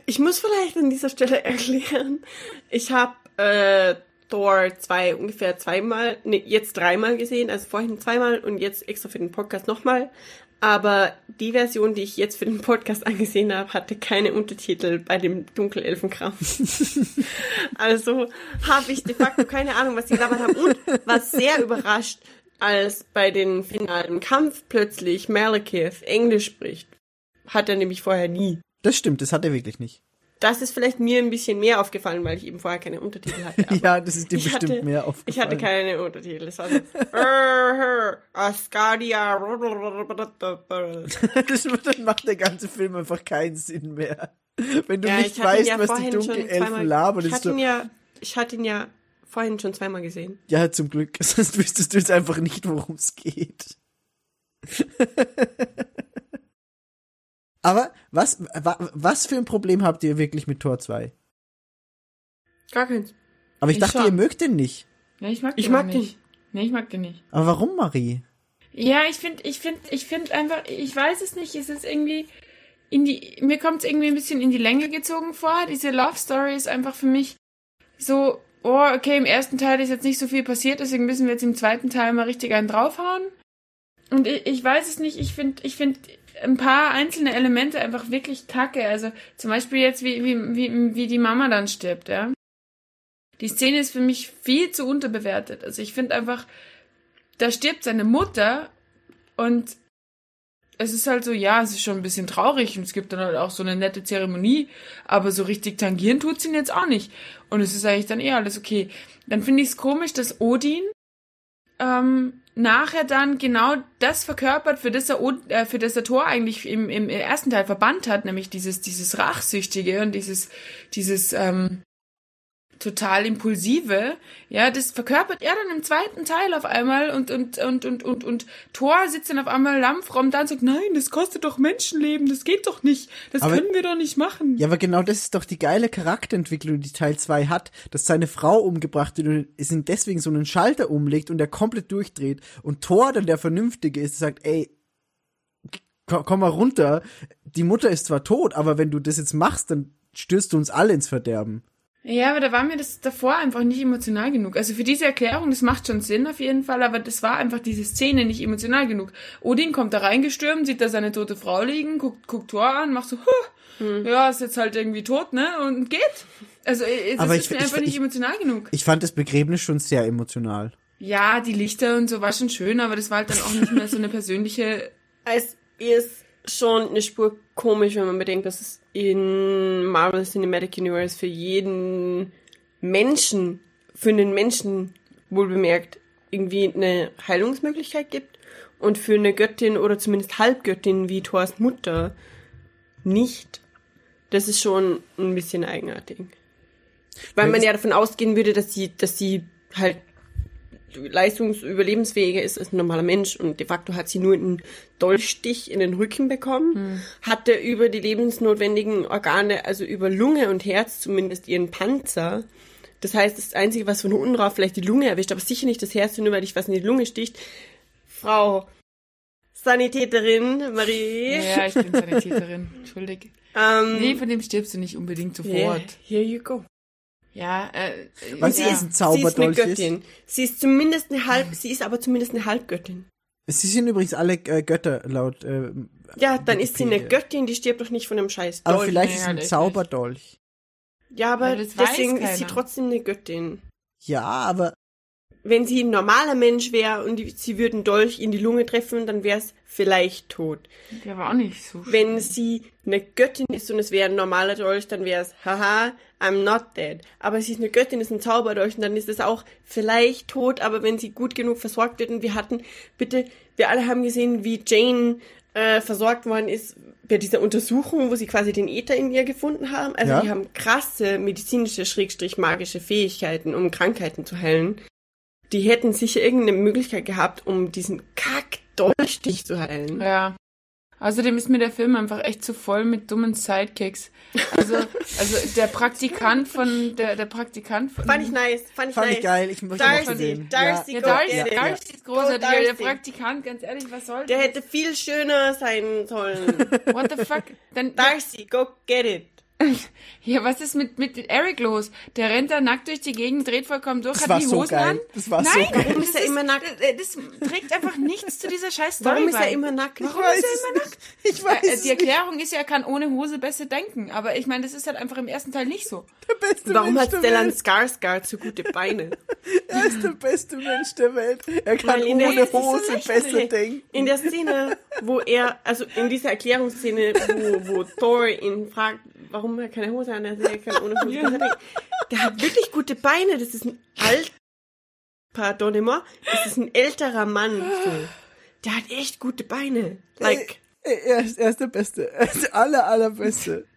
ich muss vielleicht an dieser Stelle *laughs* erklären. Ich habe äh, Thor 2 ungefähr zweimal, nee, jetzt dreimal gesehen, also vorhin zweimal und jetzt extra für den Podcast nochmal. Aber die Version, die ich jetzt für den Podcast angesehen habe, hatte keine Untertitel bei dem Dunkelelfenkram. *laughs* also habe ich de facto keine Ahnung, was die gelabert haben. Und war sehr überrascht, als bei den finalen Kampf plötzlich Malekith Englisch spricht. Hat er nämlich vorher nie. Das stimmt, das hat er wirklich nicht. Das ist vielleicht mir ein bisschen mehr aufgefallen, weil ich eben vorher keine Untertitel hatte. *laughs* Ja, das ist dir bestimmt hatte, mehr aufgefallen. Ich hatte keine Untertitel. Es war so, "Err, Ascadia. *laughs* das, dann macht der ganze Film einfach keinen Sinn mehr. Wenn du Ja, nicht weißt, ja was die Dunkelelfen labern, Ich ist hatte so, ihn ja, ich hatte ihn ja vorhin schon zweimal gesehen. ja, zum Glück, *laughs* sonst wüsstest du jetzt einfach nicht, worum es geht. Aber was, wa, was für ein Problem habt ihr wirklich mit Tor 2? Gar keins. Aber ich, Ich dachte, schon. ihr mögt den nicht. Nee, ich mag den Ich mag auch den. nicht. Nee, ich mag den nicht. Aber warum, Marie? Ja, ich finde, ich finde, ich finde einfach, ich weiß es nicht, es ist irgendwie in die, mir kommt es irgendwie ein bisschen in die Länge gezogen vor. Diese Love Story ist einfach für mich so, oh, okay, im ersten Teil ist jetzt nicht so viel passiert, deswegen müssen wir jetzt im zweiten Teil mal richtig einen draufhauen. Und ich, ich weiß es nicht, ich finde, ich finde ein paar einzelne Elemente einfach wirklich kacke. Also zum Beispiel jetzt, wie, wie, wie, wie die Mama dann stirbt, ja. Die Szene ist für mich viel zu unterbewertet. Also ich finde einfach, da stirbt seine Mutter und es ist halt so, ja, es ist schon ein bisschen traurig und es gibt dann halt auch so eine nette Zeremonie, aber so richtig tangieren tut's ihn jetzt auch nicht. Und es ist eigentlich dann eh alles okay. Dann finde ich es komisch, dass Odin ähm, nachher dann genau das verkörpert, für das er, äh, für das er Thor eigentlich im, im ersten Teil verbannt hat, nämlich dieses, dieses Rachsüchtige und dieses, dieses, ähm, total impulsive, ja, das verkörpert er dann im zweiten Teil auf einmal und und und und und und Thor sitzt dann auf einmal lampfromm da und sagt, nein, das kostet doch Menschenleben, das geht doch nicht, das Aber- können wir doch nicht machen. Ja, aber genau das ist doch die geile Charakterentwicklung, die Teil 2 hat, dass seine Frau umgebracht wird und es ihn deswegen so einen Schalter umlegt und er komplett durchdreht und Thor dann der Vernünftige ist, sagt, ey, komm, komm mal runter, die Mutter ist zwar tot, aber wenn du das jetzt machst, dann stürzt du uns alle ins Verderben. Ja, aber da war mir das davor einfach nicht emotional genug. Also für diese Erklärung, das macht schon Sinn auf jeden Fall, aber das war einfach diese Szene nicht emotional genug. Odin kommt da reingestürmt, sieht da seine tote Frau liegen, guckt, guckt Thor an, macht so, huh, ja, ist jetzt halt irgendwie tot, ne, und geht. Also äh, das Aber ist ich- mir ich- einfach nicht ich- emotional genug. Ich fand das Begräbnis schon sehr emotional. Ja, die Lichter und so war schon schön, aber das war halt dann auch nicht mehr so eine persönliche. Es ist schon eine Spur komisch, wenn man bedenkt, dass es in Marvel Cinematic Universe für jeden Menschen, für einen Menschen wohl bemerkt, irgendwie eine Heilungsmöglichkeit gibt und für eine Göttin oder zumindest Halbgöttin wie Thors Mutter nicht. Das ist schon ein bisschen eigenartig. Weil man ja davon ausgehen würde, dass sie, dass sie halt leistungsüberlebensfähiger ist als ein normaler Mensch und de facto hat sie nur einen Dolchstich in den Rücken bekommen, hatte über die lebensnotwendigen Organe, also über Lunge und Herz zumindest ihren Panzer. Das heißt, das Einzige, was von unten drauf vielleicht die Lunge erwischt, aber sicher nicht das Herz, nur weil dich was in die Lunge sticht. Frau Sanitäterin, Marie. Ja, ich bin Sanitäterin, *laughs* entschuldig. Ähm, Nee, von dem stirbst du nicht unbedingt yeah, sofort. here you go. Ja, äh, Was ja. ist ein Sie ist eine Zauberdolch? Göttin. Sie ist zumindest eine Halb, sie ist aber zumindest eine Halbgöttin. Sie sind übrigens alle äh, Götter laut. Äh, Ja, dann ist sie eine Wikipedia. Göttin, die stirbt doch nicht von einem Scheiß Aber Dolch. vielleicht Nee, ist halt ein Zauberdolch. Ja, aber Aber deswegen ist sie trotzdem eine Göttin. Ja, aber Wenn sie ein normaler Mensch wäre und die, sie würden Dolch in die Lunge treffen, dann wäre es vielleicht tot. Der war auch nicht so. Wenn sie eine Göttin ist und es wäre ein normaler Dolch, dann wäre es, haha, I'm not dead. Aber sie ist eine Göttin, ist ein Zauberdolch und dann ist es auch vielleicht tot, aber wenn sie gut genug versorgt wird und wir hatten, bitte, wir alle haben gesehen, wie Jane äh, versorgt worden ist bei dieser Untersuchung, wo sie quasi den Äther in ihr gefunden haben. Also Ja. die haben krasse medizinische, schrägstrich magische Fähigkeiten, um Krankheiten zu heilen. Die hätten sicher irgendeine Möglichkeit gehabt, um diesen Kack-Dolchstich zu heilen. Ja. Außerdem ist mir der Film einfach echt zu voll mit dummen Sidekicks. Also, *laughs* also der Praktikant von, der, der Praktikant von. Fand ich nice, fand ich fand nice. ich geil. Ich möchte Darcy, noch sehen. Darcy, Ja, Darcy, get it. Darcy ist großartig, aber der Darcy. Praktikant, ganz ehrlich, was soll Der das? hätte viel schöner sein sollen. *laughs* What the fuck? Dann, Darcy, go get it. *laughs* ja, was ist mit, mit Eric los? Der rennt da nackt durch die Gegend, dreht vollkommen durch, Das hat war die so Hosen geil. an. Das war Nein, so geil. Warum ist er immer nackt? Das, das trägt einfach nichts zu dieser scheiß Story Warum ist er immer nackt? Ich weiß es nicht. Ich weiß Äh, Die. Erklärung ist ja, er kann ohne Hose besser denken. Aber ich meine, das ist halt einfach im ersten Teil nicht so. Der beste Warum Mensch hat der Stellan. Skarsgård so gute Beine? *laughs* Er ist der beste Mensch der Welt. Er kann Weil in der- ohne ist so Hose besser *laughs* denken. In der Szene, wo er, also in dieser Erklärungsszene, wo, wo Thor ihn fragt, warum er keine Hose an hat, er kann ohne Hose denken. Der hat wirklich gute Beine. Das ist ein alt, pardonnez-moi, das ist ein älterer Mann. So. Der hat echt gute Beine. Like, Ey, Er ist, er ist der Beste. Er ist der aller, allerbeste. *laughs*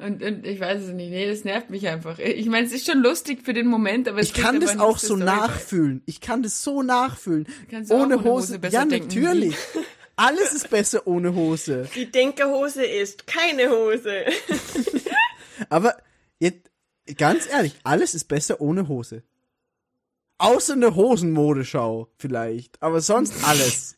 Und, und ich weiß es nicht. Nee, das nervt mich einfach. Ich meine, es ist schon lustig für den Moment, aber es Ich kann das auch so Story nachfühlen. Ich kann das so nachfühlen. Kannst du auch Ohne ohne Hose. Hose besser ja, denken natürlich. Alles ist besser ohne Hose. die Denkerhose ist keine Hose. *laughs* Aber jetzt, ganz ehrlich, alles ist besser ohne Hose. Außer eine Hosenmodeschau vielleicht. Aber sonst alles.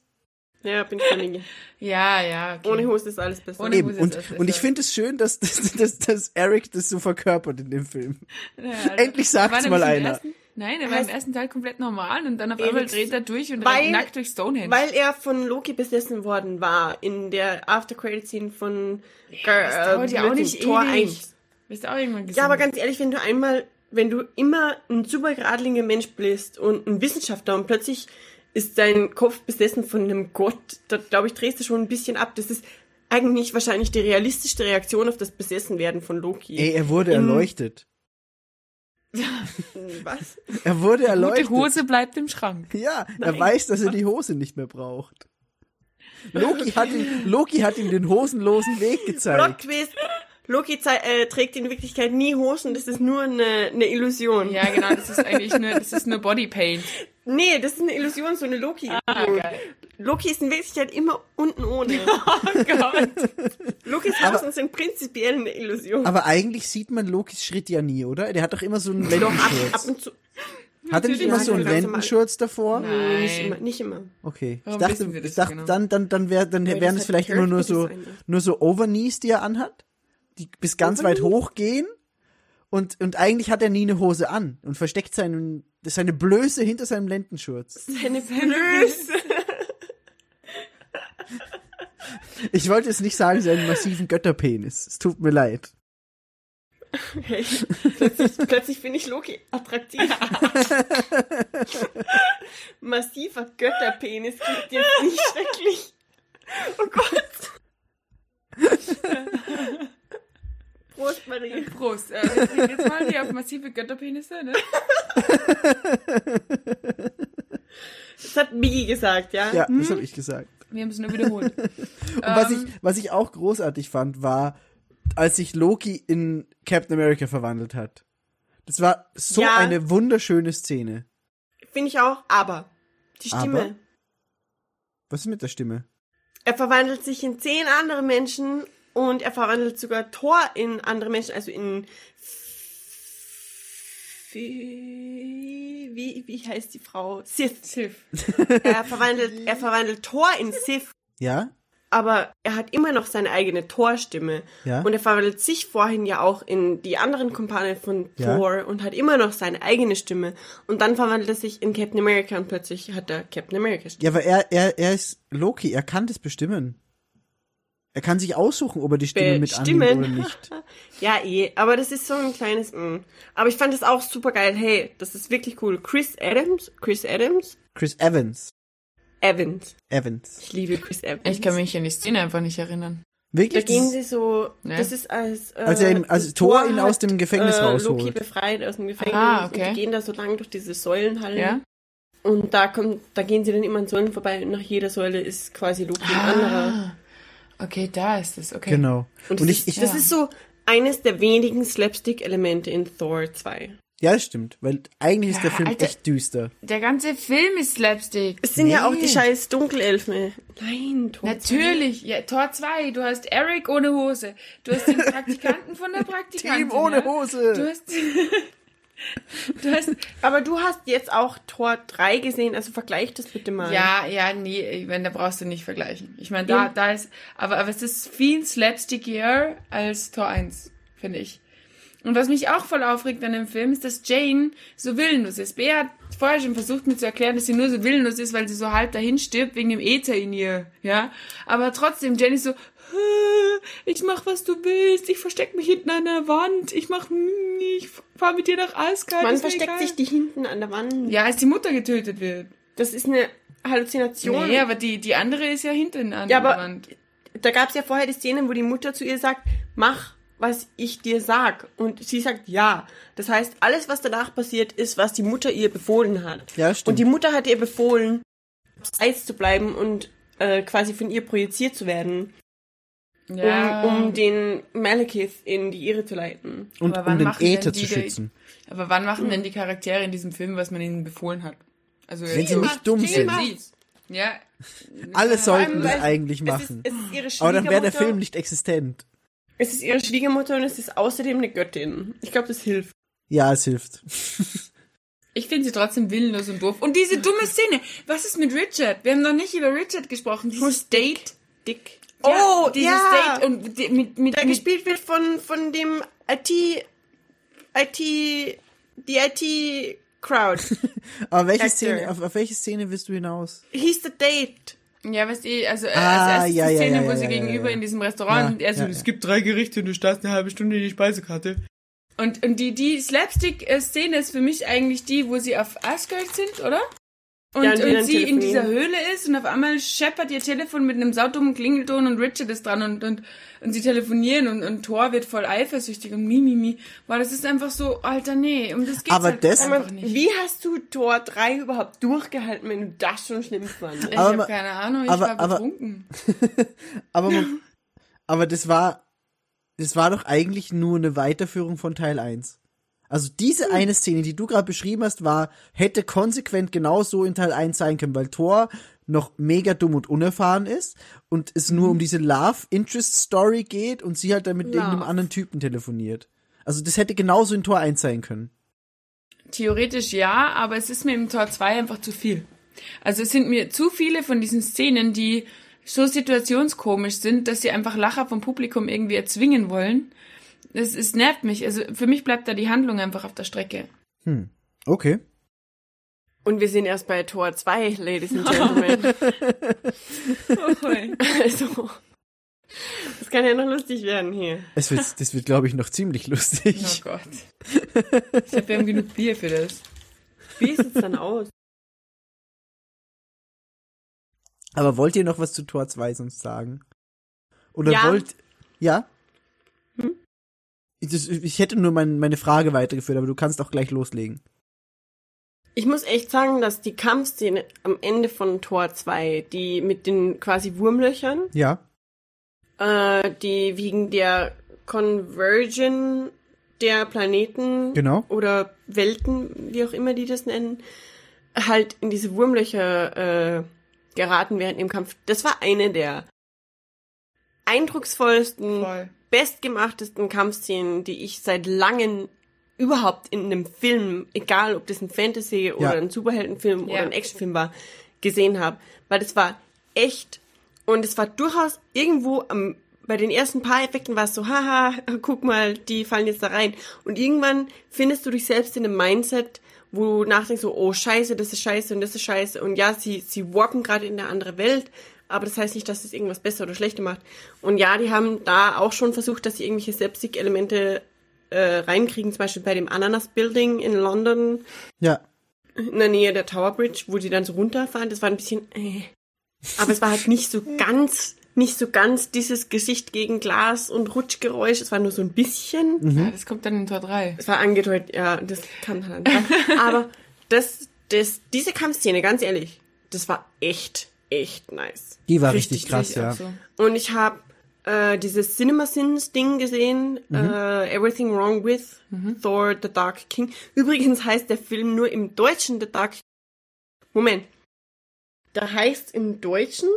Ja, bin ich Familie. Ja, ja. Okay. Ohne Hose ist alles besser. Ohne Eben. Hose Und, ist und ich finde es schön, dass, *laughs* dass, dass, dass Eric das so verkörpert in dem Film. Ja, also, Endlich sagt's mal einer. Ersten, nein, er war im ersten Teil komplett normal und dann auf einmal dreht er durch und weil- rennt nackt durch Stonehenge. Weil er von Loki besessen worden war in der After-Credit-Scene von das dauert ja auch nicht Tor ewig. 1. Wirst du auch irgendwann gesehen. Ja, aber ganz ehrlich, wenn du einmal, wenn du immer ein super geradliniger Mensch bist und ein Wissenschaftler und plötzlich ist dein Kopf besessen von einem Gott, da glaube ich, drehst du schon ein bisschen ab. Das ist eigentlich wahrscheinlich die realistischste Reaktion auf das Besessenwerden von Loki. Ey, er wurde In- erleuchtet. Was? Er wurde erleuchtet. Hose bleibt im Schrank. Ja, er Nein. weiß, dass er die Hose nicht mehr braucht. Loki hat ihm, Loki hat ihm den hosenlosen Weg gezeigt. Loki äh, trägt in Wirklichkeit nie Hosen, das ist nur eine, eine Illusion. Ja, genau, das ist eigentlich nur, das ist nur Bodypaint. Nee, das ist eine Illusion, so eine Loki. Ah. Loki ist in Wirklichkeit immer unten ohne. *laughs* Oh Gott. Lokis Hosen sind prinzipiell eine Illusion. Aber eigentlich sieht man Lokis Schritt ja nie, oder? Der hat doch immer so einen Doch, ab, ab Lendenschurz. und zu. Hat er nicht immer so einen. Lendenschurz davor? Nein. Nicht immer, nicht immer. Okay. Warum ich dachte, ich dachte genau? dann, dann, dann, wär, dann wären das es halt vielleicht immer nur so, nur so Overknees, die er anhat, die bis ganz weit hoch gehen. Und, und eigentlich hat er nie eine Hose an und versteckt seinen, seine Blöße hinter seinem Lendenschurz. Seine Blöße. Ich wollte jetzt nicht sagen, seinen massiven Götterpenis. Es tut mir leid. Hey, plötzlich, *laughs* plötzlich finde ich Loki attraktiv. Massiver Götterpenis klingt jetzt nicht schrecklich. Oh Gott. Prost, Marie. Prost. Äh, wir trinken jetzt mal hier auf massive Götterpenisse, ne? *laughs* Das hat Migi gesagt, ja? Ja, das habe ich gesagt. Wir haben es nur wiederholt. *laughs* Und was, ich, was ich auch großartig fand, war, als sich Loki in Captain America verwandelt hat. Das war so Ja. eine wunderschöne Szene. Finde ich auch, aber die Stimme. Aber? Was ist mit der Stimme? Er verwandelt sich in zehn andere Menschen und er verwandelt sogar Thor in andere Menschen, also in wie, wie, wie heißt die Frau? Sith. Sif. Er verwandelt, er verwandelt Thor in Sith. Ja? aber er hat immer noch seine eigene Thor-Stimme. Ja. Und er verwandelt sich vorhin ja auch in die anderen Kumpane von Ja. Thor und hat immer noch seine eigene Stimme. Und dann verwandelt er sich in Captain America und plötzlich hat er Captain America Stimme. Ja, aber er, er, er ist Loki, er kann das bestimmen. Er kann sich aussuchen, ob er die Stimme mit annimmt oder nicht. *laughs* Ja, eh, aber das ist so ein kleines mm. Aber ich fand das auch super geil. Hey, das ist wirklich cool. Chris Adams, Chris Adams, Chris Evans. Evans. Evans. Ich liebe Chris Evans. Ich kann mich an die Szene einfach nicht erinnern. Da Wirklich? gehen Das- sie so, Ja. das ist als, äh, Als er ihn- als Thor ihn aus dem Gefängnis äh, rausholt. Loki befreit aus dem Gefängnis Ah, und okay. die gehen da so lang durch diese Säulenhallen. Ja? Und da kommt, da gehen sie dann immer an Säulen vorbei und nach jeder Säule ist quasi Loki ein anderer. Okay, da ist es. Okay. Genau. Und, Und, das, ich, ich, ist, das ja. ist so eines der wenigen Slapstick-Elemente in Thor 2. ja, das stimmt, weil eigentlich ist der Ja, Film Alter. echt düster. Der ganze Film ist Slapstick. Es sind ja auch Nee. die scheiß Dunkelelfen. Nein, Thor Natürlich, ja, Tor 2, du hast Eric ohne Hose. Du hast den *laughs* Praktikanten von der Praktikantin. Team ohne ja? Hose. Du hast, *laughs* du hast, 2. Aber du hast jetzt auch Tor 3 gesehen, also vergleich das bitte mal. ja, ja, nee, ich meine, da brauchst du nicht vergleichen. Ich meine, da, da ist, aber, aber es ist viel slapstickier als Tor 1, finde ich. Und was mich auch voll aufregt an dem Film, ist, dass Jane so willenlos ist. Bea hat vorher schon versucht, mir zu erklären, dass sie nur so willenlos ist, weil sie so halb dahin stirbt wegen dem Äther in ihr, ja. Aber trotzdem, Jane ist so, "Äh, ich mach, was du willst, ich versteck mich hinten an der Wand, ich mach, ich fahr mit dir nach. Man ist mir versteckt egal." sich die hinten an der Wand. Ja, als die Mutter getötet wird. Das ist eine Halluzination. Nee, aber die, die andere ist ja hinten an Ja, der aber- Wand. da gab es ja vorher die Szene, wo die Mutter zu ihr sagt, mach, was ich dir sag. Und sie sagt ja. Das heißt, alles, was danach passiert, ist, was die Mutter ihr befohlen hat. Ja, stimmt. Und die Mutter hat ihr befohlen, abseits zu bleiben und äh, quasi von ihr projiziert zu werden, Ja. um, um den Malekith in die Irre zu leiten. Und Aber wann um den machen denn Äther die zu die- schützen. Aber wann machen denn die Charaktere in diesem Film, was man ihnen befohlen hat? Also Wenn sie nicht dumm sind. Ja. Alle sollten das eigentlich Es ist, machen. es ist ihre Aber dann wäre der Film nicht existent. Es ist ihre Schwiegermutter und es ist außerdem eine Göttin. Ich glaube, das hilft. Ja, es hilft. *laughs* Ich finde sie trotzdem willenlos und doof. Und diese dumme Szene. Was ist mit Richard? Wir haben noch nicht über Richard gesprochen. Dieses Date. Dick. Ja, oh, dieses ja. Date und die- mit, mit, der mit gespielt wird von, von dem IT, IT, die IT-Crowd. Aber *laughs* welche Actor. Szene, auf, auf welche Szene willst du hinaus? Hieß The Date. Ja, weißt du, also äh, Ah, als erstes ja, die Szene, ja, wo ja, sie ja, gegenüber ja. in diesem Restaurant, Ja, und er so, ja, es ja. gibt drei Gerichte und du starrst eine halbe Stunde in die Speisekarte. Und, und die, die Slapstick-Szene ist für mich eigentlich die, wo sie auf Asgard sind, oder? Und, Ja, und und sie in dieser Höhle ist und auf einmal scheppert ihr Telefon mit einem saudummen Klingelton und Richard ist dran und, und, und sie telefonieren und, und Thor wird voll eifersüchtig und mi, mi, mi. Boah, das ist einfach so, alter, nee, um das geht's Aber halt das- einfach nicht. Wie hast du Tor 3 überhaupt durchgehalten, wenn du das schon schlimm fandst? Ich habe ma- keine Ahnung, ich aber- war aber- betrunken. *laughs* Aber, man, aber das war, das war doch eigentlich nur eine Weiterführung von Teil 1. Also diese Hm. eine Szene, die du gerade beschrieben hast, war, hätte konsequent genauso in Teil 1 sein können, weil Thor noch mega dumm und unerfahren ist und es nur um diese Love-Interest-Story geht und sie halt dann mit Mhm. Love. irgendeinem anderen Typen telefoniert. Also das hätte genauso in Tor 1 sein können. Theoretisch ja, aber es ist mir im Tor 2 einfach zu viel. Also es sind mir zu viele von diesen Szenen, die so situationskomisch sind, dass sie einfach Lacher vom Publikum irgendwie erzwingen wollen. Es, es nervt mich. Also für mich bleibt da die Handlung einfach auf der Strecke. Hm. Okay. Und wir sind erst bei Tor 2, Ladies and Gentlemen. *laughs* also, das kann ja noch lustig werden hier. Es wird, *laughs* das wird, glaube ich, noch ziemlich Oh lustig. Gott. Ich habe ja genug Bier für das. Wie sieht's dann aus? Aber wollt ihr noch was zu Tor 2 sonst sagen? Oder Ja. wollt, ja? Ich, das, ich hätte nur mein, meine Frage weitergeführt, aber du kannst auch gleich loslegen. Ich muss echt sagen, dass die Kampfszene am Ende von Tor 2, die mit den quasi Wurmlöchern, Ja. äh, die wegen der Conversion der Planeten Genau. oder Welten, wie auch immer die das nennen, halt in diese Wurmlöcher äh, geraten während im Kampf. Das war eine der eindrucksvollsten, Voll. Bestgemachtesten Kampfszenen, die ich seit langem überhaupt in einem Film, egal ob das ein Fantasy oder Ja. ein Superheldenfilm Ja. oder ein Actionfilm war, gesehen habe. Weil das war echt Und es war durchaus irgendwo am, bei den ersten paar Effekten war es so, haha, *laughs* guck mal, die fallen jetzt da rein. Und irgendwann findest du dich selbst in einem Mindset, wo du nachdenkst so, oh scheiße, das ist scheiße und das ist scheiße. Und ja, sie, sie warpen gerade in eine andere Welt, aber das heißt nicht, dass es irgendwas besser oder schlechter macht. Und ja, die haben da auch schon versucht, dass sie irgendwelche Slapstick-Elemente äh, reinkriegen, zum Beispiel bei dem Ananas Building in London, Ja. in der Nähe der Tower Bridge, wo sie dann so runterfahren. Das war ein bisschen, äh. Aber es war halt nicht so ganz, nicht so ganz dieses Gesicht gegen Glas und Rutschgeräusch. Es war nur so ein bisschen. Ja, das kommt dann in Tor 3. Es war angedeutet, ja, das kann halt. Aber das, das, diese Kampfszene, ganz ehrlich, das war echt, echt nice. Die war richtig, krass, Sehe ich ja. so. Und ich habe äh, dieses CinemaSins-Ding gesehen, äh, Everything Wrong with Thor The Dark King. Übrigens heißt der Film nur im Deutschen The Dark Moment. Da heißt im Deutschen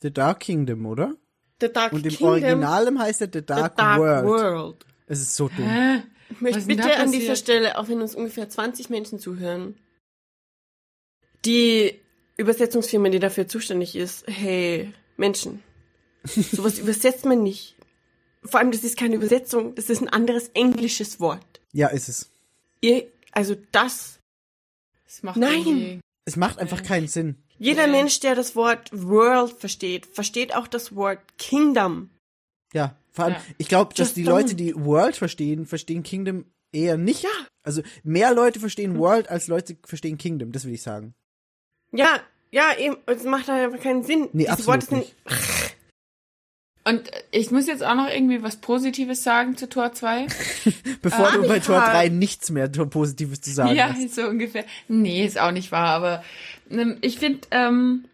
The Dark Kingdom, oder? The Dark Und im Kingdom Originalem heißt er The The Dark, Dark World. World. Es ist so dumm. Hä? Ich möchte Was bitte an dieser? Stelle, auch wenn uns ungefähr 20 Menschen zuhören, die Übersetzungsfirma, die dafür zuständig ist, hey, Menschen, sowas *laughs* übersetzt man nicht. Vor allem, das ist keine Übersetzung, das ist ein anderes englisches Wort. Ja, ist es. Ihr, also das, Das macht Nein. Es macht einfach keinen Sinn. jeder. Mensch, der das Wort World versteht, versteht auch das Wort Kingdom. Ja, vor allem, Ja. ich glaube, dass Just die don't. Leute, die World verstehen, verstehen Kingdom eher nicht. Ja. Also mehr Leute verstehen World als Leute verstehen Kingdom, das will ich sagen. Ja, ja, eben, es macht halt einfach keinen Sinn. Nee, Diese absolut Worte sind, nicht. Und ich muss jetzt auch noch irgendwie was Positives sagen zu Tor 2. *laughs* Bevor Ah, du bei ich Tor hab- 3 nichts mehr Positives zu sagen ja, hast. so ungefähr. Nee, ist auch nicht wahr, aber ähm, ich finde ähm,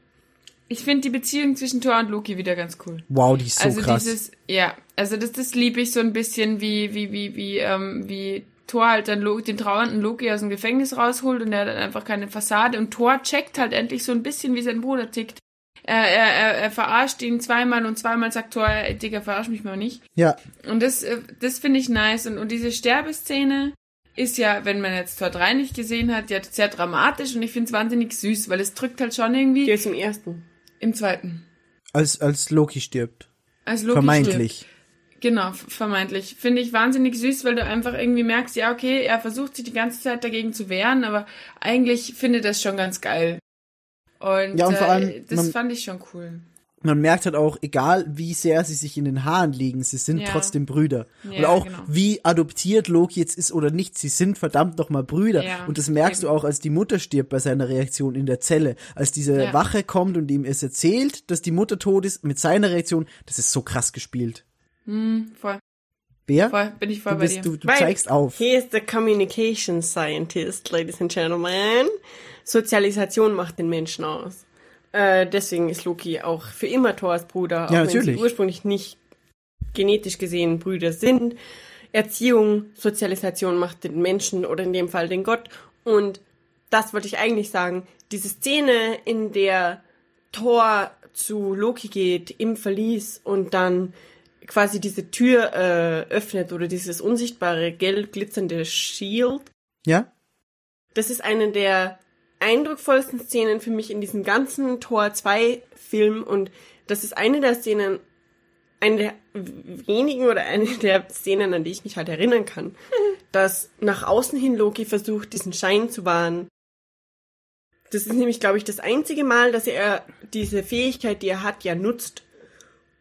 ich finde die Beziehung zwischen Thor und Loki wieder ganz cool. Wow, die ist so also krass. dieses, ja, also das, das liebe ich so ein bisschen, wie, wie, wie, wie, ähm, wie Thor halt dann den trauernden Loki aus dem Gefängnis rausholt und er hat dann einfach keine Fassade und Thor checkt halt endlich so ein bisschen, wie sein Bruder tickt. Er, er, er, er verarscht ihn zweimal und zweimal sagt Thor, Digga, verarsch mich mal nicht. ja, Und das, äh, das finde ich nice. Und, und diese Sterbeszene ist ja, wenn man jetzt Tor 3 nicht gesehen hat, ja sehr dramatisch und ich finde es wahnsinnig süß, weil es drückt halt schon irgendwie die ist im ersten. im zweiten. als, als Loki stirbt. Als Loki Vermeintlich. Stirbt. Genau, vermeintlich. Finde ich wahnsinnig süß, weil du einfach irgendwie merkst, ja, okay, er versucht sich die ganze Zeit dagegen zu wehren, aber eigentlich findet er es schon ganz geil. Und, Ja, und vor äh, allem, das man- fand ich schon cool. Man merkt halt auch, egal wie sehr sie sich in den Haaren liegen, sie sind Ja. trotzdem Brüder. Ja, und auch genau. wie adoptiert Loki jetzt ist oder nicht, sie sind verdammt nochmal Brüder. Ja, und das merkst du eben. auch, als die Mutter stirbt bei seiner Reaktion in der Zelle. Als diese. Wache kommt und ihm es erzählt, dass die Mutter tot ist, mit seiner Reaktion, das ist so krass gespielt. Hm, voll, Bär, voll, bin ich voll du, bei bist, dir. du, du Weil zeigst auf. He is the communication scientist, ladies and gentlemen. Sozialisation macht den Menschen aus. Äh, deswegen ist Loki auch für immer Thors Bruder, auch Ja, wenn natürlich. sie ursprünglich nicht genetisch gesehen Brüder sind. Erziehung, Sozialisation macht den Menschen oder in dem Fall den Gott. Und das wollte ich eigentlich sagen. Diese Szene, in der Thor zu Loki geht im Verlies und dann quasi diese Tür äh, öffnet oder dieses unsichtbare gelb glitzernde Shield. Ja? Das ist eine der eindrucksvollsten Szenen für mich in diesem ganzen Tor 2 Film und das ist eine der Szenen, eine der wenigen oder eine der Szenen, an die ich mich halt erinnern kann, *laughs* dass nach außen hin Loki versucht, diesen Schein zu wahren. Das ist nämlich, glaube ich, das einzige Mal, dass er diese Fähigkeit, die er hat, ja nutzt,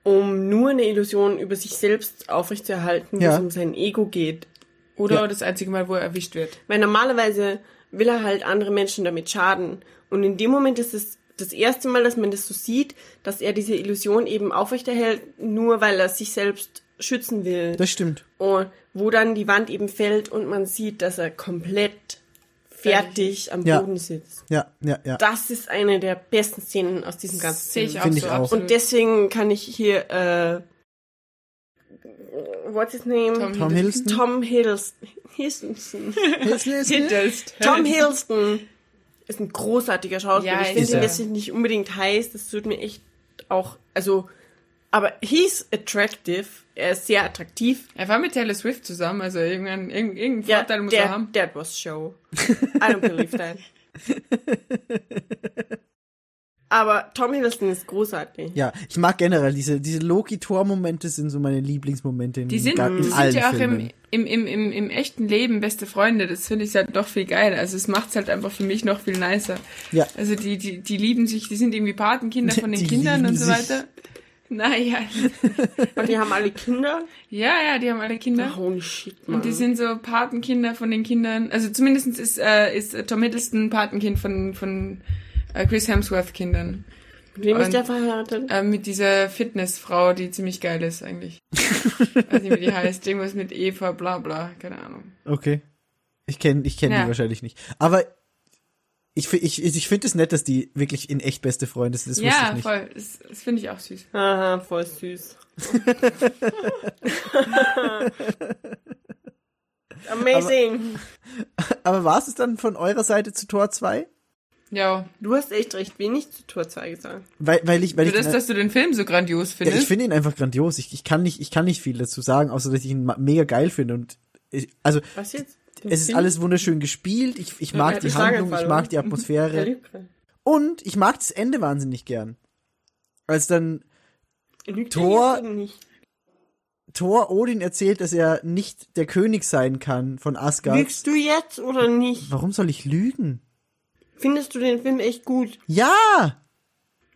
um nur eine Illusion über sich selbst aufrechtzuerhalten, wo Ja. es um sein Ego geht. Oder Ja. das einzige Mal, wo er erwischt wird. Weil normalerweise will er halt andere Menschen damit schaden. Und in dem Moment ist es das erste Mal, dass man das so sieht, dass er diese Illusion eben aufrechterhält, nur weil er sich selbst schützen will. Das stimmt. Und wo dann die Wand eben fällt und man sieht, dass er komplett fertig am Ja. Boden sitzt. Ja, ja, ja. Das ist eine der besten Szenen aus diesem ganzen Sehe Film. ich auch Finde so ich auch. Und deswegen kann ich hier, äh, what's his name? Tom Hiddleston? Tom Hiddleston. Hiddleston. Hinterst. Tom Hiddleston ist ein großartiger Schauspieler. Ja, ich finde ihn er. jetzt nicht unbedingt heiß. Das tut mir echt auch, also, aber he's attractive. Er ist sehr attraktiv. Er war mit Taylor Swift zusammen, also irgendein, irgendein, irgendein Ja, Vorteil muss der, er haben. that was show. I don't believe that. *laughs* Aber Tom Hiddleston ist großartig. Ja, ich mag generell diese, diese Loki-Tor-Momente sind so meine Lieblingsmomente in, Die sind, in die sind ja auch im, im, im, im, im echten Leben beste Freunde. Das finde ich halt doch viel geil. Also es macht's halt einfach für mich noch viel nicer. Ja. Also die, die, die lieben sich, die sind irgendwie Patenkinder *laughs* von den Die Kindern und so sich. Naja. *laughs* Und die haben alle Kinder. Ja, ja, die haben alle Kinder. Holy shit, Mann. Und die sind so Patenkinder von den Kindern. Also zumindest ist, äh, ist Tom Hiddleston Patenkind von, von äh, Chris Hemsworth Kindern. Mit wem ist und- der verheiratet? Äh, mit dieser Fitnessfrau, die ziemlich geil ist eigentlich. *laughs* Weiß nicht, wie die heißt. Irgendwas mit Eva, bla bla, keine Ahnung. Okay. Ich kenne ich kenn Ja. die wahrscheinlich nicht. Aber ich, ich, ich finde es nett, dass die wirklich in echt beste Freunde sind. Das ja, ich nicht. voll. Das, das finde ich auch süß. Aha, voll süß. *laughs* Amazing. Aber war es dann von eurer Seite zu Tor 2? Ja, du hast echt recht wenig zu Tor 2 gesagt. Weil, weil ich, weil für ich, das, dass du den Film so grandios ja, findest. ich finde ihn einfach grandios. Ich, ich kann nicht, ich kann nicht viel dazu sagen, außer dass ich ihn mega geil finde und ich, also Was jetzt? Es ist alles wunderschön gespielt. Ich, ich mag Ja, die Handlung, ich mag die Atmosphäre und ich mag das Ende wahnsinnig gern. Als dann nicht? Thor Odin erzählt, dass er nicht der König sein kann von Asgard. Lügst du jetzt oder nicht? Warum soll ich lügen? Findest du den Film echt gut? Ja!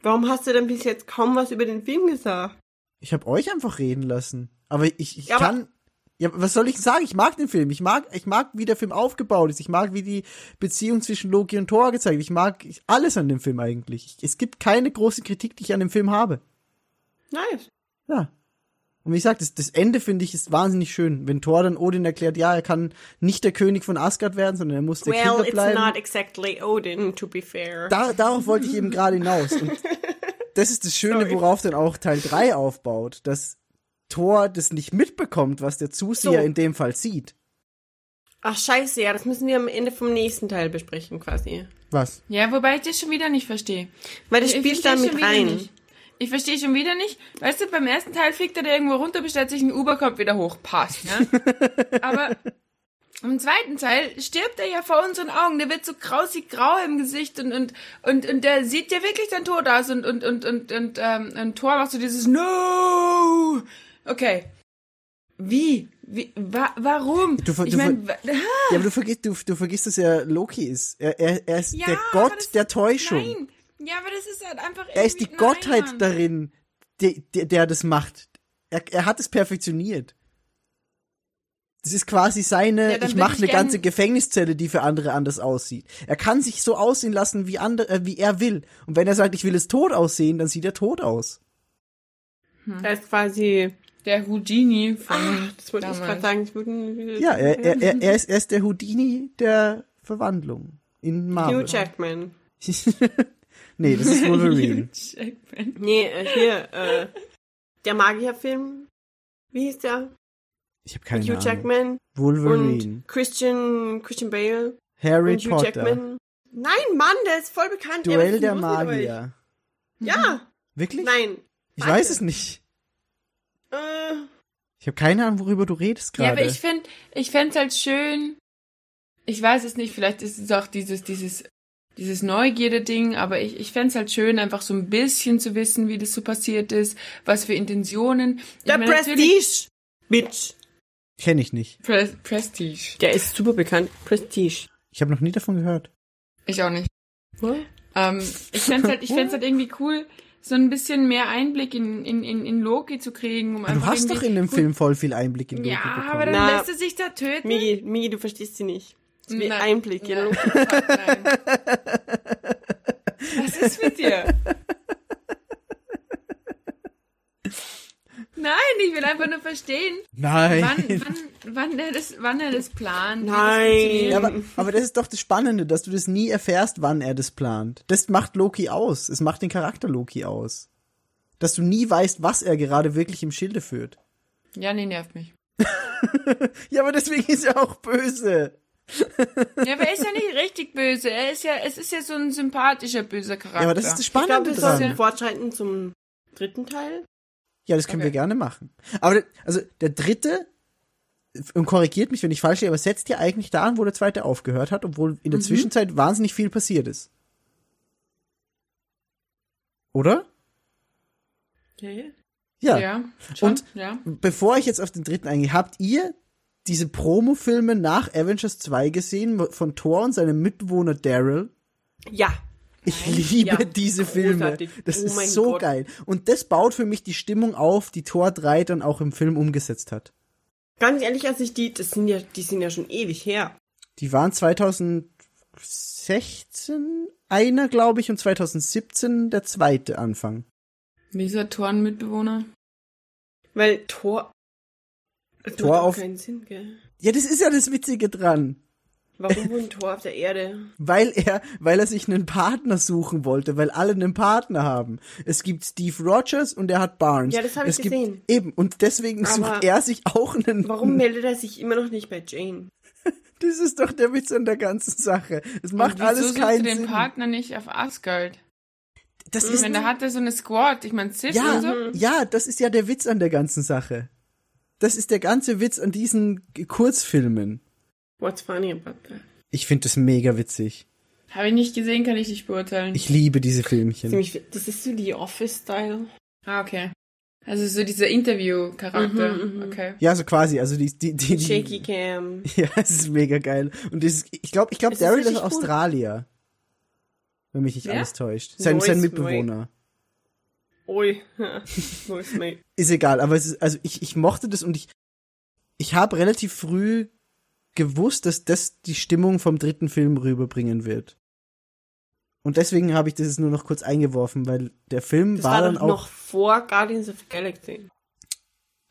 Warum hast du denn bis jetzt kaum was über den Film gesagt? Ich habe euch einfach reden lassen. Aber ich, ich Ja, kann. Ja, was soll ich sagen? Ich mag den Film. Ich mag, ich mag, wie der Film aufgebaut ist. Ich mag, wie die Beziehung zwischen Loki und Thor gezeigt wird. Ich mag alles an dem Film eigentlich. Es gibt keine große Kritik, die ich an dem Film habe. Nice. Ja. Und wie gesagt, das, das Ende finde ich ist wahnsinnig schön. Wenn Thor dann Odin erklärt, ja, er kann nicht der König von Asgard werden, sondern er muss der Well, Kinder it's bleiben. not exactly Odin, to be fair. da, darauf wollte ich eben gerade hinaus. Und *laughs* das ist das Schöne, Sorry. worauf dann auch Teil 3 aufbaut, dass Thor das nicht mitbekommt, was der Zuseher So. in dem Fall sieht. Ach scheiße, ja, das müssen wir am Ende vom nächsten Teil besprechen quasi. Was? ja, wobei ich das schon wieder nicht verstehe. Weil das Ich spielt da mit rein. Ich verstehe schon wieder nicht. Weißt du, beim ersten Teil fliegt er da irgendwo runter, bestellt sich ein Uber, kommt wieder hoch. Passt, ne? *laughs* Aber im zweiten Teil stirbt er ja vor unseren Augen. Der wird so grausig grau im Gesicht und, und, und, und der sieht ja wirklich dann tot aus und, und, und, und, und, ähm, und Thor macht so dieses No! Okay. Wie? Wie? Wa warum? Du ver- ich du ver- meine, Ja, aber du vergisst, du, du vergisst, dass er Loki ist. Er, er, er ist Ja, der Gott das- der Täuschung. Nein. Ja, aber das ist halt einfach Er ist die nein, Gottheit Mann. darin, der, der, der das macht. Er, er hat es perfektioniert. Das ist quasi seine, Ja, ich mache eine ganze Gefängniszelle, die für andere anders aussieht. Er kann sich so aussehen lassen, wie, andere, äh, wie er will. Und wenn er sagt, ich will es tot aussehen, dann sieht er tot aus. Er ist quasi. Der Houdini von Ach, das wollte ich damals. gerade sagen. Ich würde, Ja, er, er, er, er, ist, er ist der Houdini der Verwandlung in Marvel. Hugh Jackman. *laughs* nee, das ist Wolverine. *laughs* Hugh Jackman. Nee, äh, hier, äh, der Magierfilm. Wie hieß der? Ich habe keine Hugh Ahnung. Jackman Wolverine. und Christian, Christian Bale Harry und Hugh Potter. Jackman. Nein, Mann, der ist voll bekannt. Duell der? Magier. Ja, Wirklich? nein. Ich Warte. weiß es nicht. Äh, Ich habe keine Ahnung, worüber du redest Ja, gerade. aber ich finde, ich fände halt schön. Ich weiß es nicht, vielleicht ist es auch dieses, dieses, dieses Neugierde-Ding, aber ich, ich fände halt schön, einfach so ein bisschen zu wissen, wie das so passiert ist, was für Intentionen. Ich der meine, natürlich- Prestige. Bitch. Kenne ich nicht. Pre Prestige. Der ist super bekannt. Prestige. Ich habe noch nie davon gehört. Ich auch nicht. What? Ähm, ich fände halt, ich fänd's halt irgendwie cool, so ein bisschen mehr Einblick in, in, in, in Loki zu kriegen. Um Du einfach hast doch in dem Film voll viel Einblick in Loki Ja, bekommen. aber dann Na, lässt er sich da töten. Migi, Migi, du verstehst sie nicht. Das ist. Einblick. Ja. Ja. Nein. Was ist mit dir? *laughs* Nein, ich will einfach nur verstehen, Nein. wann, wann, wann, er das, wann er das plant. das Nein. Ja, aber, aber das ist doch das Spannende, dass du das nie erfährst, wann er das plant. Das macht Loki aus. Es macht den Charakter Loki aus. Dass du nie weißt, was er gerade wirklich im Schilde führt. Ja, nee, nervt mich. *laughs* Ja, aber deswegen ist er auch böse. Ja, aber er ist ja nicht richtig böse. Er ist ja, es ist ja so ein sympathischer böser Charakter. Ja, aber das ist das Ich glaube, Spannende wir dran. sollten fortschreiten zum dritten Teil. Ja, das können Okay. wir gerne machen. Aber der- also der dritte und korrigiert mich, wenn ich falsch liege, aber setzt ja eigentlich da an, wo der zweite aufgehört hat, obwohl in der Mhm. Zwischenzeit wahnsinnig viel passiert ist. Oder? Okay. Ja. Ja, schon, Und- ja. Bevor ich jetzt auf den dritten eingehe, habt ihr diese Promo-Filme nach Avengers 2 gesehen von Thor und seinem Mitbewohner Daryl? Ja. Ich liebe Ja, diese Filme. Das Oh ist so Gott. geil. Und das baut für mich die Stimmung auf, die Thor 3 dann auch im Film umgesetzt hat. Ganz ehrlich, als ich die, das sind ja, die sind ja schon ewig her. Die waren 2016 einer, glaube ich, und 2017 der zweite Anfang. Wie ist der Toren-Mitbewohner? Weil Tor. Tor auf- keinen Sinn, gell? Ja, das ist ja das Witzige dran. Warum wohnt Tor auf der Erde? Weil er, weil er sich einen Partner suchen wollte, weil alle einen Partner haben. Es gibt Steve Rogers und er hat Barnes. Ja, das hab ich gibt, gesehen. Eben, und deswegen Aber sucht er sich auch einen. Warum meldet er sich immer noch nicht bei Jane? Das ist doch der Witz an der ganzen Sache. Es macht wieso alles sucht keinen er den Sinn. Partner nicht auf Asgard? Das ist meine, da hat er so eine Squad. Ich meine, Sif ja, und so. ja, das ist ja der Witz an der ganzen Sache. Das ist der ganze Witz an diesen Kurzfilmen. What's funny about that? Ich finde das mega witzig. Habe ich nicht gesehen, kann ich nicht beurteilen. Ich liebe diese Filmchen. Ziemlich, das ist so die Office-Style. ah, okay. Also so dieser Interview-Charakter. Mhm, mhm. okay. Ja, so quasi, also die, die, die, die Shaky Cam. *laughs* Ja, es ist mega geil. Und das, ich glaube, ich glaube, ist Daryl ist cool. Australier. Wenn mich nicht Wer? alles täuscht. Sein, sein Mitbewohner. Ui. *laughs* Wo ist mein... Ist egal, aber es ist, also ich, ich mochte das und ich, ich habe relativ früh gewusst, dass das die Stimmung vom dritten Film rüberbringen wird. Und deswegen habe ich das jetzt nur noch kurz eingeworfen, weil der Film Das war, war, dann auch noch vor Guardians of the Galaxy.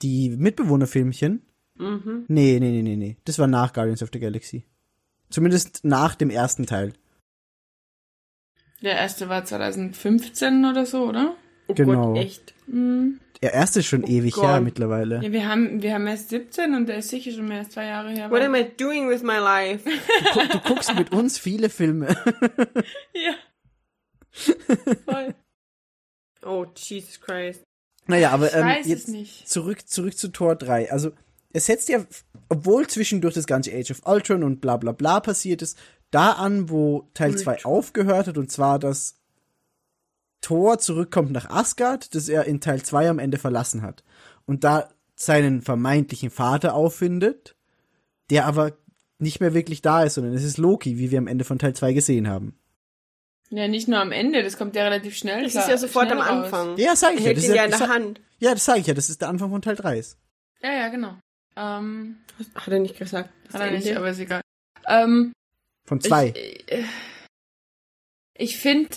die Mitbewohnerfilmchen. Mhm. Nee, nee, nee, nee, nee. Das war nach Guardians of the Galaxy. Zumindest nach dem ersten Teil. Der erste war 2015 oder so, oder? Oh Genau. Gott, echt. Mhm. Der erste ist schon Oh ewig Gott. her mittlerweile. Ja, wir haben, wir haben erst 17 und der ist sicher schon mehr als zwei Jahre her. What am I doing with my life? Du, gu- du guckst mit uns viele Filme. *laughs* Ja. Voll. Oh, Jesus Christ. naja, aber Ich ähm, weiß jetzt es nicht. zurück zurück zu Tor 3. Also es setzt ja, obwohl zwischendurch das ganze Age of Ultron und bla bla bla passiert ist, da an, wo Teil 2 aufgehört hat, und zwar, dass Thor zurückkommt nach Asgard, das er in Teil 2 am Ende verlassen hat. Und da seinen vermeintlichen Vater auffindet, der aber nicht mehr wirklich da ist, sondern es ist Loki, wie wir am Ende von Teil 2 gesehen haben. Ja, nicht nur am Ende, das kommt ja relativ schnell. Das klar- ist ja sofort am. Anfang. Ja, sag Er ich ja. hält Das ihn ist ja in der das, Hand. ja, das sage ich ja, das ist der Anfang von Teil 3. Ja, ja, genau. Ähm, Hat er nicht gesagt. Das hat er nicht, Ende? aber ist egal. Ähm, Von 2. Ich, äh, ich finde,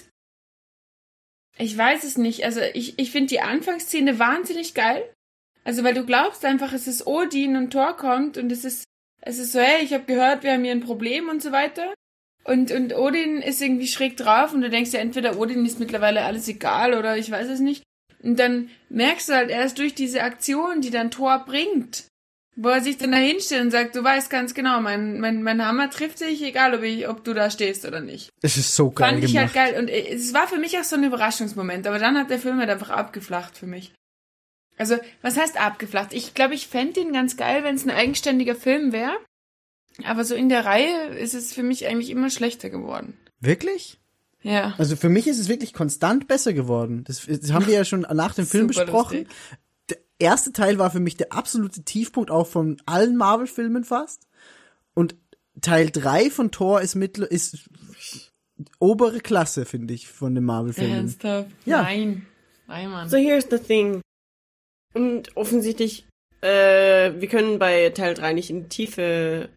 ich weiß es nicht. Also ich, ich finde die Anfangsszene wahnsinnig geil. Also weil du glaubst einfach, es ist Odin und Thor kommt und es ist, es ist so, hey, ich habe gehört, wir haben hier ein Problem und so weiter. Und, und Odin ist irgendwie schräg drauf und du denkst ja, entweder Odin ist mittlerweile alles egal oder ich weiß es nicht. Und dann merkst du halt erst durch diese Aktion, die dann Thor bringt, wo er sich dann da hinstellt und sagt, du weißt ganz genau, mein, mein, mein Hammer trifft dich, egal ob, ich, ob du da stehst oder nicht. Es ist so geil Fand ich gemacht. halt geil. Und äh, es war für mich auch so ein Überraschungsmoment, aber dann hat der Film halt einfach abgeflacht für mich. Also, was heißt abgeflacht? Ich glaube, ich fände ihn ganz geil, wenn es ein eigenständiger Film wäre. Aber so in der Reihe ist es für mich eigentlich immer schlechter geworden. Wirklich? Ja. Also für mich ist es wirklich konstant besser geworden. Das, das haben wir ja schon nach dem *laughs* Film besprochen. lustig. Der erste Teil war für mich der absolute Tiefpunkt auch von allen Marvel-Filmen fast. Und Teil 3 von Thor ist mittel ist obere Klasse, finde ich, von den Marvel-Filmen. Ernsthaft? Ja. Nein. Nein, Mann. So here's the thing. Und offensichtlich, äh, wir können bei Teil 3 nicht in die Tiefe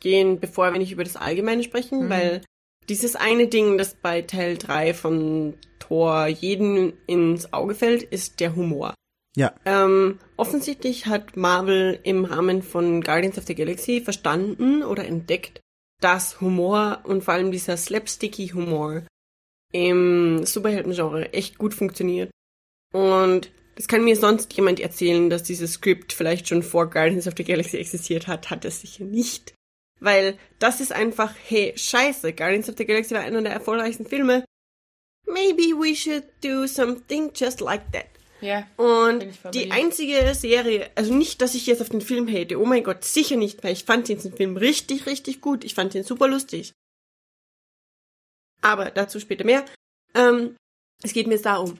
gehen, bevor wir nicht über das Allgemeine sprechen, Mhm. weil dieses eine Ding, das bei Teil 3 von Thor jeden ins Auge fällt, ist der Humor. Ja. Ähm, offensichtlich hat Marvel im Rahmen von Guardians of the Galaxy verstanden oder entdeckt, dass Humor und vor allem dieser slapsticky Humor im Superhelden-Genre echt gut funktioniert. Und das kann mir sonst jemand erzählen, dass dieses Skript vielleicht schon vor Guardians of the Galaxy existiert hat, hat es sicher nicht. Weil das ist einfach, hey, scheiße, Guardians of the Galaxy war einer der erfolgreichsten Filme. Maybe we should do something just like that. Ja. Und die einzige Serie, also nicht, dass ich jetzt auf den Film hate, oh mein Gott, sicher nicht, weil ich fand diesen Film richtig, richtig gut. Ich fand ihn super lustig. Aber dazu später mehr. Ähm, Es geht mir jetzt darum.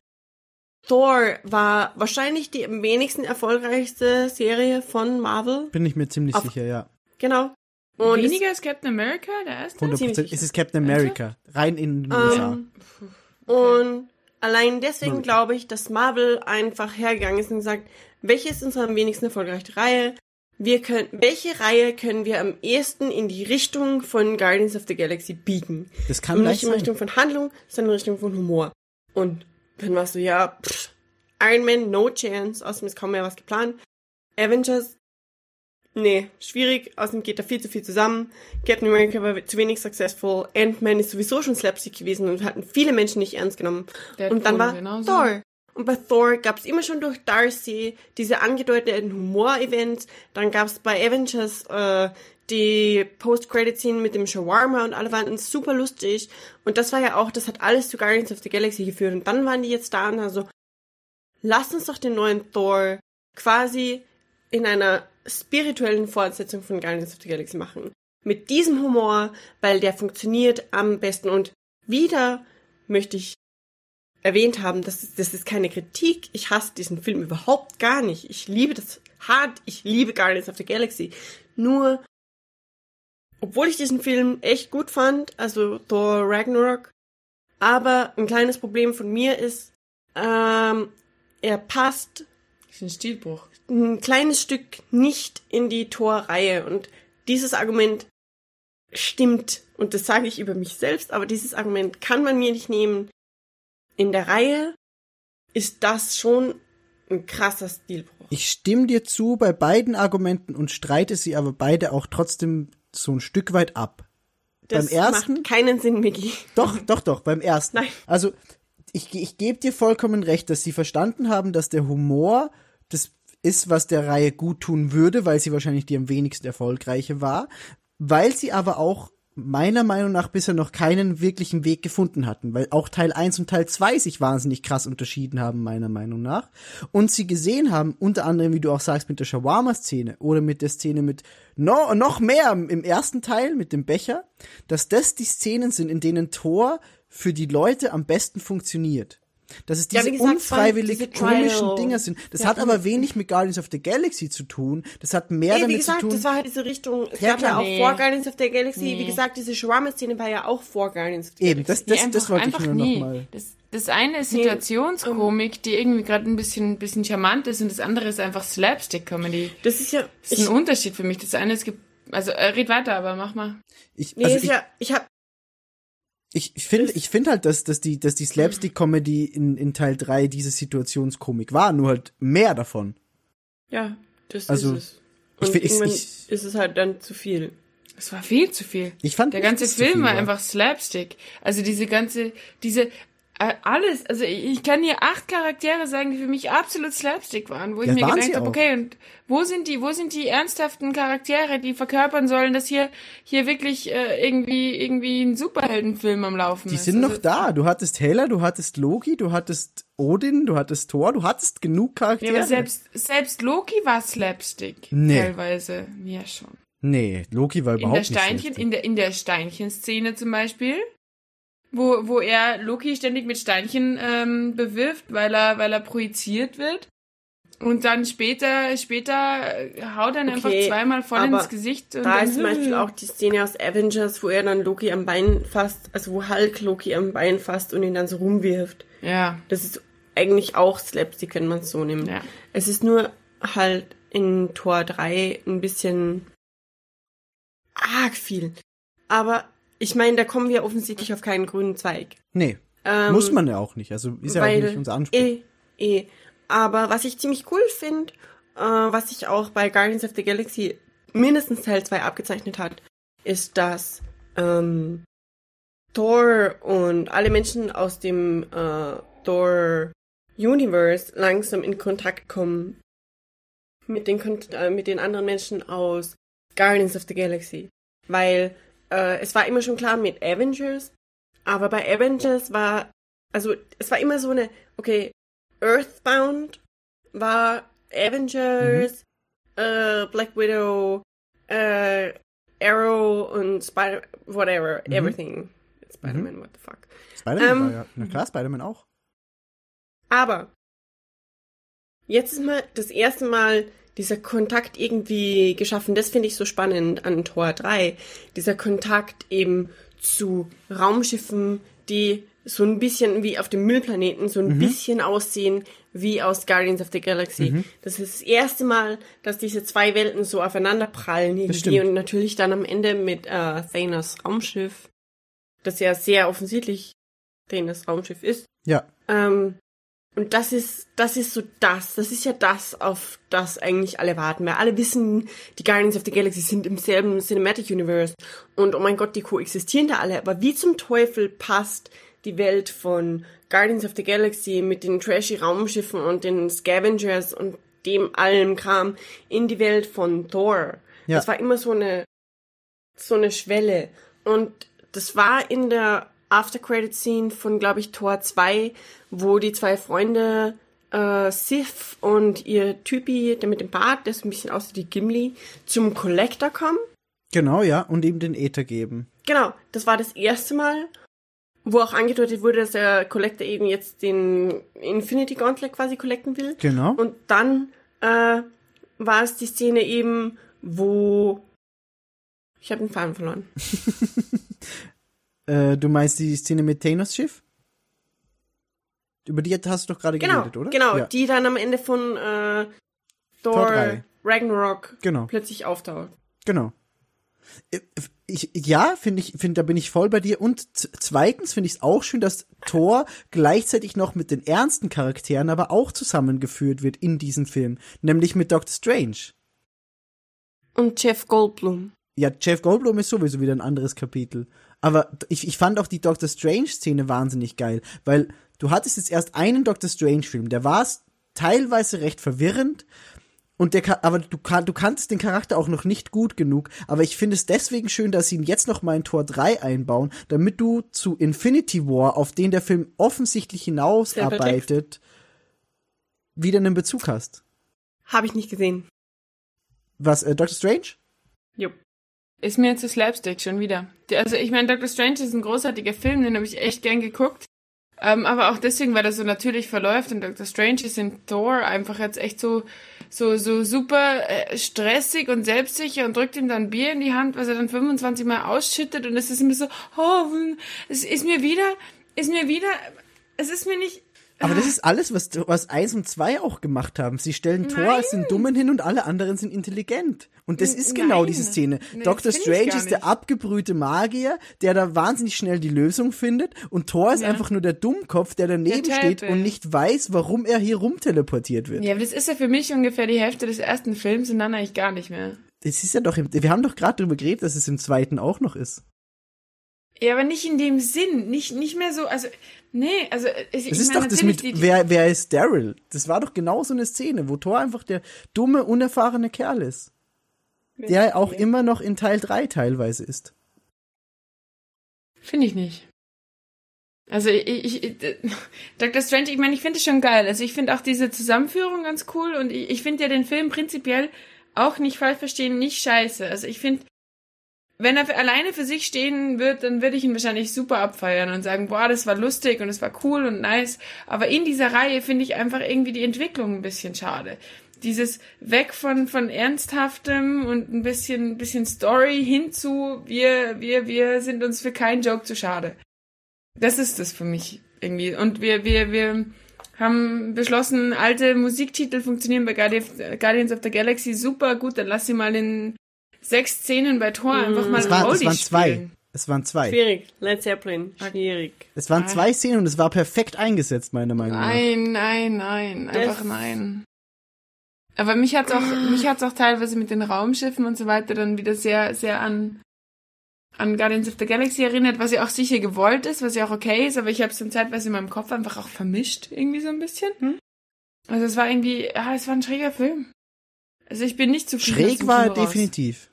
Thor war wahrscheinlich die am wenigsten erfolgreichste Serie von Marvel. Bin ich mir ziemlich Auf- sicher, ja. Genau. Und Weniger als Captain America, der erste? 100 ziemlich Prozent. sicher. Es ist Captain America. Rein in den USA. Ähm, Und allein deswegen glaube ich, dass Marvel einfach hergegangen ist und gesagt, welche ist unsere am wenigsten erfolgreiche Reihe? Wir können, welche Reihe können wir am ehesten in die Richtung von Guardians of the Galaxy biegen? Das kann Und nicht in. Richtung von Handlung, sondern in Richtung von Humor. Und dann warst du, ja, pff, Iron Man, no chance, außerdem ist kaum mehr was geplant. Avengers, nee, schwierig, außerdem geht da viel zu viel zusammen. Captain America war zu wenig successful. Ant-Man ist sowieso schon slapstick gewesen und hatten viele Menschen nicht ernst genommen. Deadpool und dann war genauso. Thor. Und bei Thor gab es immer schon durch Darcy diese angedeuteten Humor-Events. Dann gab es bei Avengers äh, die Post-Credit-Scene mit dem Shawarma und alle waren super lustig. Und das war ja auch, das hat alles zu Guardians of the Galaxy geführt. Und dann waren die jetzt da und also, lasst uns doch den neuen Thor quasi in einer spirituellen Fortsetzung von Guardians of the Galaxy machen. Mit diesem Humor, weil der funktioniert am besten. Und wieder möchte ich erwähnt haben, das das ist keine Kritik. Ich hasse diesen Film überhaupt gar nicht. Ich liebe das hart. Ich liebe Guardians of the Galaxy. Nur, obwohl ich diesen Film echt gut fand, also Thor Ragnarok, aber ein kleines Problem von mir ist, ähm, er passt Das ist ein Stilbruch. Ein kleines Stück nicht in die Torreihe und dieses Argument stimmt und das sage ich über mich selbst, aber dieses Argument kann man mir nicht nehmen. In der Reihe ist das schon ein krasser Stilbruch. Ich stimme dir zu bei beiden Argumenten und streite sie aber beide auch trotzdem so ein Stück weit ab. Das beim ersten, macht keinen Sinn, Mickey. doch, doch, doch, beim ersten. Nein. Also, ich, ich gebe dir vollkommen recht, dass sie verstanden haben, dass der Humor das ist, was der Reihe gut tun würde, weil sie wahrscheinlich die am wenigsten erfolgreiche war, weil sie aber auch meiner Meinung nach bisher noch keinen wirklichen Weg gefunden hatten, weil auch Teil 1 und Teil 2 sich wahnsinnig krass unterschieden haben, meiner Meinung nach. Und sie gesehen haben, unter anderem, wie du auch sagst, mit der Shawarma-Szene oder mit der Szene mit no, noch mehr im ersten Teil mit dem Becher, dass das die Szenen sind, in denen Thor für die Leute am besten funktioniert. Dass es Ja, diese wie gesagt, unfreiwillig diese komischen Dinger sind. Das Ja, hat aber wenig mit Guardians of the Galaxy zu tun. Das hat mehr Ey, damit wie gesagt, zu tun. das war halt diese Richtung. Es Ja, gab ja klar. auch Nee. vor Guardians of the Galaxy. Nee. Wie gesagt, diese Shawarma-Szene war ja auch vor Guardians of the Eben, Galaxy. das, das, Nee, das einfach- wollte ich nur nie. noch mal. Das, das eine ist Situationskomik, die irgendwie gerade ein bisschen, bisschen charmant ist und das andere ist einfach Slapstick-Comedy. Das ist ja. Das ist ein Unterschied für mich. Das eine ist, also äh, red weiter, aber mach mal. Ich, nee, also ist ich, ja, ich hab. Ich, ich finde ich find halt, dass, dass die, dass die Slapstick-Comedy in, in Teil 3 diese Situationskomik war, nur halt mehr davon. Ja, das Also, ist es. Und ich- irgendwann ich- ist es halt dann zu viel. Es war viel zu viel. Ich fand Der ganze Film war einfach Slapstick. Also diese ganze, diese, alles, also ich kann hier acht Charaktere sagen, die für mich absolut Slapstick waren, wo ich Ja, mir gedacht habe, okay, und wo sind die, wo sind die ernsthaften Charaktere, die verkörpern sollen, dass hier, hier wirklich äh, irgendwie, irgendwie ein Superheldenfilm am Laufen Die ist. sind also, noch da. Du hattest Hela, du hattest Loki, du hattest Odin, du hattest Thor, du hattest genug Ja, Charaktere. aber selbst, selbst Loki war Slapstick. Nee. Teilweise. Ja, schon. nee, Loki war in überhaupt der nicht Steinchen, Slapstick. in der, in der Steinchen-Szene zum Beispiel, wo, wo er Loki ständig mit Steinchen ähm, bewirft, weil er, weil er projiziert wird. Und dann später, später haut er ihn einfach Okay, zweimal voll ins Gesicht. Und Da dann, ist zum Beispiel auch die Szene aus Avengers, wo er dann Loki am Bein fasst, also wo Hulk Loki am Bein fasst und ihn dann so rumwirft. Ja, Das ist eigentlich auch Slapstick, wenn man es so nimmt. ja. Es ist nur halt in Tor 3 ein bisschen arg viel. Aber ich meine, da kommen wir offensichtlich auf keinen grünen Zweig. Nee, Ähm, muss man ja auch nicht. Also ist ja auch weil nicht unser Anspruch. Eh, eh. Aber was ich ziemlich cool finde, äh, was sich auch bei Guardians of the Galaxy mindestens Teil 2 abgezeichnet hat, ist, dass ähm, Thor und alle Menschen aus dem äh, Thor Universe langsam in Kontakt kommen mit den, äh, mit den anderen Menschen aus Guardians of the Galaxy. Weil äh, es war immer schon klar mit Avengers, aber bei Avengers war, also es war immer so eine, okay, Earthbound war Avengers, äh, Black Widow, äh, Arrow und Spider, whatever, Mhm. everything. Spider-Man, what the fuck. Spider-Man ähm, war ja. Na klar, Spider-Man auch. Aber jetzt ist mal das erste Mal dieser Kontakt irgendwie geschaffen. Das finde ich so spannend an Tor 3. Dieser Kontakt eben zu Raumschiffen, die so ein bisschen wie auf dem Müllplaneten, so ein bisschen aussehen wie aus Guardians of the Galaxy. Das ist das erste Mal, dass diese zwei Welten so aufeinander prallen irgendwie und natürlich dann am Ende mit äh, Thanos Raumschiff, das ja sehr offensichtlich Thanos Raumschiff ist. Ja. Ähm, und das ist, das ist so das, das ist ja das, auf das eigentlich alle warten, weil alle wissen, die Guardians of the Galaxy sind im selben Cinematic Universe und oh mein Gott, die koexistieren da alle, aber wie zum Teufel passt die Welt von Guardians of the Galaxy mit den trashy Raumschiffen und den Scavengers und dem allem Kram in die Welt von Thor? Ja. Das war immer so eine, so eine Schwelle und das war in der After-Credit-Scene von, glaube ich, Tor 2, wo die zwei Freunde, äh, Sif und ihr Typi, der mit dem Bart, der so ein bisschen aussieht wie Gimli, zum Collector kommen. Genau, ja. Und ihm den Äther geben. Genau, das war das erste Mal, wo auch angedeutet wurde, dass der Collector eben jetzt den Infinity Gauntlet quasi collecten will. Genau. Und dann äh, war es die Szene eben, wo ich habe den Faden verloren. *laughs* Äh, du meinst die Szene mit Thanos Schiff? Über die hast du doch gerade Genau, geredet, oder? genau, Ja. die dann am Ende von äh, Thor. Ragnarok Genau. plötzlich auftaucht. Genau. Ich, ja, finde ich, finde, da bin ich voll bei dir. Und zweitens finde ich es auch schön, dass Thor gleichzeitig noch mit den ernsten Charakteren aber auch zusammengeführt wird in diesem Film. Nämlich mit Doctor Strange. Und Jeff Goldblum. Ja, Jeff Goldblum ist sowieso wieder ein anderes Kapitel. Aber ich, ich fand auch die Doctor Strange-Szene wahnsinnig geil, weil du hattest jetzt erst einen Doctor Strange-Film, der war teilweise recht verwirrend. Und der, aber du, kan- du kanntest den Charakter auch noch nicht gut genug. Aber ich finde es deswegen schön, dass sie ihn jetzt noch mal in Tor 3 einbauen, damit du zu Infinity War, auf den der Film offensichtlich hinausarbeitet, wieder einen Bezug hast. Habe ich nicht gesehen. Was, äh, Doctor Strange? Ist mir zu Slapstick schon wieder. Also ich meine, Doctor Strange ist ein großartiger Film, den habe ich echt gern geguckt. Ähm, aber auch deswegen, weil das so natürlich verläuft und Doctor Strange ist in Thor einfach jetzt echt so so so super äh, stressig und selbstsicher und drückt ihm dann Bier in die Hand, was er dann 25 Mal ausschüttet und es ist immer so, oh, es ist mir wieder, ist mir wieder, es ist mir nicht, Aber das ist alles, was, was eins und zwei auch gemacht haben. Sie stellen Thor Nein. als den Dummen hin und alle anderen sind intelligent. Und das ist genau nein. diese Szene. Nee, ich Strange ist der abgebrühte Magier, der da wahnsinnig schnell die Lösung findet. Und Thor ist Ja. einfach nur der Dummkopf, der daneben Der steht und nicht weiß, warum er hier rumteleportiert wird. ja, aber das ist ja für mich ungefähr die Hälfte des ersten Films und dann eigentlich gar nicht mehr. Das ist ja doch, im, wir haben doch gerade darüber geredet, dass es im zweiten auch noch ist. Ja, aber nicht in dem Sinn, nicht nicht mehr so, also nee, also ich, Das ich ist meine, doch das mit, die, die, wer, wer ist Daryl? Das war doch genau so eine Szene, wo Thor einfach der dumme, unerfahrene Kerl ist. Der auch immer noch in Teil 3 teilweise ist. Finde ich nicht. Also ich, ich, ich Dr. Strange, ich meine, ich finde es schon geil. Also ich finde auch diese Zusammenführung ganz cool und ich, ich finde ja den Film prinzipiell auch nicht falsch verstehen, nicht scheiße. Also ich finde, wenn er alleine für sich stehen wird, dann würde ich ihn wahrscheinlich super abfeiern und sagen, boah, das war lustig und es war cool und nice. Aber in dieser Reihe finde ich einfach irgendwie die Entwicklung ein bisschen schade. Dieses weg von, von Ernsthaftem und ein bisschen, bisschen Story hinzu, wir, wir, wir sind uns für keinen Joke zu schade. Das ist das für mich irgendwie. Und wir, wir, wir haben beschlossen, alte Musiktitel funktionieren bei Guardi- Guardians of the Galaxy super gut, dann lass sie mal in sechs Szenen bei Tor einfach mal Es, war, es waren zwei. spielen. Es waren zwei. Schwierig. Led Zeppelin. Schwierig. Es waren zwei Szenen und es war perfekt eingesetzt, meiner Meinung nach. Nein, nein, nein, einfach Das- nein. Aber mich hat's auch, mich hat's auch teilweise mit den Raumschiffen und so weiter dann wieder sehr, sehr an, an Guardians of the Galaxy erinnert, was ja auch sicher gewollt ist, was ja auch okay ist, aber ich habe es dann zeitweise in meinem Kopf einfach auch vermischt, irgendwie so ein bisschen. Hm. Also es war irgendwie, ja, es war ein schräger Film. Also ich bin nicht zufrieden. Schräg war er definitiv.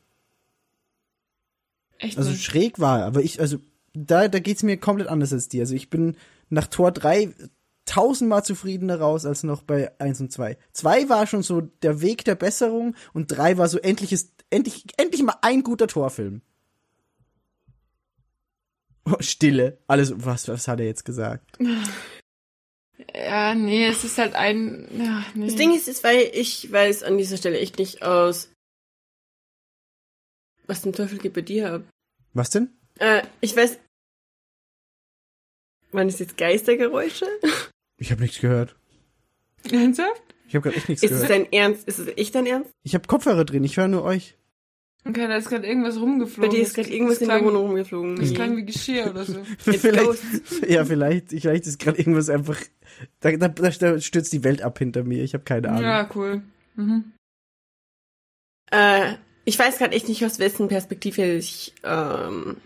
Echt Also nicht. schräg war er, aber ich, also da, da geht's mir komplett anders als dir. Also ich bin nach Tor 3 tausendmal zufriedener raus als noch bei 1 und 2. 2 war schon so der Weg der Besserung und 3 war so endlich ist, endlich, endlich mal ein guter Torfilm. Oh, Stille. Alles, was, was hat er jetzt gesagt? Ja, nee, es ist halt ein. Ja, nee. Das Ding ist, ist, weil ich weiß an dieser Stelle echt nicht aus. Was zum Teufel geht bei dir ab? Was denn? Äh, ich weiß. Waren es jetzt Geistergeräusche? *laughs* Ich habe nichts gehört. Ernsthaft? Ich habe gerade echt nichts Ist es gehört. dein Ernst? Ist es echt dein Ernst? Ich habe Kopfhörer drin, ich höre nur euch. Okay, da ist gerade irgendwas Bei rumgeflogen. dir ist gerade irgendwas in der klang- Wohnung rumgeflogen. Das klang wie Geschirr oder so. *laughs* Vielleicht, ja, vielleicht, vielleicht ist gerade irgendwas einfach. Da, da, da stürzt die Welt ab hinter mir. Ich habe keine Ahnung. ja, cool. Mhm. Äh, ich weiß gerade echt nicht, aus wessen Perspektive ich ähm,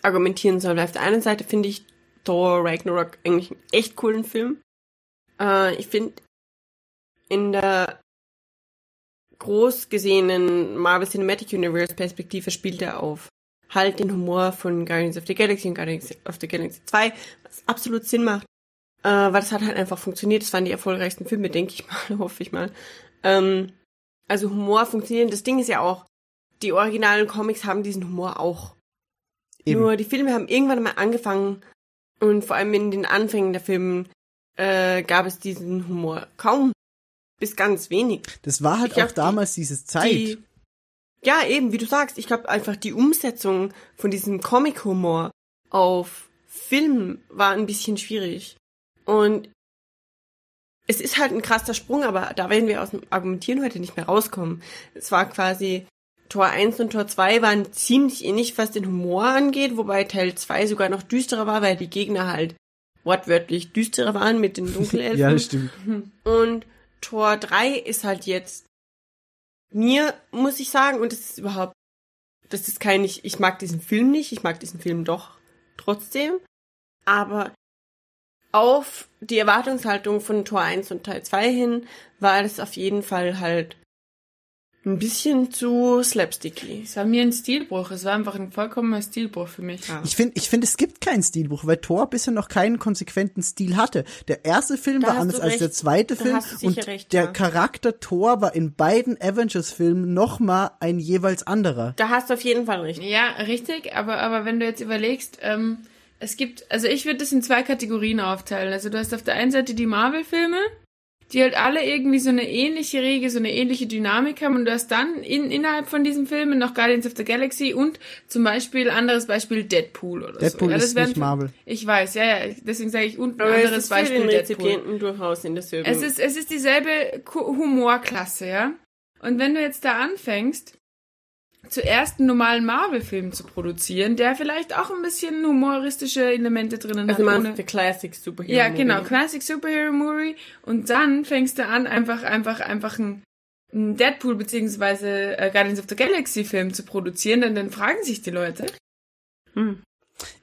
argumentieren soll. Auf der einen Seite finde ich Thor Ragnarok eigentlich einen echt coolen Film. Äh, ich finde, in der groß gesehenen Marvel Cinematic Universe Perspektive spielt er auf halt den Humor von Guardians of the Galaxy und Guardians of the Galaxy 2, was absolut Sinn macht. Äh, weil das hat halt einfach funktioniert. Das waren die erfolgreichsten Filme, denke ich mal, *laughs* hoffe ich mal. Ähm, also Humor funktioniert. Das Ding ist ja auch, die originalen Comics haben diesen Humor auch. Eben. Nur die Filme haben irgendwann mal angefangen und vor allem in den Anfängen der Filme äh, gab es diesen Humor kaum bis ganz wenig. Das war halt Ich auch hab die- damals dieses Zeit. Die, ja, eben, wie du sagst, ich glaube einfach die Umsetzung von diesem Comic-Humor auf Film war ein bisschen schwierig. Und es ist halt ein krasser Sprung, aber da werden wir aus dem Argumentieren heute nicht mehr rauskommen. Es war quasi Tor 1 und Tor 2 waren ziemlich ähnlich, was den Humor angeht, wobei Teil 2 sogar noch düsterer war, weil die Gegner halt wortwörtlich düsterer waren mit den *laughs* Dunkelelfen. ja, das stimmt. Und Tor 3 ist halt jetzt mir, muss ich sagen, und das ist überhaupt, das ist kein, ich, ich mag diesen Film nicht, ich mag diesen Film doch trotzdem, aber auf die Erwartungshaltung von Tor 1 und Teil 2 hin war das auf jeden Fall halt ein bisschen zu slapsticky. Es war mir ein Stilbruch. Es war einfach ein vollkommener Stilbruch für mich. Ja. Ich finde, ich finde, es gibt keinen Stilbruch, weil Thor bisher noch keinen konsequenten Stil hatte. Der erste Film Da war anders als der zweite Da Film und recht, der ja. Charakter Thor war in beiden Avengers-Filmen noch mal ein jeweils anderer. Da hast du auf jeden Fall recht. Ja, richtig, aber, aber wenn du jetzt überlegst, ähm, es gibt, also ich würde das in zwei Kategorien aufteilen. Also du hast auf der einen Seite die Marvel-Filme, die halt alle irgendwie so eine ähnliche Regel, so eine ähnliche Dynamik haben und du hast dann in, innerhalb von diesen Filmen noch Guardians of the Galaxy und zum Beispiel, anderes Beispiel, Deadpool oder Deadpool so. Ja, das ist nicht Marvel. Ich weiß, ja, ja, deswegen sage ich, und ein Aber es anderes ist für den Beispiel Deadpool. Rezipienten durchaus in derselben. Es ist, es ist dieselbe Humorklasse, ja. Und wenn du jetzt da anfängst, zuerst einen normalen Marvel-Film zu produzieren, der vielleicht auch ein bisschen humoristische Elemente drinnen also hat. man ohne- der Classic Superhero. ja, genau, Movie. Classic Superhero Movie. Und dann fängst du an, einfach, einfach, einfach ein, Deadpool beziehungsweise äh, Guardians of the Galaxy Film zu produzieren, denn dann fragen sich die Leute. Hm.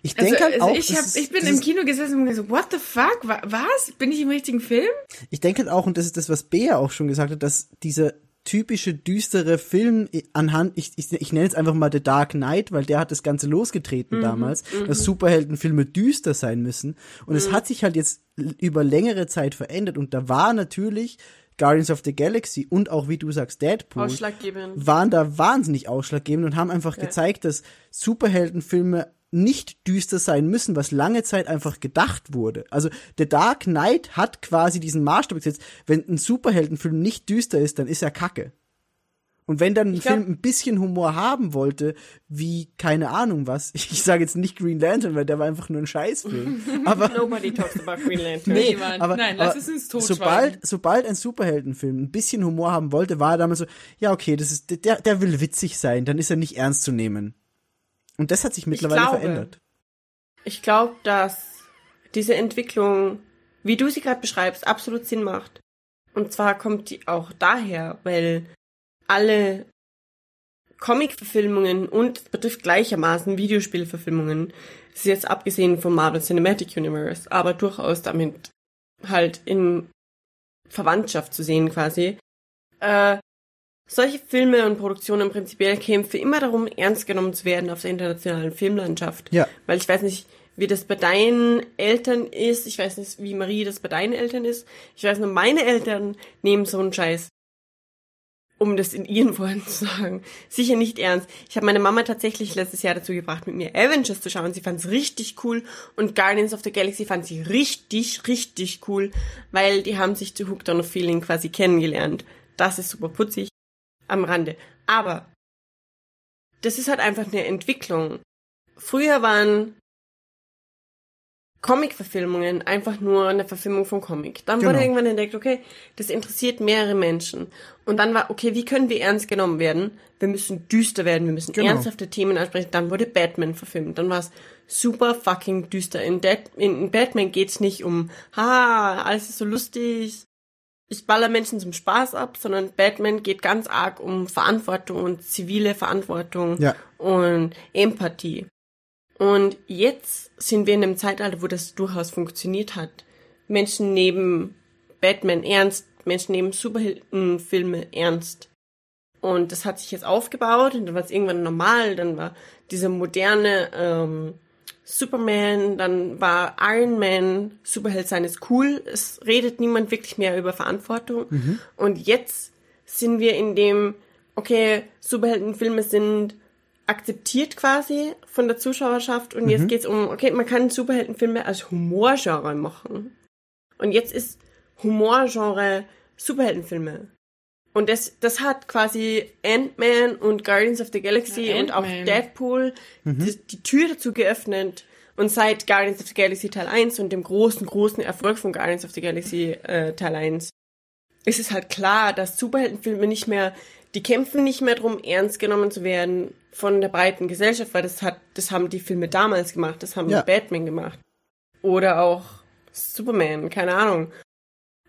Ich Also, denke halt also auch, ich, hab, ich bin im Kino gesessen und gesagt, what the fuck? Wa- Was? Bin ich im richtigen Film? Ich denke halt auch, und das ist das, was Bea auch schon gesagt hat, dass dieser typische düstere Film anhand, ich, ich, ich nenne es einfach mal The Dark Knight, weil der hat das Ganze losgetreten damals, dass Superheldenfilme düster sein müssen. Und es hat sich halt jetzt über längere Zeit verändert. Und da war natürlich Guardians of the Galaxy und auch, wie du sagst, Deadpool waren da wahnsinnig ausschlaggebend und haben einfach gezeigt, dass Superheldenfilme nicht düster sein müssen, was lange Zeit einfach gedacht wurde. Also The Dark Knight hat quasi diesen Maßstab gesetzt, wenn ein Superheldenfilm nicht düster ist, dann ist er Kacke. Und wenn dann ein glaub- Film ein bisschen Humor haben wollte, wie keine Ahnung was, *laughs* ich sage jetzt nicht Green Lantern, weil der war einfach nur ein Scheißfilm. *laughs* Aber Nobody talks about Green *laughs* Lantern. Nee, aber, Nein, aber lass es uns sobald, sobald ein Superheldenfilm ein bisschen Humor haben wollte, war er damals so, ja, okay, das ist, der, der will witzig sein, dann ist er nicht ernst zu nehmen. Und das hat sich mittlerweile glaube, verändert. Ich glaube, dass diese Entwicklung, wie du sie gerade beschreibst, absolut Sinn macht. Und zwar kommt die auch daher, weil alle Comic-Verfilmungen und es betrifft gleichermaßen Videospielverfilmungen, ist jetzt abgesehen vom Marvel Cinematic Universe, aber durchaus damit halt in Verwandtschaft zu sehen quasi, äh, solche Filme und Produktionen prinzipiell kämpfen immer darum, ernst genommen zu werden auf der internationalen Filmlandschaft. Ja. Weil ich weiß nicht, wie das bei deinen Eltern ist. Ich weiß nicht, wie Marie das bei deinen Eltern ist. Ich weiß nur, meine Eltern nehmen so einen Scheiß um das in ihren *laughs* Worten zu sagen, sicher nicht ernst. Ich habe meine Mama tatsächlich letztes Jahr dazu gebracht, mit mir Avengers zu schauen. Sie fand es richtig cool und Guardians of the Galaxy fand sie richtig, richtig cool, weil die haben sich zu Hooked on a Feeling quasi kennengelernt. Das ist super putzig am Rande. Aber das ist halt einfach eine Entwicklung. Früher waren Comic-Verfilmungen einfach nur eine Verfilmung von Comic. Dann wurde Genau. irgendwann entdeckt, okay, das interessiert mehrere Menschen. Und dann war, okay, wie können wir ernst genommen werden? Wir müssen düster werden, wir müssen Genau. ernsthafte Themen ansprechen. Dann wurde Batman verfilmt. Dann war es super fucking düster. In, Dead, in, in Batman geht's nicht um, ha, alles ist so lustig, ich baller Menschen zum Spaß ab, sondern Batman geht ganz arg um Verantwortung und zivile Verantwortung Ja. und Empathie. Und jetzt sind wir in einem Zeitalter, wo das durchaus funktioniert hat. Menschen nehmen Batman ernst, Menschen nehmen Superheldenfilme ernst. Und das hat sich jetzt aufgebaut und dann war es irgendwann normal, dann war dieser moderne ähm, Superman, dann war Iron Man, Superheld sein ist cool, es redet niemand wirklich mehr über Verantwortung. Und jetzt sind wir in dem, okay, Superheldenfilme sind akzeptiert quasi von der Zuschauerschaft und jetzt geht's um, okay, man kann Superheldenfilme als Humorgenre machen. Und jetzt ist Humorgenre Superheldenfilme. Und das, das hat quasi Ant-Man und Guardians of the Galaxy Ja, und auch. Deadpool die, die Tür dazu geöffnet. Und seit Guardians of the Galaxy Teil 1 und dem großen, großen Erfolg von Guardians of the Galaxy äh, Teil 1 ist es halt klar, dass Superheldenfilme nicht mehr, die kämpfen nicht mehr drum, ernst genommen zu werden von der breiten Gesellschaft, weil das hat, das haben die Filme damals gemacht, das haben Ja. Batman gemacht. Oder auch Superman, keine Ahnung.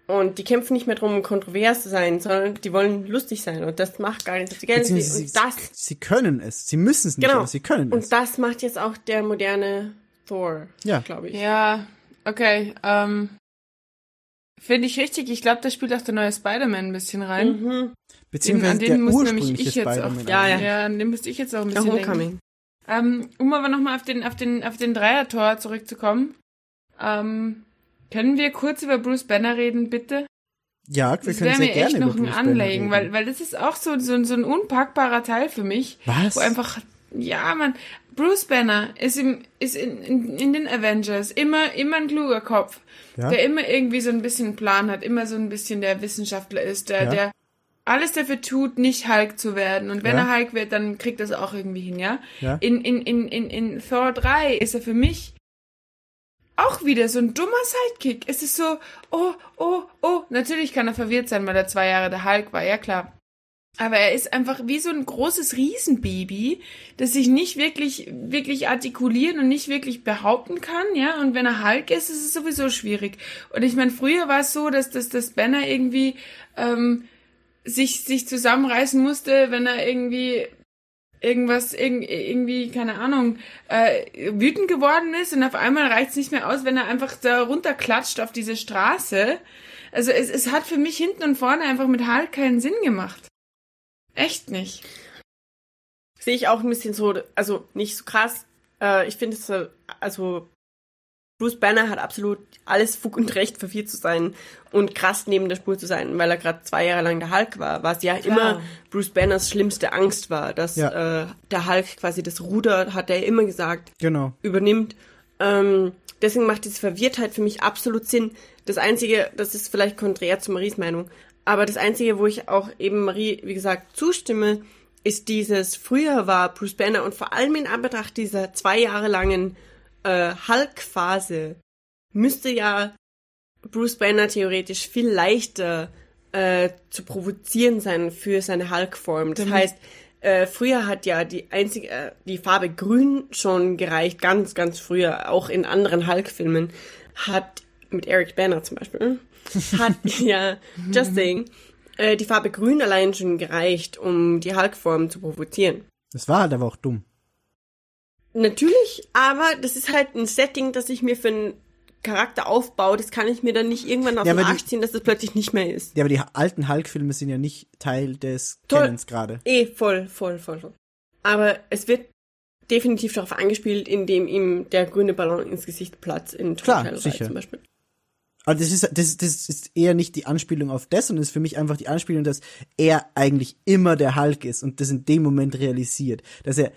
Und die kämpfen nicht mehr drum, kontrovers zu sein, sondern die wollen lustig sein. Und das macht Galaxy. Beziehungsweise Und sie, das, sie können es. Sie müssen es nicht, genau. aber sie können es. Und das macht jetzt auch der moderne Thor, Ja. glaube ich. Ja, okay. Ähm, Finde ich richtig. Ich glaube, da spielt auch der neue Spider-Man ein bisschen rein. Mhm. Beziehungsweise an den der muss nämlich ich jetzt auch-. Ja, ja. Ja, an dem müsste ich jetzt auch ein Der bisschen denken. Homecoming. Ähm, um aber nochmal auf den, auf den, auf den Dreier-Tor zurückzukommen. Ähm, können wir kurz über Bruce Banner reden, bitte? Ja, wir Das können wäre sehr mir gerne echt noch ein reden. weil, weil das ist auch so, so, so ein unpackbarer Teil für mich. Was? Wo einfach, ja, man, Bruce Banner ist im, ist in, in, in den Avengers immer, immer ein kluger Kopf, Ja. der immer irgendwie so ein bisschen einen Plan hat, immer so ein bisschen der Wissenschaftler ist, der, Ja. der alles dafür tut, nicht Hulk zu werden. Und wenn Ja. er Hulk wird, dann kriegt er es auch irgendwie hin, ja? Ja. In, in, in, in, in Thor 3 ist er für mich auch wieder so ein dummer Sidekick. Es ist so, oh, oh, oh. Natürlich kann er verwirrt sein, weil er zwei Jahre der Hulk war, ja klar. Aber er ist einfach wie so ein großes Riesenbaby, das sich nicht wirklich, wirklich artikulieren und nicht wirklich behaupten kann, ja. Und wenn er Hulk ist, ist es sowieso schwierig. Und ich meine, früher war es so, dass das, das Banner irgendwie ähm, sich, sich zusammenreißen musste, wenn er irgendwie irgendwas, irg irgendwie, keine Ahnung, äh, wütend geworden ist und auf einmal reicht's nicht mehr aus, wenn er einfach da runterklatscht auf diese Straße. Also es, es hat für mich hinten und vorne einfach mit Hulk keinen Sinn gemacht. Echt nicht. Sehe ich auch ein bisschen so, also nicht so krass. Äh, ich finde es, äh, also Bruce Banner hat absolut alles Fug und Recht, verwirrt zu sein und krass neben der Spur zu sein, weil er gerade zwei Jahre lang der Hulk war, was ja Klar. immer Bruce Banners schlimmste Angst war, dass Ja. äh, der Hulk quasi das Ruder, hat er immer gesagt, Genau. übernimmt. Ähm, deswegen macht diese Verwirrtheit für mich absolut Sinn. Das Einzige, das ist vielleicht konträr zu Maries Meinung, aber das Einzige, wo ich auch eben Marie, wie gesagt, zustimme, ist dieses, früher war Bruce Banner und vor allem in Anbetracht dieser zwei Jahre langen äh, Hulk-Phase müsste ja Bruce Banner theoretisch viel leichter äh, zu provozieren sein für seine Hulk-Form. Das heißt, äh, früher hat ja die einzige, äh, die Farbe Grün schon gereicht, ganz, ganz früher, auch in anderen Hulk-Filmen, hat mit Eric Banner zum Beispiel, *laughs* hat ja, just saying, äh, die Farbe Grün allein schon gereicht, um die Hulk-Form zu provozieren. Das war halt aber auch dumm. Natürlich, aber das ist halt ein Setting, das ich mir für einen Charakter aufbaue. Das kann ich mir dann nicht irgendwann aus Ja, dem aber die- Arsch ziehen, dass das plötzlich nicht mehr ist. Ja, aber die alten Hulk-Filme sind ja nicht Teil des Toll. Canons gerade. Eh, voll, voll, voll, voll. Aber es wird definitiv darauf angespielt, indem ihm der grüne Ballon ins Gesicht platzt in Klar, Teil sicher. zum Beispiel. Also das ist, das, das ist eher nicht die Anspielung auf das, sondern ist für mich einfach die Anspielung, dass er eigentlich immer der Hulk ist und das in dem Moment realisiert. Dass er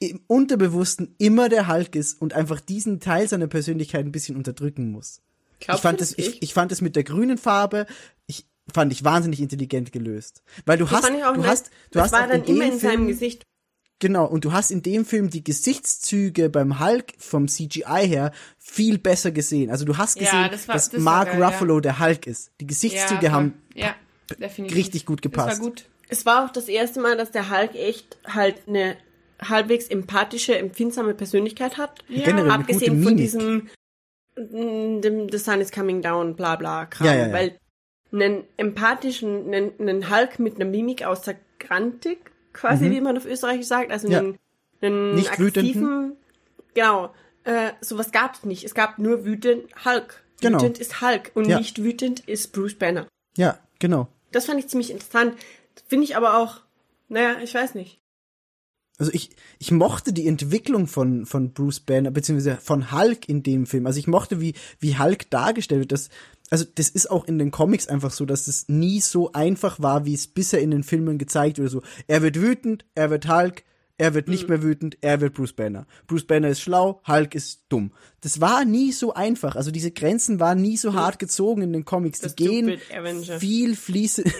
im Unterbewussten immer der Hulk ist und einfach diesen Teil seiner Persönlichkeit ein bisschen unterdrücken muss. Glaubst ich fand es, das ich, ich fand es mit der grünen Farbe, ich fand ich wahnsinnig intelligent gelöst. Weil du Das hast, fand ich auch du nett. hast, du das hast war dann in immer dem in Film, seinem Gesicht. Genau, und du hast in dem Film die Gesichtszüge beim Hulk vom CGI her viel besser gesehen. Also du hast Ja, gesehen, das war- dass das Mark geil, ja. Ruffalo der Hulk ist. Die Gesichtszüge ja, haben ja, definitiv. richtig gut Das gepasst. war gut. Es war auch das erste Mal, dass der Hulk echt halt eine halbwegs empathische, empfindsame Persönlichkeit hat. Ja. Generell Abgesehen von diesem mm, dem, The Sun is coming down, bla bla Kram. Ja, ja, ja. Weil einen empathischen, einen, einen Hulk mit einer Mimik außer Grantig, quasi, wie man auf Österreichisch sagt, also Mhm. Einen, einen Nicht aggressiven, genau, äh, sowas gab es nicht. Es gab nur wütend Hulk. Genau. Wütend ist Hulk und nicht wütend ist Bruce Banner. Ja, genau. Das fand ich ziemlich interessant. Finde ich aber auch, naja, ich weiß nicht. Also ich, ich mochte die Entwicklung von, von Bruce Banner, beziehungsweise von Hulk in dem Film. Also ich mochte, wie, wie Hulk dargestellt wird. Das, also das ist auch in den Comics einfach so, dass es nie so einfach war, wie es bisher in den Filmen gezeigt wurde. So, er wird wütend, er wird Hulk, er wird nicht mehr wütend, er wird Bruce Banner. Bruce Banner ist schlau, Hulk ist dumm. Das war nie so einfach. Also diese Grenzen waren nie so hart gezogen in den Comics. Die gehen viel fließend,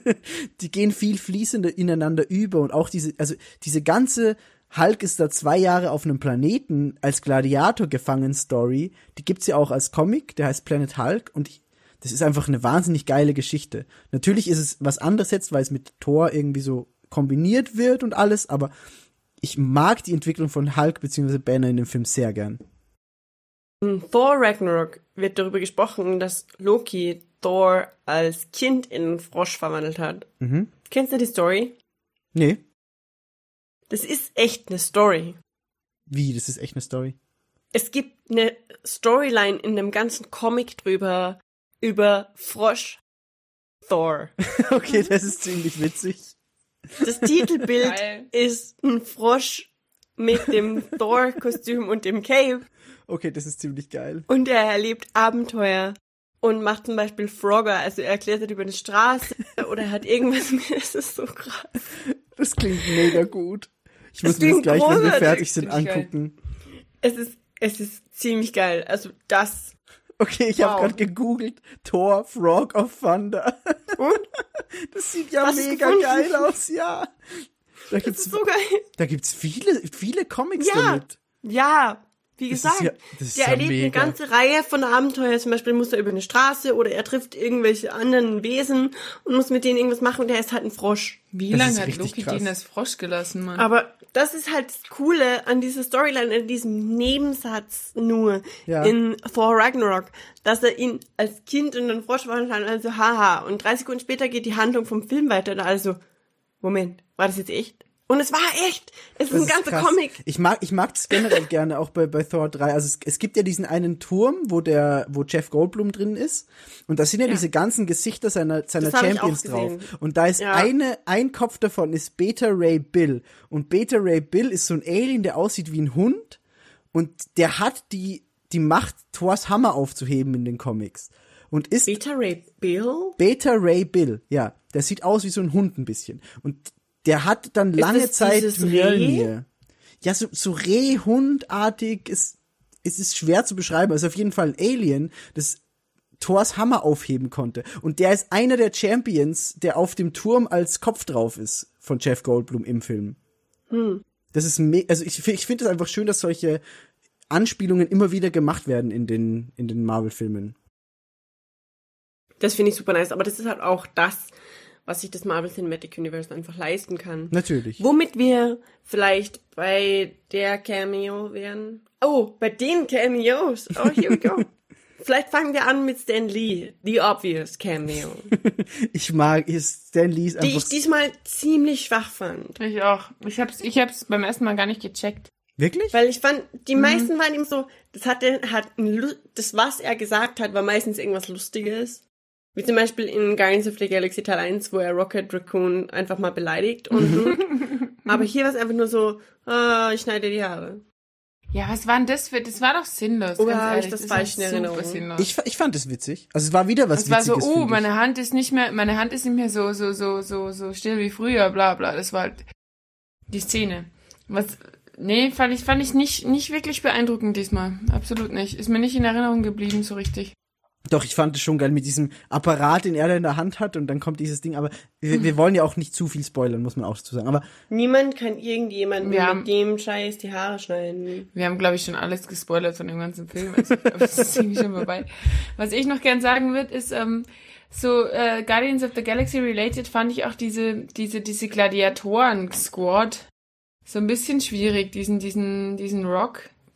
*laughs* die gehen viel fließender ineinander über und auch diese, also diese ganze Hulk ist da zwei Jahre auf einem Planeten als Gladiator gefangen Story, die gibt's ja auch als Comic, der heißt Planet Hulk und ich, das ist einfach eine wahnsinnig geile Geschichte. Natürlich ist es was anderes jetzt, weil es mit Thor irgendwie so kombiniert wird und alles, aber ich mag die Entwicklung von Hulk bzw. Banner in dem Film sehr gern. In Thor Ragnarok wird darüber gesprochen, dass Loki Thor als Kind in einen Frosch verwandelt hat. Mhm. Kennst du die Story? Nee, Das ist echt eine Story. wie, das ist echt eine Story. Es gibt eine Storyline in dem ganzen Comic drüber, über Frosch Thor. *laughs* okay, das ist ziemlich witzig. Das Titelbild Geil. ist ein Frosch mit dem Thor-Kostüm und dem Cape Okay, das ist ziemlich geil. und er erlebt Abenteuer und macht zum Beispiel Frogger, also er klettert über eine Straße oder er hat irgendwas mit, es ist so krass. Das klingt mega gut. Ich muss Das mir das gleich, wenn wir fertig sind, geil. angucken. Es ist, es ist ziemlich geil. Also das. Okay, ich habe Wow. gerade gegoogelt. Thor, Frog of Thunder. Und? *laughs* Das sieht ja du mega geil aus, ja. Da Das gibt's, so geil. da gibt's viele, viele Comics Ja. damit. Ja, wie Das ist gesagt, ja- das ist der ja erlebt eine mega. ganze Reihe von Abenteuern. Zum Beispiel muss er über eine Straße oder er trifft irgendwelche anderen Wesen und muss mit denen irgendwas machen und der ist halt ein Frosch. Wie Das lange hat Loki krass. den als Frosch gelassen, Mann? Aber das ist halt das Coole an dieser Storyline, an diesem Nebensatz nur Ja. in Thor Ragnarok, dass er ihn als Kind in einen Frosch verwandelt hat und also haha. Und drei Sekunden später geht die Handlung vom Film weiter und also, Moment, war das jetzt echt? Und es war echt. Es ist Das ein ganzer krass. Comic. Ich mag, ich mag das generell *laughs* gerne auch bei, bei Thor 3. Also es, es gibt ja diesen einen Turm, wo der, wo Jeff Goldblum drin ist. Und da sind ja, Ja. diese ganzen Gesichter seiner, seiner Das Champions drauf. Und da ist Ja. eine, ein Kopf davon ist Beta Ray Bill. Und Beta Ray Bill ist so ein Alien, der aussieht wie ein Hund. Und der hat die, die Macht, Thors Hammer aufzuheben in den Comics. Und ist Beta Ray Bill? Beta Ray Bill, ja. Der sieht aus wie so ein Hund ein bisschen. Und der hat dann lange das Zeit Mjölnir. Ja, so, so Rehhundartig ist, es ist schwer zu beschreiben. Also auf jeden Fall ein Alien, das Thors Hammer aufheben konnte. Und der ist einer der Champions, der auf dem Turm als Kopf drauf ist von Jeff Goldblum im Film. Das ist, me also ich, ich finde es einfach schön, dass solche Anspielungen immer wieder gemacht werden in den, in den Marvel-Filmen. Das finde ich super nice, aber das ist halt auch das, was sich das Marvel Cinematic Universe einfach leisten kann. Natürlich. Womit wir vielleicht bei der Cameo wären. Oh, bei den Cameos. Oh, here we go. *laughs* vielleicht fangen wir an mit Stan Lee, The Obvious Cameo, *laughs* Ich mag Stan Lee ist die einfach ich diesmal ziemlich schwach fand. ich auch. Ich hab's, ich hab's beim ersten Mal gar nicht gecheckt. wirklich. Weil ich fand, die meisten waren ihm so, das hat ein, Lu- das, was er gesagt hat, war meistens irgendwas Lustiges. Wie zum Beispiel in Guardians of the Galaxy Teil 1, wo er Rocket Raccoon einfach mal beleidigt und *laughs* so. Aber hier war es einfach nur so, ah, ich schneide die Haare. Ja, was war denn das für, das war doch sinnlos. Oder ganz habe ich ehrlich. das war falsch in Erinnerung? Sinnlos. Ich, ich fand es witzig. Also es war wieder was es war so, Witziges. oh, meine Hand ist nicht mehr, meine Hand ist nicht mehr so, so, so, so, so still wie früher, bla, bla. Das war halt die Szene. Was, nee, fand ich, fand ich nicht, nicht wirklich beeindruckend diesmal. Absolut nicht. Ist mir nicht in Erinnerung geblieben, so richtig. Doch, ich fand es schon geil mit diesem Apparat, den er da in der Hand hat und dann kommt dieses Ding. Aber wir, wir wollen ja auch nicht zu viel spoilern, muss man auch dazu sagen. Aber Niemand kann irgendjemanden Wir haben- mit dem Scheiß die Haare schneiden. Wir haben, glaube ich, schon alles gespoilert von dem ganzen Film. Also, ich glaub, das ist *laughs* irgendwie schon vorbei. Was ich noch gern sagen würde, ist, ähm, so äh, Guardians of the Galaxy related fand ich auch diese, diese, diese Gladiatoren-Squad so ein bisschen schwierig, diesen, diesen, diesen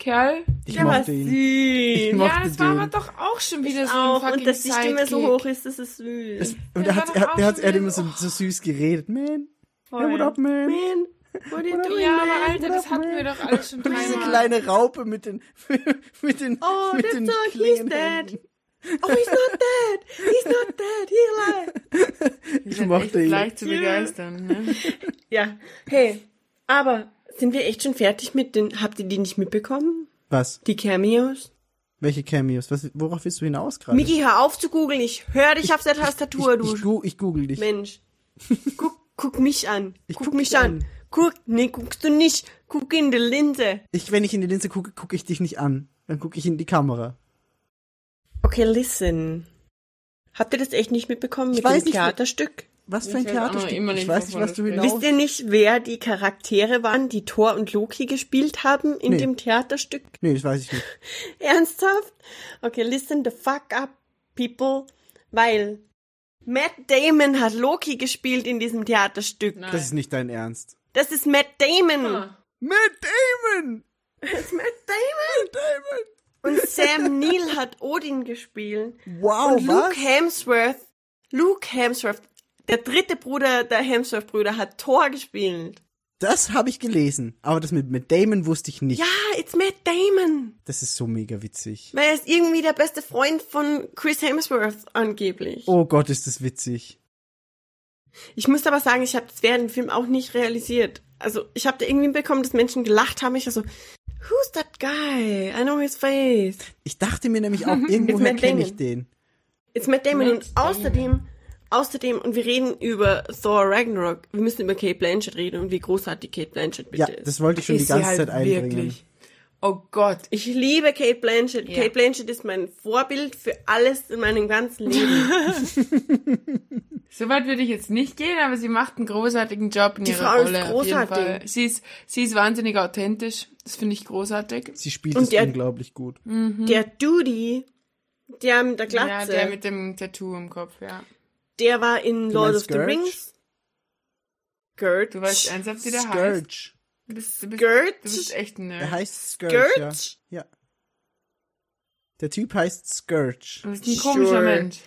Rock-Kerl. ich Der war mochte ihn. süß. Ich Ja, mochte es war den. aber doch auch schon wieder so auch. ein Und dass die Stimme so hoch ist, das ist süß. Es, und Ja, er hat, war er, hat- er hat schon immer so, so süß geredet. Man, Voll. hey, what up, man? Man, what are you doing, Ja, aber man? Alter, das hatten wir doch alles schon Und diese dreimal. kleine Raupe mit den, *laughs* mit den, Oh, mit that's den so, he's dead. Oh, he's not dead. He's not dead. He's alive. *laughs* Ich mochte ihn. leicht zu Ja. begeistern. Ne? Ja. Hey, aber sind wir echt schon fertig mit den, habt ihr die nicht mitbekommen? Was? Die Cameos? Welche Cameos? Was, worauf willst du hinaus gerade? Miki, hör auf zu googeln. Ich höre dich auf der Tastatur, ich, du ich, gu- ich google dich. Mensch. *laughs* Guck, guck mich an. Ich guck, guck mich an. an. Guck, nee, guckst du nicht. Guck in die Linse. Ich, wenn ich in die Linse gucke, gucke ich dich nicht an. Dann gucke ich in die Kamera. Okay, listen. Habt ihr das echt nicht mitbekommen Ich mit weiß dem nicht, Theaterstück? Was für ein Theaterstück? Ich nicht, weiß nicht, was du du hinaus... Wisst ihr nicht, wer die Charaktere waren, die Thor und Loki gespielt haben in Nee. dem Theaterstück? Nee, das weiß ich nicht. *laughs* Ernsthaft? Okay, listen the fuck up, people. Weil Matt Damon hat Loki gespielt in diesem Theaterstück. Nein. Das ist nicht dein Ernst. Das ist Matt Damon. Ah. Matt Damon! Das ist Matt Damon. Matt Damon! Und Sam Neill hat Odin gespielt. Wow, und Luke was? Hemsworth, Luke Hemsworth, der dritte Bruder der Hemsworth-Brüder, hat Thor gespielt. Das habe ich gelesen. Aber das mit Matt Damon wusste ich nicht. Ja, it's Matt Damon. Das ist so mega witzig. Weil er ist irgendwie der beste Freund von Chris Hemsworth angeblich. Oh Gott, ist das witzig. Ich muss aber sagen, ich habe das während dem Film auch nicht realisiert. Also ich habe da irgendwie bekommen, dass Menschen gelacht haben. Ich war so, who's that guy? I know his face. Ich dachte mir nämlich auch, *laughs* irgendwoher Matt kenne ich den. It's Matt Damon. Matt und außerdem, außerdem, und wir reden über Thor Ragnarok. Wir müssen über Kate Blanchett reden und wie großartig Kate Blanchett bitte Ja, ist. das wollte ich schon die Ist sie ganze halt Zeit einbringen. wirklich. Oh Gott. Ich liebe Kate Blanchett. Ja. Kate Blanchett ist mein Vorbild für alles in meinem ganzen Leben. *laughs* So weit würde ich jetzt nicht gehen, aber sie macht einen großartigen Job in Die ihrer Frau ist Rolle. Jeden großartig. Sie ist, sie ist wahnsinnig authentisch. Das finde ich großartig. Sie spielt Und es der- unglaublich gut. Der Duty, der mit der Ja, Glatze, der der, mit dem Tattoo im Kopf, ja. War in Du Lord of meinst the Scourge? Rings. Scourge. Du weißt ernsthaft, wie der heißt. Scourge. Du bist, du bist, Scourge? du bist echt ein Er Nerd. heißt Scourge, Scourge? ja. ja. Der Typ heißt Scourge. Du bist ein komischer Sure. Mensch.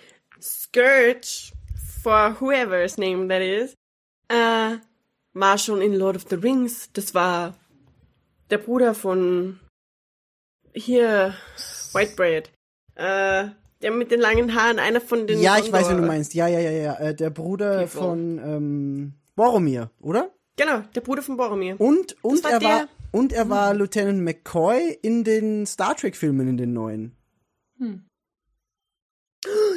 Scourge, for whoever's name that is, äh, war schon in Lord of the Rings. Das war der Bruder von hier Whitebread. Äh, der mit den langen Haaren, einer von den Ja, ich weiß, wen du meinst. Ja, ja, ja, ja. Äh, der Bruder People. von ähm, Boromir, oder? Genau, der Bruder von Boromir. Und, und war er war, der- Hm. und er war Lieutenant McCoy in den Star Trek Filmen in den neuen. *gasps*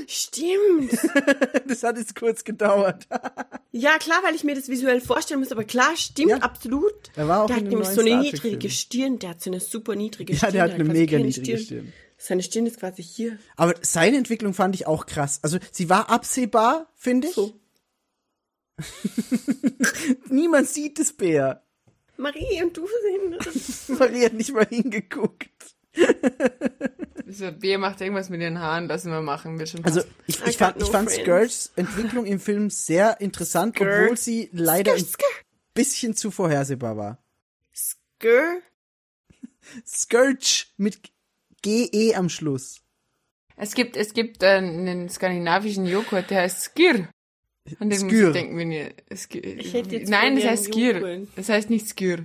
Stimmt. *laughs* das hat jetzt kurz gedauert. *laughs* ja, klar, weil ich mir das visuell vorstellen muss, aber klar, stimmt, Ja. absolut. Er war auch der hat nämlich so eine niedrige. Stirn, der hat so eine super niedrige Ja, Stirn. der hat eine mega niedrige Stirn. Seine Stirn ist quasi hier. Aber seine Entwicklung fand ich auch krass. Also sie war absehbar, finde ich. So. *laughs* Niemand sieht es, Bär. Marie und du sehen das. *laughs* Marie hat nicht mal hingeguckt. *laughs* So, Bea macht irgendwas mit ihren Haaren, lassen wir machen, wird schon Also ich, ich fand, no ich fand. Scourges Entwicklung im Film sehr interessant, Scourge. obwohl sie leider ein Skr, bisschen zu vorhersehbar war. skr. Scourge mit GE am Schluss. Es gibt, es gibt äh, einen skandinavischen Joghurt, der heißt Skir. An den muss Skir. ich denken, wenn ihr, Skir. Ich hätte jetzt Nein, das heißt Skir. Joghurt. Das heißt nicht Skir.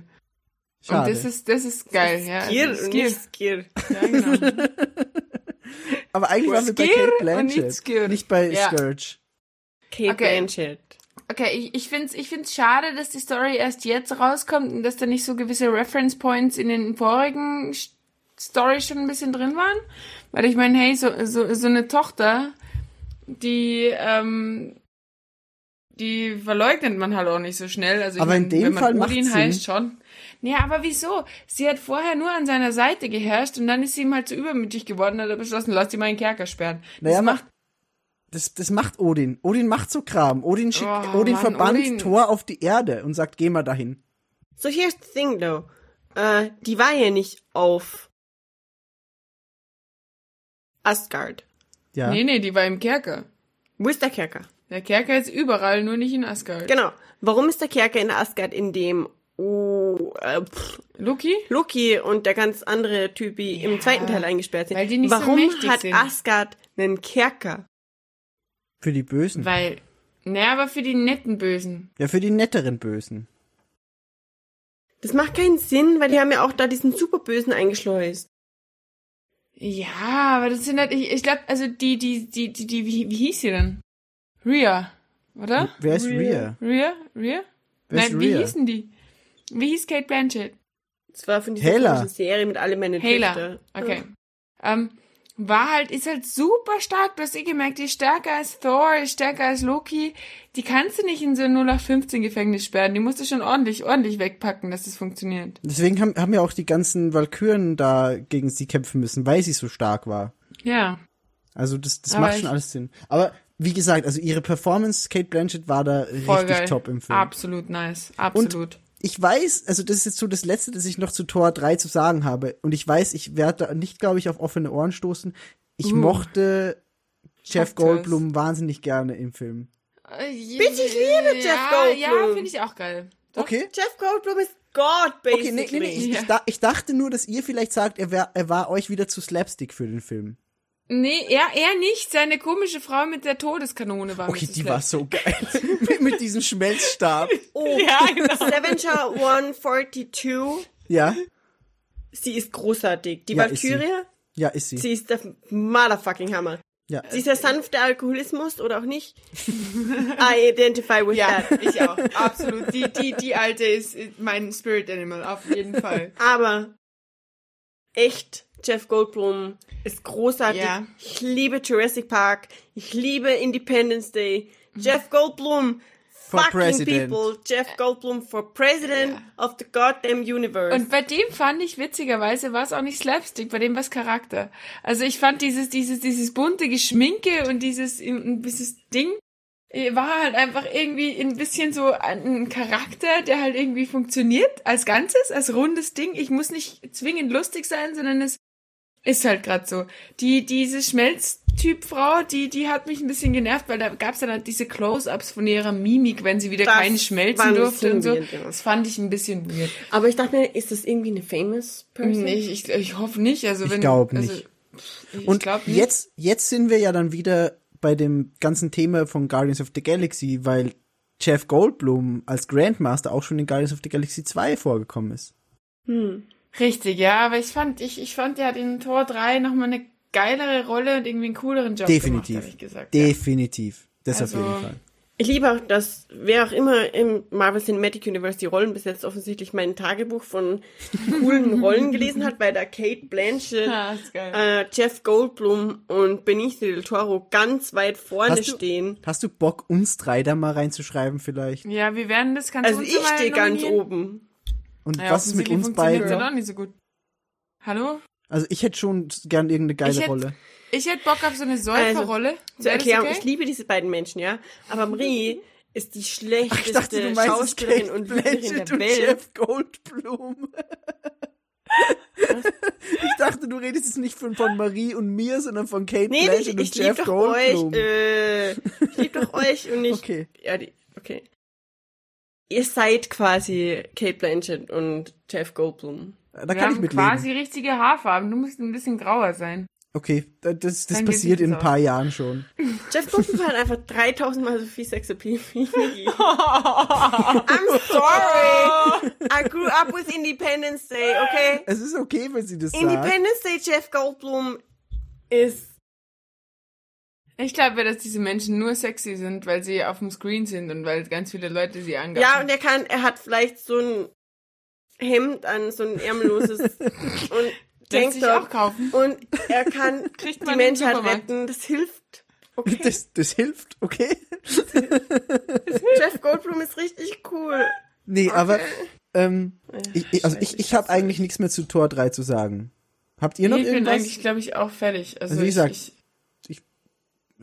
Schade. Und das ist, das ist geil, ja. Skir also und Skir. nicht skir. Ja, genau. *laughs* Aber eigentlich waren wir bei Kate und Blanchett, nicht Skir. nicht bei Ja. Scourge. Kate Okay. Blanchett. Okay, ich, ich finde es ich find's schade, dass die Story erst jetzt rauskommt und dass da nicht so gewisse Reference Points in den vorigen Sch- Stories schon ein bisschen drin waren. Weil ich meine, hey, so, so, so eine Tochter, die, ähm, die verleugnet man halt auch nicht so schnell. Also ich Aber in mein, dem wenn man Fall Odin heißt schon. Ja, aber wieso? Sie hat vorher nur an seiner Seite geherrscht und dann ist sie ihm halt zu übermütig geworden und hat er beschlossen, lass sie mal in den Kerker sperren. Naja, das macht Das, das macht Odin. Odin macht so Kram. Odin schickt, Oh, Odin Mann, verbannt Odin. Thor auf die Erde und sagt, geh mal dahin. So, here's the thing, though. Äh, die war ja nicht auf Asgard. Ja. Nee, nee, die war im Kerker. Wo ist der Kerker? Der Kerker ist überall, nur nicht in Asgard. Genau. Warum ist der Kerker in Asgard, in dem oh, äh, pff, Loki? Loki und der ganz andere Typi im zweiten Teil eingesperrt sind? weil die nicht so Warum mächtig hat sind. Asgard einen Kerker? Für die Bösen. Weil, naja, aber für die netten Bösen. Ja, für die netteren Bösen. Das macht keinen Sinn, weil die haben ja auch da diesen Superbösen eingeschleust. Ja, aber das sind halt, ich, ich glaube, also die, die, die, die, die, wie, wie hieß sie denn? Rhea, oder? Wer ist Rhea? Rhea? Rhea? Wer ist Nein, wie Rhea? hießen die? Wie hieß Kate Blanchett? Das war von dieser Serie mit alle meine Hela. Töchter. Okay. Ähm, war halt, ist halt super stark. Du hast eh gemerkt, die ist stärker als Thor, ist stärker als Loki. Die kannst du nicht in so ein 0815 Gefängnis sperren. Die musst du schon ordentlich, ordentlich wegpacken, dass das funktioniert. Deswegen haben, haben ja auch die ganzen Valkyren da gegen sie kämpfen müssen, weil sie so stark war. Ja. Also das, das Aber macht schon alles Sinn. Aber wie gesagt, also ihre Performance, Kate Blanchett, war da richtig geil. top im Film. Absolut nice. Absolut. Ich weiß, also das ist jetzt so das Letzte, das ich noch zu Tor 3 zu sagen habe. Und ich weiß, ich werde da nicht, glaube ich, auf offene Ohren stoßen. Ich Uh. mochte Jeff. Goldblum wahnsinnig gerne im Film. Bitte, ich liebe Jeff ja, Goldblum. Ja, finde ich auch geil. Doch. Okay. Jeff Goldblum ist God, basically. Okay, nee, nee, nee, ich, ich, da, ich dachte nur, dass ihr vielleicht sagt, er, wär, er war euch wieder zu Slapstick für den Film. Nee, er, er nicht. Seine komische Frau mit der Todeskanone war Okay, die war so geil. *laughs* mit, mit diesem Schmelzstab. Oh, *laughs* Ja, genau. Scavenger 142. Ja, Sie ist großartig. Die Ja, ist sie. Valkyrie, ja, ist sie. sie ist der motherfucking Hammer. Ja. Dieser sanfte Alkoholismus oder auch nicht. *laughs* I identify with Ja, that. ich auch. Absolut. Die, die, die alte ist mein Spirit Animal, auf jeden Fall. Aber echt, Jeff Goldblum ist großartig. Ja. Ich liebe Jurassic Park. Ich liebe Independence Day. Jeff Goldblum, For fucking president. people. Jeff Goldblum for president of the goddamn universe. Und bei dem fand ich witzigerweise war es auch nicht Slapstick, bei dem war es Charakter. Also ich fand dieses, dieses, dieses bunte Geschminke und dieses, dieses Ding äh, war halt einfach irgendwie ein bisschen so ein Charakter, der halt irgendwie funktioniert als Ganzes, als rundes Ding. Ich muss nicht zwingend lustig sein, sondern es ist halt gerade so. Die, diese Schmelztyp-Frau, die, die hat mich ein bisschen genervt, weil da gab's dann halt diese Close-Ups von ihrer Mimik, wenn sie wieder Das keine war schmelzen durfte und so. weird, ja. Das fand ich ein bisschen weird. Aber ich dachte mir, ist das irgendwie eine famous person? Nee, ich, ich, ich hoffe nicht. Also Ich wenn, glaub also, nicht. Ich Und glaub nicht. jetzt, jetzt sind wir ja dann wieder bei dem ganzen Thema von Guardians of the Galaxy, weil Jeff Goldblum als Grandmaster auch schon in Guardians of the Galaxy 2 vorgekommen ist. Hm. Richtig, ja, aber ich fand, ich, ich fand, der hat in Tor 3 nochmal eine geilere Rolle und irgendwie einen cooleren Job Definitiv. gemacht, ehrlich gesagt. Definitiv. Das Also- auf jeden Fall. Ich liebe auch, dass wer auch immer im Marvel Cinematic Universe die Rollen besetzt, offensichtlich mein Tagebuch von *laughs* coolen Rollen gelesen hat, weil da Kate Blanchett, geil. äh, Jeff Goldblum und Benicio del Toro ganz weit vorne Hast du, stehen. hast du Bock, uns drei da mal reinzuschreiben vielleicht? Ja, wir werden das ganz Also ich stehe ganz oben. Und Ja, was ist mit uns beiden? Ja. nicht so gut. Hallo? Also ich hätte schon gern irgendeine geile Ich Rolle. Ich hätte Bock auf so eine Säuferrolle. Zur Wäre das Erklärung, okay? ich liebe diese beiden Menschen, ja. Aber Marie ist die schlechteste Ich dachte, du meinst Schauspielerin Kate und Lügnerin der und Welt. Jeff Goldblum. ich dachte, du redest jetzt nicht von, von Marie und mir, sondern von Kate Nee, Blanchett ich, und ich liebe Jeff Goldblum. euch. Äh, ich liebe doch euch und nicht. Okay. Ja, die, okay. Ihr seid quasi Kate Blanchett und Jeff Goldblum. da wir kann ich haben mit quasi leben. richtige Haarfarben. Du musst ein bisschen grauer sein. Okay, da- das, das passiert in ein aus. paar Jahren schon. *laughs* Jeff Goldblum hat einfach 3000 Mal so viel Sexappeal wie Miggy. *laughs* I'm sorry. I grew up with Independence Day, okay? Es ist okay, wenn sie das sagt. Independence Day Jeff Goldblum ist Ich glaube, dass diese Menschen nur sexy sind, weil sie auf dem Screen sind und weil ganz viele Leute sie angaben. Ja, und er kann, er hat vielleicht so ein Hemd an, so ein ärmelloses *laughs* und Lässt sich auch kaufen. Und er kann *laughs* Kriegt die Menschheit Supermarkt. retten. Das hilft. Okay. Das, das hilft, okay? Jeff Goldblum ist richtig cool. Nee, aber ähm, Ja, ich, ich, also ich, ich habe eigentlich nichts mehr zu Tor 3 zu sagen. Habt ihr noch ich bin irgendwas? eigentlich, glaube ich, auch fertig. Also, Also wie ich- gesagt, ich,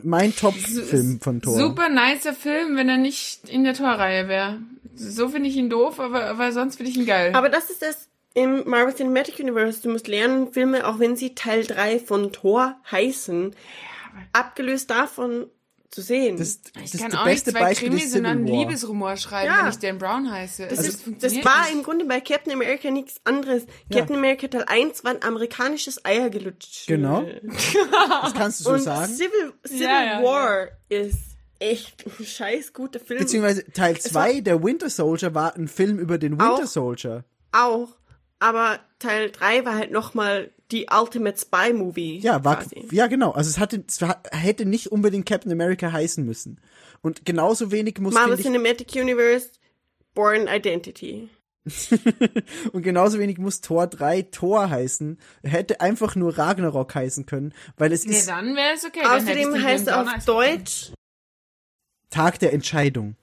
mein Top-Film von Tor. Super nicer Film, wenn er nicht in der Torreihe wäre. So finde ich ihn doof, aber, aber sonst finde ich ihn geil. Aber das ist das im Marvel Cinematic Universe. Du musst lernen, Filme, auch wenn sie Teil 3 von Thor heißen, abgelöst davon zu sehen. Das, ich das, kann das auch nicht beste zwei Beispiel Krimis, sondern War. Liebesrumor schreiben, Ja. wenn ich Dan Brown heiße. das, Also, ist, das war nicht. im Grunde bei Captain America nichts anderes. Ja. Captain America Teil 1 war ein amerikanisches Eiergelutsch. Genau. Das kannst du so Und sagen. Civil, Civil Ja, ja, War ist echt ein scheiß guter Film. Beziehungsweise Teil Es war- 2, der Winter Soldier, war ein Film über den Winter Auch. Soldier. Auch. Aber Teil 3 war halt nochmal die Ultimate Spy Movie. Ja, war, quasi. ja genau. Also es hatte, es hätte nicht unbedingt Captain America heißen müssen. Und genauso wenig muss Marvel Cinematic Universe, Born Identity. *laughs* und genauso wenig muss Thor 3 Thor heißen. Hätte einfach nur Ragnarok heißen können, weil es Nee, ist dann wäre es okay. Außerdem heißt Brown auf Deutsch, Tag der Entscheidung.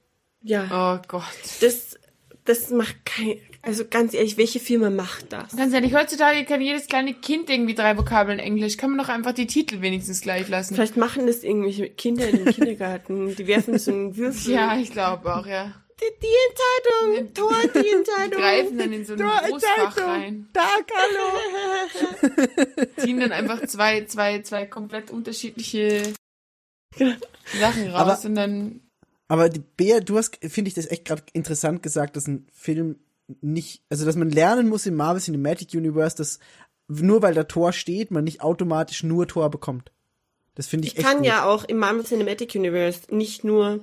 ja, Oh Gott. das, das macht kein, also ganz ehrlich, welche Firma macht das? Ganz ehrlich, heutzutage kann jedes kleine Kind irgendwie drei Vokabeln Englisch. Kann man doch einfach die Titel wenigstens gleich lassen. Vielleicht machen das irgendwelche Kinder in den Kindergarten, die werfen so einen Würfel. Ja, ich glaube auch, ja. Die, die Entscheidung, Tor, die *laughs* Entscheidung. Greifen dann in so ein Großfach rein. Tag, hallo. *laughs* Ziehen dann einfach zwei, zwei, zwei komplett unterschiedliche *laughs* Sachen raus Aber- und dann. Aber die Bär, du hast, finde ich, das echt gerade interessant gesagt, dass ein Film nicht, also dass man lernen muss im Marvel Cinematic Universe, dass nur weil da Tor steht, man nicht automatisch nur Tor bekommt. Das finde ich, Ich echt kann gut. ja auch im Marvel Cinematic Universe nicht nur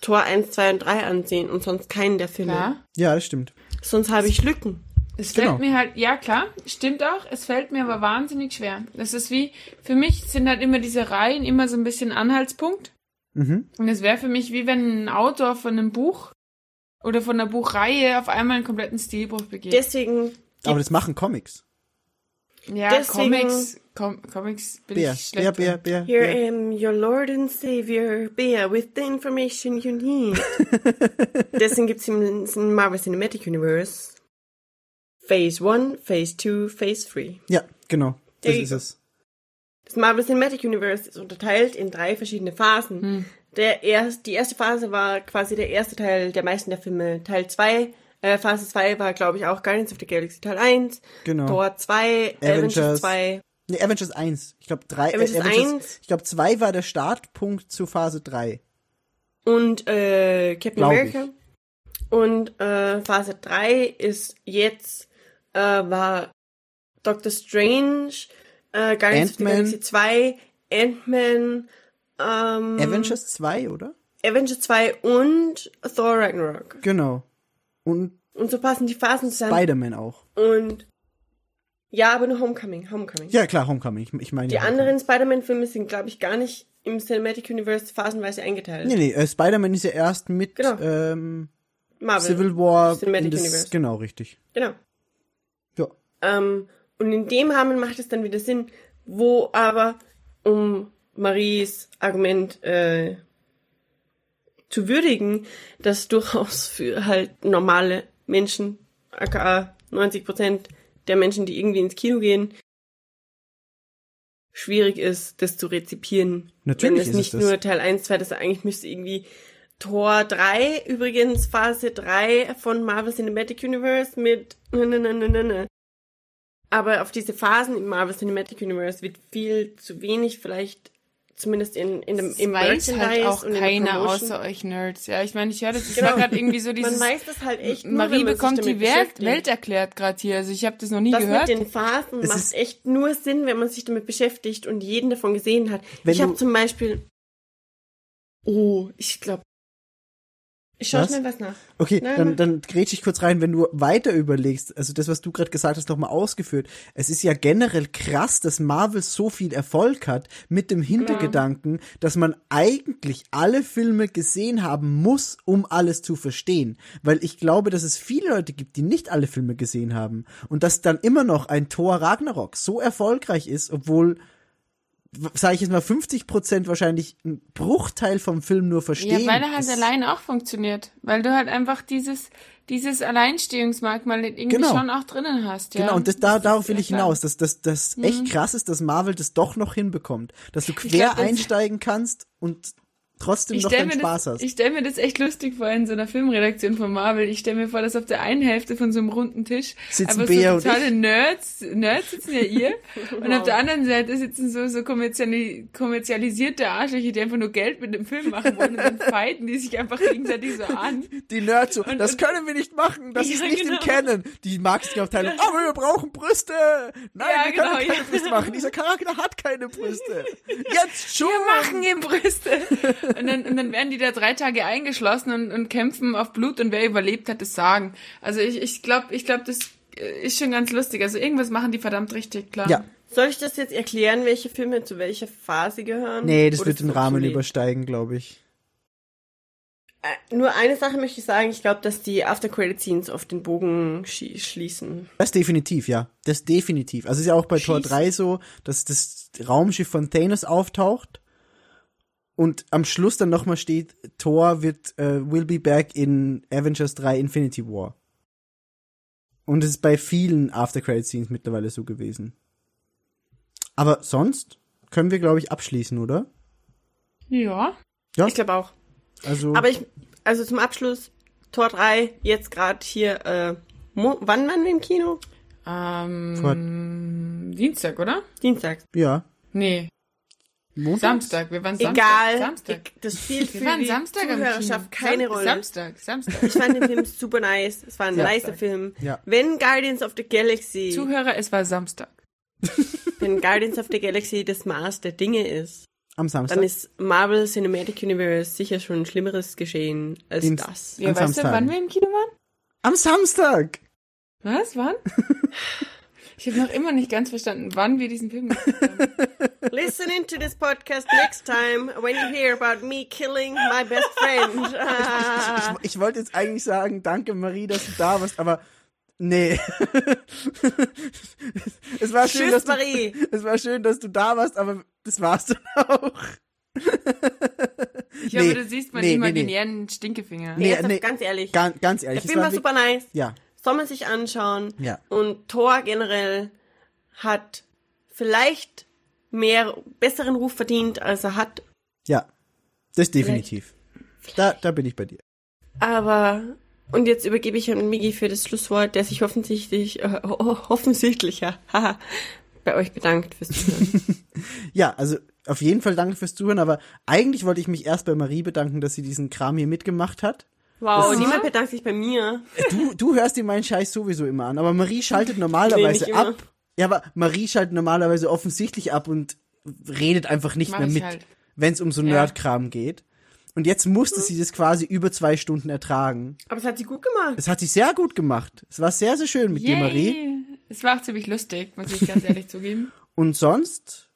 Tor 1, 2 und 3 ansehen und sonst keinen der Filme. Klar. Ja, das stimmt. Sonst habe ich Lücken. Es Genau. fällt mir halt, ja klar, stimmt auch, es fällt mir aber wahnsinnig schwer. Das ist wie, für mich sind halt immer diese Reihen immer so ein bisschen Anhaltspunkt. Mhm. Und es wäre für mich wie wenn ein Autor von einem Buch oder von einer Buchreihe auf einmal einen kompletten Stilbruch begeht. Deswegen Aber das machen Comics. ja, deswegen- Comics, Com Comics bin Bär, ich schlecht Bär, drin. Bär, Here Bär. am your Lord and Savior, Bea, with the information you need. *laughs* Deswegen gibt's im, im Marvel Cinematic Universe Phase 1, Phase 2, Phase 3. Ja, genau. Das ist es. Das Marvel Cinematic Universe ist unterteilt in drei verschiedene Phasen. Hm. Der erst, die erste Phase war quasi der erste Teil der meisten der Filme. Teil 2, äh, Phase 2 war, glaube ich, auch Guardians of the Galaxy Teil 1, Genau. Thor 2, Avengers. Avengers 2. Nee, Avengers 1. Ich glaube, drei, Avengers äh, Avengers, 1. ich glaube, 2 war der Startpunkt zu Phase 3. und äh, Captain Glaub America. Und äh, Phase 3 ist jetzt, äh, war Doctor Strange, äh, Guardians of the. Galaxy 2, Ant-Man, ähm, Avengers 2, oder? Avengers 2 und Thor Ragnarok. Genau. Und Und so passen die Phasen zusammen. Spider-Man auch. Und ja, aber nur Homecoming, Homecoming. Ja, klar, Homecoming. Ich, ich meine Die ja anderen Spider-Man-Filme sind, glaube ich, gar nicht im Cinematic Universe phasenweise eingeteilt. Nee, nee, äh, Spider-Man ist ja erst mit Genau. ähm, Marvel. Civil War Cinematic in das, Universe. genau, richtig. Genau. Ja. Ähm, und in dem Rahmen macht es dann wieder Sinn, wo aber, um Maries Argument äh, zu würdigen, das durchaus für halt normale Menschen, aka 90 Prozent der Menschen, die irgendwie ins Kino gehen, schwierig ist, das zu rezipieren. Natürlich Wenn es ist es nicht das. nur Teil 1, 2, das eigentlich müsste irgendwie Tor 3, übrigens Phase 3 von Marvel Cinematic Universe mit ne, ne, ne, ne, ne, ne. Aber auf diese Phasen im Marvel Cinematic Universe wird viel zu wenig vielleicht zumindest in, in dem, Das im weiß halt auch keiner außer euch Nerds. Ja, ich meine, ich höre das, es Genau. war gerade irgendwie so Man dieses, weiß das halt echt nur, Marie wenn man bekommt sich die damit Welt, erklärt gerade hier. Also ich habe das noch nie Das gehört. mit den Phasen Es macht echt nur Sinn, wenn man sich damit beschäftigt und jeden davon gesehen hat. Wenn ich habe zum Beispiel, oh, ich glaube, Ich schau Was? schnell was nach. Okay, Nein, dann, dann grätsch ich kurz rein, wenn du weiter überlegst, also das, was du gerade gesagt hast, nochmal ausgeführt. Es ist ja generell krass, dass Marvel so viel Erfolg hat mit dem Hintergedanken, dass man eigentlich alle Filme gesehen haben muss, um alles zu verstehen. Weil ich glaube, dass es viele Leute gibt, die nicht alle Filme gesehen haben. Und dass dann immer noch ein Thor Ragnarok so erfolgreich ist, obwohl sage ich jetzt mal 50 Prozent wahrscheinlich ein Bruchteil vom Film nur verstehen. Ja, weil er halt Das- allein auch funktioniert. Weil du halt einfach dieses, dieses Alleinstehungsmerkmal irgendwie Genau. schon auch drinnen hast. Ja? Genau, und das, da, darauf will ich. Mhm. hinaus, dass das dass echt krass ist, dass Marvel das doch noch hinbekommt. Dass du quer glaub, das- einsteigen kannst und trotzdem Ich noch stelle deinen Spaß das- hast. ich stell mir das echt lustig vor in so einer Filmredaktion von Marvel. Ich stelle mir vor, dass auf der einen Hälfte von so einem runden Tisch Sitzen einfach Bea so totale Nerds, Nerds sitzen ja ihr. *laughs* und auf der anderen Seite sitzen so, so kommerziali kommerzialisierte Arschlöcher, die einfach nur Geld mit dem Film machen wollen und dann fighten die sich einfach gegenseitig so an. Die Nerds so, Und- das und- können wir nicht machen, das ist Ja, nicht genau. im Canon. Die Marketingabteilung, aber wir brauchen Brüste. Nein, Ja, wir genau, können keine ja. Brüste machen. Dieser Charakter hat keine Brüste. *laughs* Jetzt schon. Wir machen ihm Brüste. Und dann, und dann werden die da drei Tage eingeschlossen und, und kämpfen auf Blut und wer überlebt hat, das sagen. Also ich, ich glaube, ich glaube, das äh, ist schon ganz lustig. Also irgendwas machen die verdammt richtig, klar. Ja, Soll ich das jetzt erklären, welche Filme zu welcher Phase gehören? nee, das Oder wird den Rahmen obsolet? übersteigen, glaube ich. Äh, Nur eine Sache möchte ich sagen. Ich glaube, dass die After-Credit-Scenes auf den Bogen schie schließen. Das definitiv, ja. Das definitiv. Also ist ja auch bei Tor Schieß. 3 so, dass das Raumschiff von Thanos auftaucht und am Schluss dann nochmal steht, Thor wird, äh, will be back in Avengers 3 Infinity War. Und es ist bei vielen After-Credit-Scenes mittlerweile so gewesen. Aber sonst können wir, glaube ich, abschließen, oder? Ja. Ja. Ich glaube auch. Also, Aber ich, also zum Abschluss, Tor 3, jetzt gerade hier, äh, Mo wann waren wir im Kino? Ähm, Dienstag, oder? Dienstag. ja. Nee, Montag? Samstag. Wir waren Samstag. Egal. Samstag. Ich- Das spielt Wir für waren die Samstag. Zuhörerschaft keine Sam Rolle. Samstag, Samstag. Ich fand den Film super nice. Es war ein Ja. nicer Film. Ja. Wenn Guardians of the Galaxy, Zuhörer, es war Samstag. *laughs* wenn Guardians of the Galaxy das Maß der Dinge ist, Am Samstag. dann ist Marvel Cinematic Universe sicher schon Schlimmeres geschehen als Im- das. Ja, weißt du, Samstag. wann wir im Kino waren? Am Samstag! Was? Wann? *laughs* Ich habe noch immer nicht ganz verstanden, wann wir diesen Film gesehen haben. *laughs* Listen into this podcast next time when you hear about me killing my best friend. Ich, ich wollte jetzt eigentlich sagen, danke Marie, dass du da warst, aber nee. *laughs* es war schön, Tschüss, dass du, Marie. es war schön, dass du da warst, aber das war's dann auch. Ich Nee, hoffe, du siehst meinen nee, nee, imaginären Stinkefinger. Nee, nee. ganz ehrlich. Ganz, ganz Der ehrlich, es Film war super nice. Ja, Soll man sich anschauen. Ja. Und Thor generell hat vielleicht mehr besseren Ruf verdient, als er hat. ja, das definitiv. Da, da bin ich bei dir. Aber und jetzt übergebe ich an Migi für das Schlusswort, der sich offensichtlich äh, ho- offensichtlich ja, haha, bei euch bedankt fürs Zuhören. *laughs* Ja, also auf jeden Fall danke fürs Zuhören, aber eigentlich wollte ich mich erst bei Marie bedanken, dass sie diesen Kram hier mitgemacht hat. Wow, Das- niemand bedankt sich bei mir. Du, du hörst dir meinen Scheiß sowieso immer an, aber Marie schaltet *laughs* normalerweise Nee, ab. Ja, aber Marie schaltet normalerweise offensichtlich ab und redet einfach nicht Mach mehr mit, halt. wenn es um so Ja. Nerdkram geht. Und jetzt musste sie das quasi über zwei Stunden ertragen. Aber es hat sie gut gemacht. Es hat sie sehr gut gemacht. Es war sehr, sehr schön mit dir, Marie. Yay. Es war auch ziemlich lustig, muss ich ganz ehrlich *laughs* zugeben. Und sonst,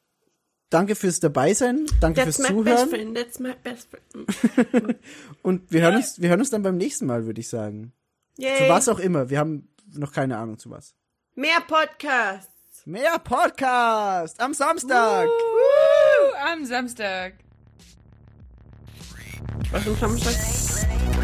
danke fürs Dabeisein, danke That's fürs my best Zuhören. friend, that's my best friend. *laughs* *laughs* Und wir hören uns, wir hören uns dann beim nächsten Mal, würde ich sagen. Yay. Zu was auch immer. Wir haben noch keine Ahnung zu was. Mehr Podcasts. Mehr Podcast am Samstag. Woo, am Samstag. Was am Samstag?